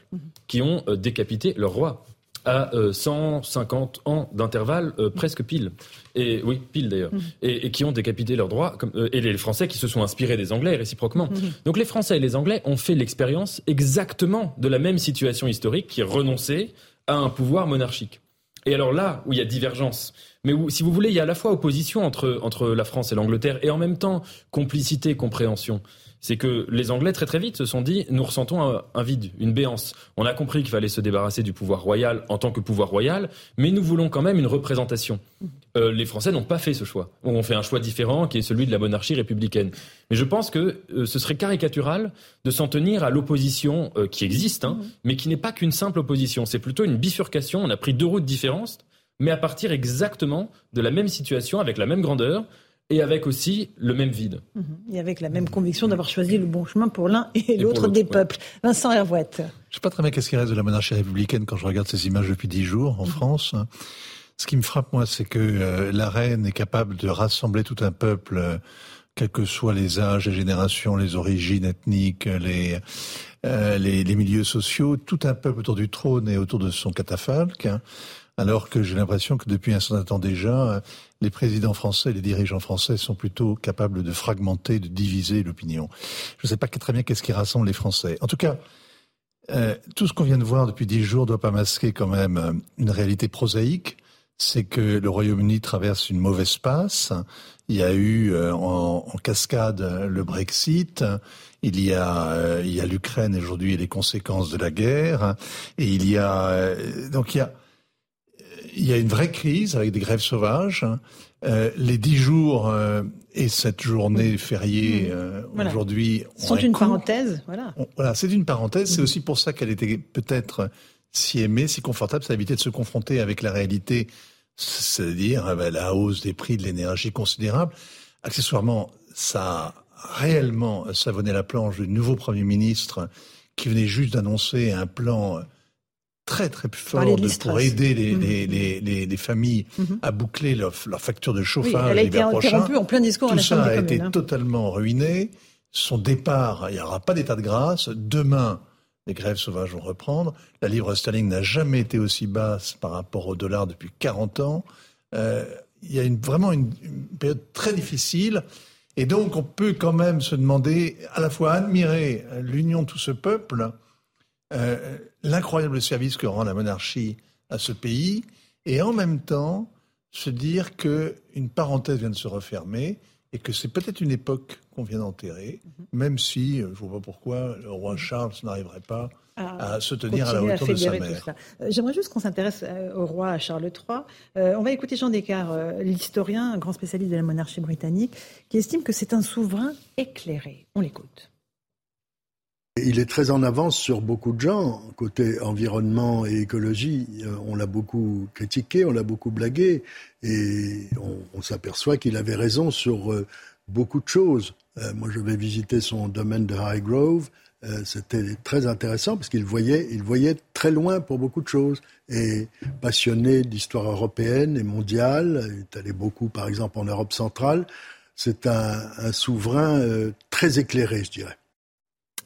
qui ont euh, décapité leur roi. à 150 ans d'intervalle, presque pile. Et oui, pile d'ailleurs. Mhm. Et, qui ont décapité leurs droits, comme, et les Français qui se sont inspirés des Anglais réciproquement. Mhm. Donc les Français et les Anglais ont fait l'expérience exactement de la même situation historique qui est renoncer à un pouvoir monarchique. Et alors là où il y a divergence, mais où, si vous voulez, il y a à la fois opposition entre, entre la France et l'Angleterre et en même temps complicité, compréhension c'est que les Anglais très très vite se sont dit nous ressentons un, vide, une béance. On a compris qu'il fallait se débarrasser du pouvoir royal en tant que pouvoir royal, mais nous voulons quand même une représentation. Euh, les Français n'ont pas fait ce choix. On fait un choix différent qui est celui de la monarchie républicaine. Mais je pense que euh, ce serait caricatural de s'en tenir à l'opposition euh, qui existe, hein, mais qui n'est pas qu'une simple opposition. C'est plutôt une bifurcation. On a pris deux routes différentes mais à partir exactement de la même situation, avec la même grandeur, et avec aussi le même vide. Mhm. Et avec la même conviction d'avoir choisi le bon chemin pour l'un et, l'autre des peuples. Vincent Hervouette. Je ne sais pas très bien qu'est-ce qui reste de la monarchie républicaine quand je regarde ces images depuis dix jours en mhm. France. Ce qui me frappe, moi, c'est que euh, la reine est capable de rassembler tout un peuple, euh, quels que soient les âges, les générations, les origines ethniques, les, euh, les, les, milieux sociaux, tout un peuple autour du trône et autour de son catafalque. Hein alors que j'ai l'impression que depuis un certain temps déjà, les présidents français, les dirigeants français sont plutôt capables de fragmenter, de diviser l'opinion. Je ne sais pas très bien qu'est-ce qui rassemble les Français. En tout cas, euh, tout ce qu'on vient de voir depuis dix jours doit pas masquer quand même euh, une réalité prosaïque. C'est que le Royaume-Uni traverse une mauvaise passe. Il y a eu euh, en, cascade le Brexit. Il y a, il y a l'Ukraine aujourd'hui et les conséquences de la guerre. Et il y a donc il y a il y a une vraie crise avec des grèves sauvages. Euh, les dix jours euh, et cette journée fériée euh, aujourd'hui sont une parenthèse. Voilà. voilà, c'est une parenthèse. C'est aussi pour ça qu'elle était peut-être si aimée, si confortable, ça évitait de se confronter avec la réalité, c'est-à-dire ben, la hausse des prix de l'énergie considérable. Accessoirement, ça a réellement savonné la planche du nouveau Premier ministre qui venait juste d'annoncer un plan très très fort pour aider les, mm-hmm. les, les, les, familles mm-hmm. à boucler leur, leur facture de chauffage. elle a été interrompue en plein discours Tout à la ça a été hein. totalement ruiné. Son départ, il n'y aura pas d'état de grâce. Demain, les grèves sauvages vont reprendre. La livre sterling n'a jamais été aussi basse par rapport au dollar depuis 40 ans. Euh, il y a une, vraiment une, période très difficile. Et donc, on peut quand même se demander, à la fois admirer l'union de tout ce peuple, euh, l'incroyable service que rend la monarchie à ce pays, et en même temps se dire qu'une parenthèse vient de se refermer et que c'est peut-être une époque qu'on vient d'enterrer, mhm. même si, euh, je ne vois pas pourquoi, le roi Charles n'arriverait pas à, se tenir à la hauteur de sa mère. Euh, j'aimerais juste qu'on s'intéresse au roi Charles III. on va écouter Jean Descartes, l'historien, un grand spécialiste de la monarchie britannique, qui estime que c'est un souverain éclairé. On l'écoute. Il est très en avance sur beaucoup de gens. Côté environnement et écologie, euh, on l'a beaucoup critiqué, on l'a beaucoup blagué, et on, s'aperçoit qu'il avait raison sur euh, beaucoup de choses. Euh, moi, je vais visiter son domaine de Highgrove. C'était très intéressant parce qu'il voyait, il voyait très loin pour beaucoup de choses. Et passionné d'histoire européenne et mondiale, il est allé beaucoup, par exemple, en Europe centrale. C'est un souverain très éclairé, je dirais.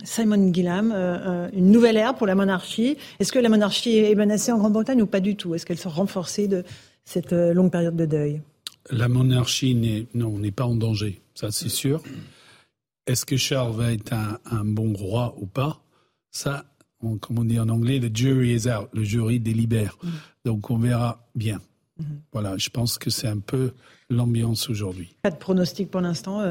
Simon Gillam, euh, euh, une nouvelle ère pour la monarchie. Est-ce que la monarchie est menacée en Grande-Bretagne ou pas du tout? Est-ce qu'elle sera renforcée de cette euh, longue période de deuil? La monarchie n'est non n'est pas en danger, ça c'est sûr. Est-ce que Charles va être un, bon roi ou pas? Ça, comme on dit en anglais, le jury is out, le jury délibère. Mm. Donc on verra bien. Mm-hmm. Voilà, je pense que c'est un peu l'ambiance aujourd'hui. Pas de pronostic pour l'instant,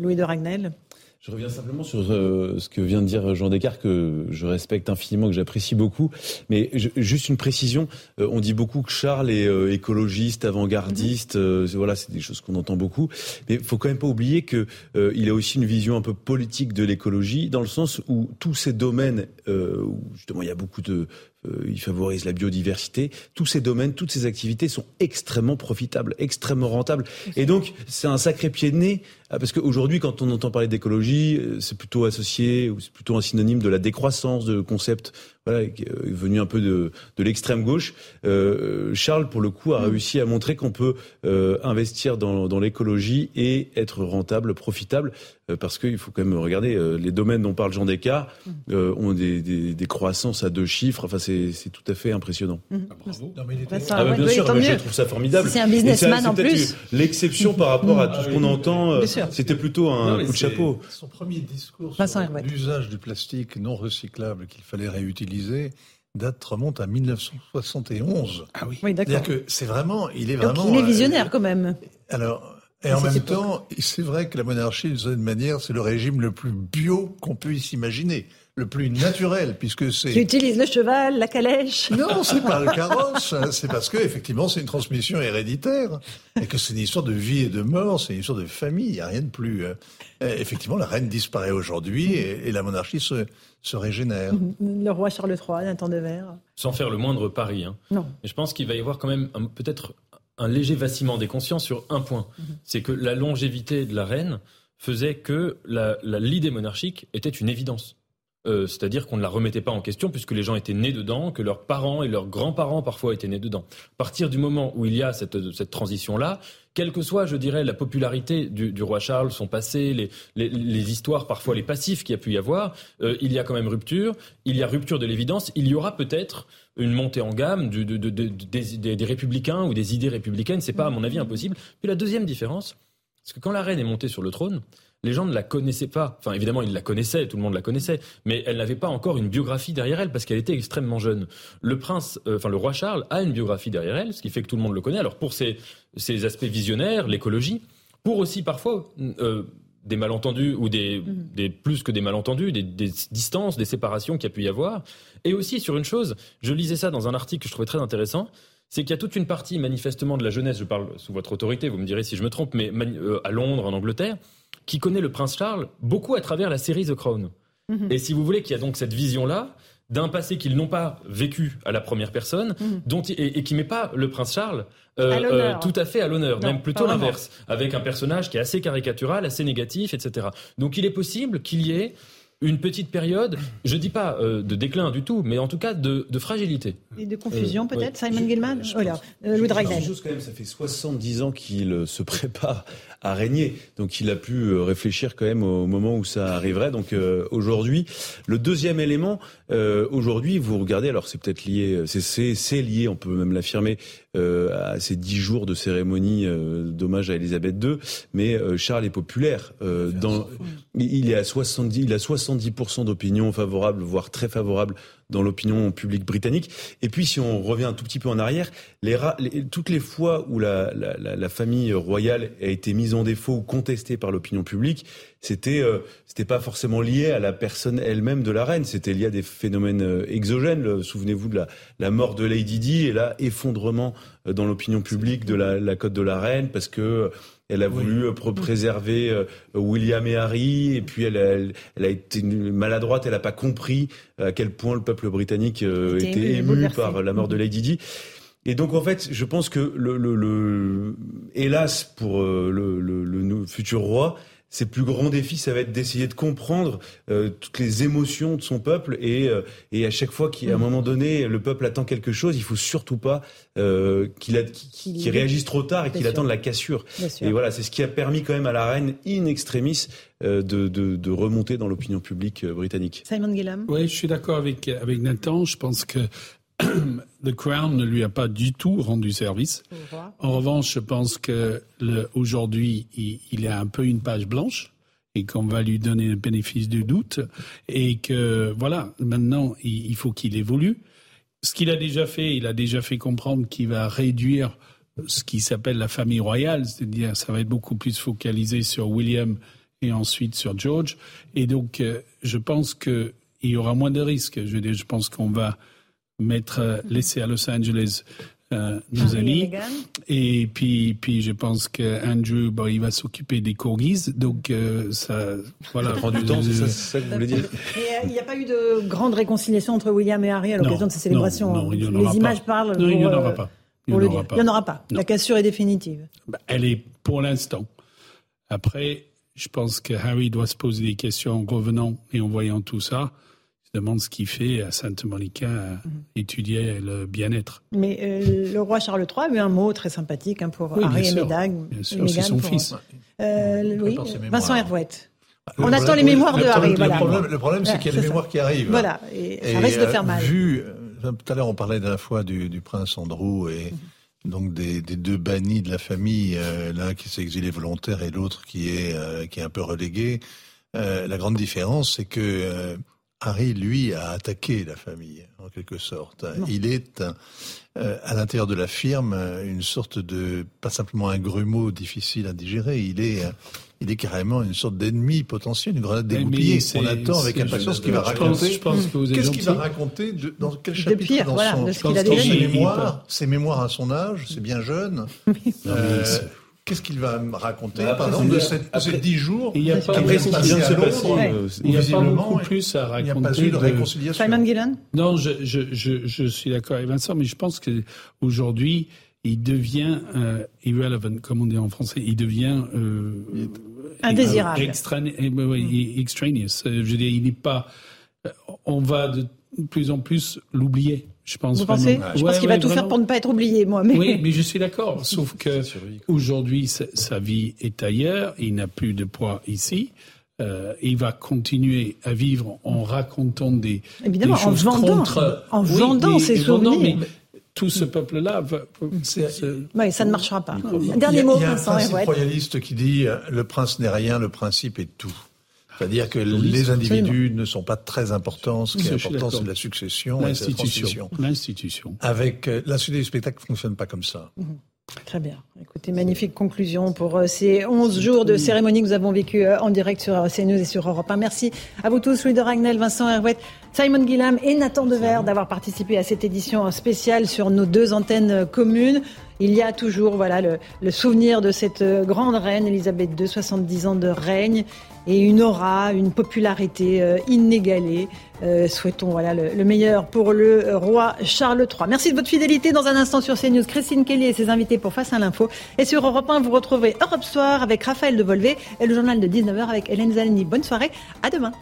Louis de Ragnel? Je reviens simplement sur euh, ce que vient de dire Jean Descartes, que je respecte infiniment, que j'apprécie beaucoup. Mais juste une précision, euh, on dit beaucoup que Charles est euh, écologiste, avant-gardiste, voilà, c'est des choses qu'on entend beaucoup. Mais il faut quand même pas oublier que il a aussi une vision un peu politique de l'écologie, dans le sens où tous ces domaines où justement il y a beaucoup de il favorise la biodiversité. Tous ces domaines, toutes ces activités sont extrêmement profitables, extrêmement rentables. Et donc, c'est un sacré pied de nez, euh, parce qu'aujourd'hui, quand on entend parler d'écologie, euh, c'est plutôt associé, ou c'est plutôt un synonyme de la décroissance, de concept voilà, venu un peu de, de l'extrême gauche. Charles, pour le coup, a mm. réussi à montrer qu'on peut investir dans, dans l'écologie et être rentable, profitable. parce qu'il faut quand même regarder les domaines dont parle Jean Descartes mmh. ont des, des, des, croissances à deux chiffres. Enfin, c'est tout à fait impressionnant. Mmh. Ah, bravo. Non, mais ah, bah, bien sûr, je trouve ça formidable. C'est un businessman en plus. L'exception par rapport à tout ce qu'on entend, c'était plutôt un coup de chapeau. Son premier discours sur l'usage du plastique non recyclable qu'il fallait réutiliser date remonte à 1971. Ah oui, oui d'accord. que c'est vraiment, il est vraiment. il est visionnaire euh, quand même. Alors, et en même temps, c'est vrai que la monarchie, d'une certaine manière, c'est le régime le plus bio qu'on puisse imaginer le plus naturel, puisque c'est. Tu utilises le cheval, la calèche Non, c'est pas le carrosse. Hein. c'est parce que effectivement, c'est une transmission héréditaire et que c'est une histoire de vie et de mort, c'est une histoire de famille. Il n'y a rien de plus. Euh, effectivement, la reine disparaît aujourd'hui et, la monarchie se, se régénère. Le roi Charles III, d'un temps de verre. Sans faire le moindre pari. Hein. Non. Mais je pense qu'il va y avoir quand même peut-être un léger vacillement des consciences sur un point. Mhm. C'est que la longévité de la reine faisait que l'idée monarchique était une évidence. Euh, c'est-à-dire qu'on ne la remettait pas en question puisque les gens étaient nés dedans, que leurs parents et leurs grands-parents parfois étaient nés dedans. À partir du moment où il y a cette, transition-là, quelle que soit, je dirais, la popularité du, roi Charles, son passé, les, histoires, parfois les passifs qu'il y a pu y avoir, euh, il y a quand même rupture, il y a rupture de l'évidence, il y aura peut-être une montée en gamme des, républicains ou des idées républicaines, c'est pas à mon avis impossible. Puis la deuxième différence, c'est que quand la reine est montée sur le trône, les gens ne la connaissaient pas. Enfin, évidemment, ils la connaissaient, tout le monde la connaissait, mais elle n'avait pas encore une biographie derrière elle parce qu'elle était extrêmement jeune. Le prince, euh, enfin le roi Charles a une biographie derrière elle, ce qui fait que tout le monde le connaît. Alors pour ses, aspects visionnaires, l'écologie, pour aussi parfois euh, des malentendus ou des, mhm. des, plus que des malentendus, des, des distances, des séparations qu'il y a pu y avoir, et aussi sur une chose, je lisais ça dans un article que je trouvais très intéressant c'est qu'il y a toute une partie manifestement de la jeunesse, je parle sous votre autorité, vous me direz si je me trompe, mais euh, à Londres, en Angleterre, qui connaît le prince Charles beaucoup à travers la série The Crown. Mhm. Et si vous voulez qu'il y a donc cette vision-là d'un passé qu'ils n'ont pas vécu à la première personne, mhm. dont, et, qui met pas le prince Charles euh, euh, tout à fait à l'honneur, même plutôt l'inverse, avec un personnage qui est assez caricatural, assez négatif, etc. Donc il est possible qu'il y ait une petite période, je dis pas euh, de déclin du tout, mais en tout cas de, fragilité. Et de confusion euh, peut-être, Simon Gilman voilà, euh, Louis Juste quand même, ça fait 70 ans qu'il se prépare à régner, donc il a pu réfléchir quand même au moment où ça arriverait. Donc aujourd'hui, le deuxième élément, aujourd'hui, vous regardez, alors c'est peut-être lié, c'est lié, on peut même l'affirmer, à ces dix jours de cérémonie d'hommage à Elisabeth II, mais Charles est populaire. dans, il est à 70, il a 70% d'opinion favorable, voire très favorable dans l'opinion publique britannique. Et puis, si on revient un tout petit peu en arrière, les, toutes les fois où la, la, la, famille royale a été mise en défaut ou contestée par l'opinion publique, c'était euh, c'était pas forcément lié à la personne elle-même de la reine, c'était lié à des phénomènes euh, exogènes. Souvenez-vous de la, la mort de Lady Di et là effondrement euh, dans l'opinion publique de la, la cote de la reine parce que elle a voulu euh, préserver euh, William et Harry, et puis elle a, elle, a été maladroite, elle n'a pas compris à quel point le peuple britannique euh, était ému par la mort de Lady Di. Et donc en fait, je pense que le, le, le hélas pour le, le, futur roi, ses plus grands défis, ça va être d'essayer de comprendre euh, toutes les émotions de son peuple et, euh, et à chaque fois qu'à un mm. moment donné, le peuple attend quelque chose, il faut surtout pas euh, qu'il qu réagisse trop tard et qu'il attende la cassure. Et voilà, c'est ce qui a permis quand même à la reine in extremis de, de, de, remonter dans l'opinion publique britannique. Simon Gillam. Oui, je suis d'accord avec avec Nathan. Je pense que The Crown ne lui a pas du tout rendu service. En revanche, je pense que aujourd'hui, il, a un peu une page blanche et qu'on va lui donner le bénéfice du doute et que voilà, maintenant, il, faut qu'il évolue. Ce qu'il a déjà fait, il a déjà fait comprendre qu'il va réduire ce qui s'appelle la famille royale, c'est-à-dire ça va être beaucoup plus focalisé sur William et ensuite sur George. Et donc, euh, je pense qu'il y aura moins de risques. Je je pense qu'on va mettre, euh, laisser à Los Angeles euh, nos amis. Et, puis, puis je pense que Andrew, bon, il va s'occuper des corgis. Donc, euh, ça, voilà. prend du temps, c'est ça, que vous voulez dire Il n'y a pas eu de grande réconciliation entre William et Harry à l'occasion de ces célébrations. Non, non, Les images parlent. Non, il n'y en aura pas. Il n'y en, aura pas. La cassure est définitive. Bah, elle est pour l'instant. Après, je pense que Harry doit se poser des questions en revenant et en voyant tout ça demande ce qu'il fait à Santa Monica, mhm. étudier le bien-être. Mais euh, le roi Charles III a eu un mot très sympathique hein, pour Harry et Meghan. Bien sûr, c'est son fils. Euh, oui, Vincent Hervouette. On attend les mémoires de Harry. Le problème, c'est qu'il y a des mémoires qui arrivent. Voilà, et, ça risque de faire mal. Vu, tout à l'heure, on parlait de la fois du, prince Andrew et donc des, deux bannis de la famille, l'un qui s'est exilé volontaire et l'autre qui est qui est un peu relégué. la grande différence, c'est que Harry, lui, a attaqué la famille, en quelque sorte. Il est, euh, à l'intérieur de la firme, une sorte de, pas simplement un grumeau difficile à digérer, il est, il est carrément une sorte d'ennemi potentiel, une grenade dégoupillée. On attend avec impatience ce qu'il va raconter. Qu'est-ce qu'il va raconter de, dans quel chapitre pire, dans, voilà, son, de ce qu'il a déjà ses mémoires, ses mémoires à son âge, c'est bien jeune. Euh, Qu'est-ce qu'il va me raconter bah, pendant de, cette, ces dix jours Il n'y a pas, après, il y a pas beaucoup plus à raconter. Il n'y a pas eu de réconciliation. Simon Gillen Non, je, je, je, je suis d'accord avec Vincent, mais je pense qu'aujourd'hui, il devient euh, irrelevant, comme on dit en français. Il devient euh, indésirable, extraneous. Je veux dire, il n'est pas. On va de plus en plus l'oublier. Je pense Vous pensez Je pense qu'il va tout faire pour ne pas être oublié, moi. Mais... Oui, mais je suis d'accord. Sauf que aujourd'hui, sa vie est ailleurs. Il n'a plus de poids ici. Euh, il va continuer à vivre en racontant des, Évidemment, des choses en vendant, contre... en vendant ses souvenirs. mais tout ce peuple-là, oui, ça ne marchera pas. Dernier mot, Il y a un principe royaliste qui dit euh, le prince n'est rien, le principe est tout. C'est-à-dire que les individus ne sont pas très importants. Ce qui est important, c'est la succession l'institution. L'institution. Avec euh, la suite du spectacle ne fonctionne pas comme ça. Mhm. Très bien. Écoutez, magnifique conclusion pour euh, ces 11 jours de cérémonie que nous avons vécu euh, en direct sur CNews et sur Europe 1. Merci à vous tous, Louis de Ragnel, Vincent Herouet, Simon Guillam et Nathan Dever d'avoir participé à cette édition spéciale sur nos deux antennes communes. Il y a toujours voilà le, le souvenir de cette grande reine, Elisabeth II, 70 ans de règne et une aura, une popularité euh, inégalée. Euh, souhaitons voilà le, meilleur pour le roi Charles III. Merci de votre fidélité. Dans un instant sur CNews, Christine Kelly et ses invités pour Face à l'info. Et sur Europe 1, vous retrouverez Europe Soir avec Raphaël Devolvé et le journal de 19h avec Hélène Zalny. Bonne soirée, à demain.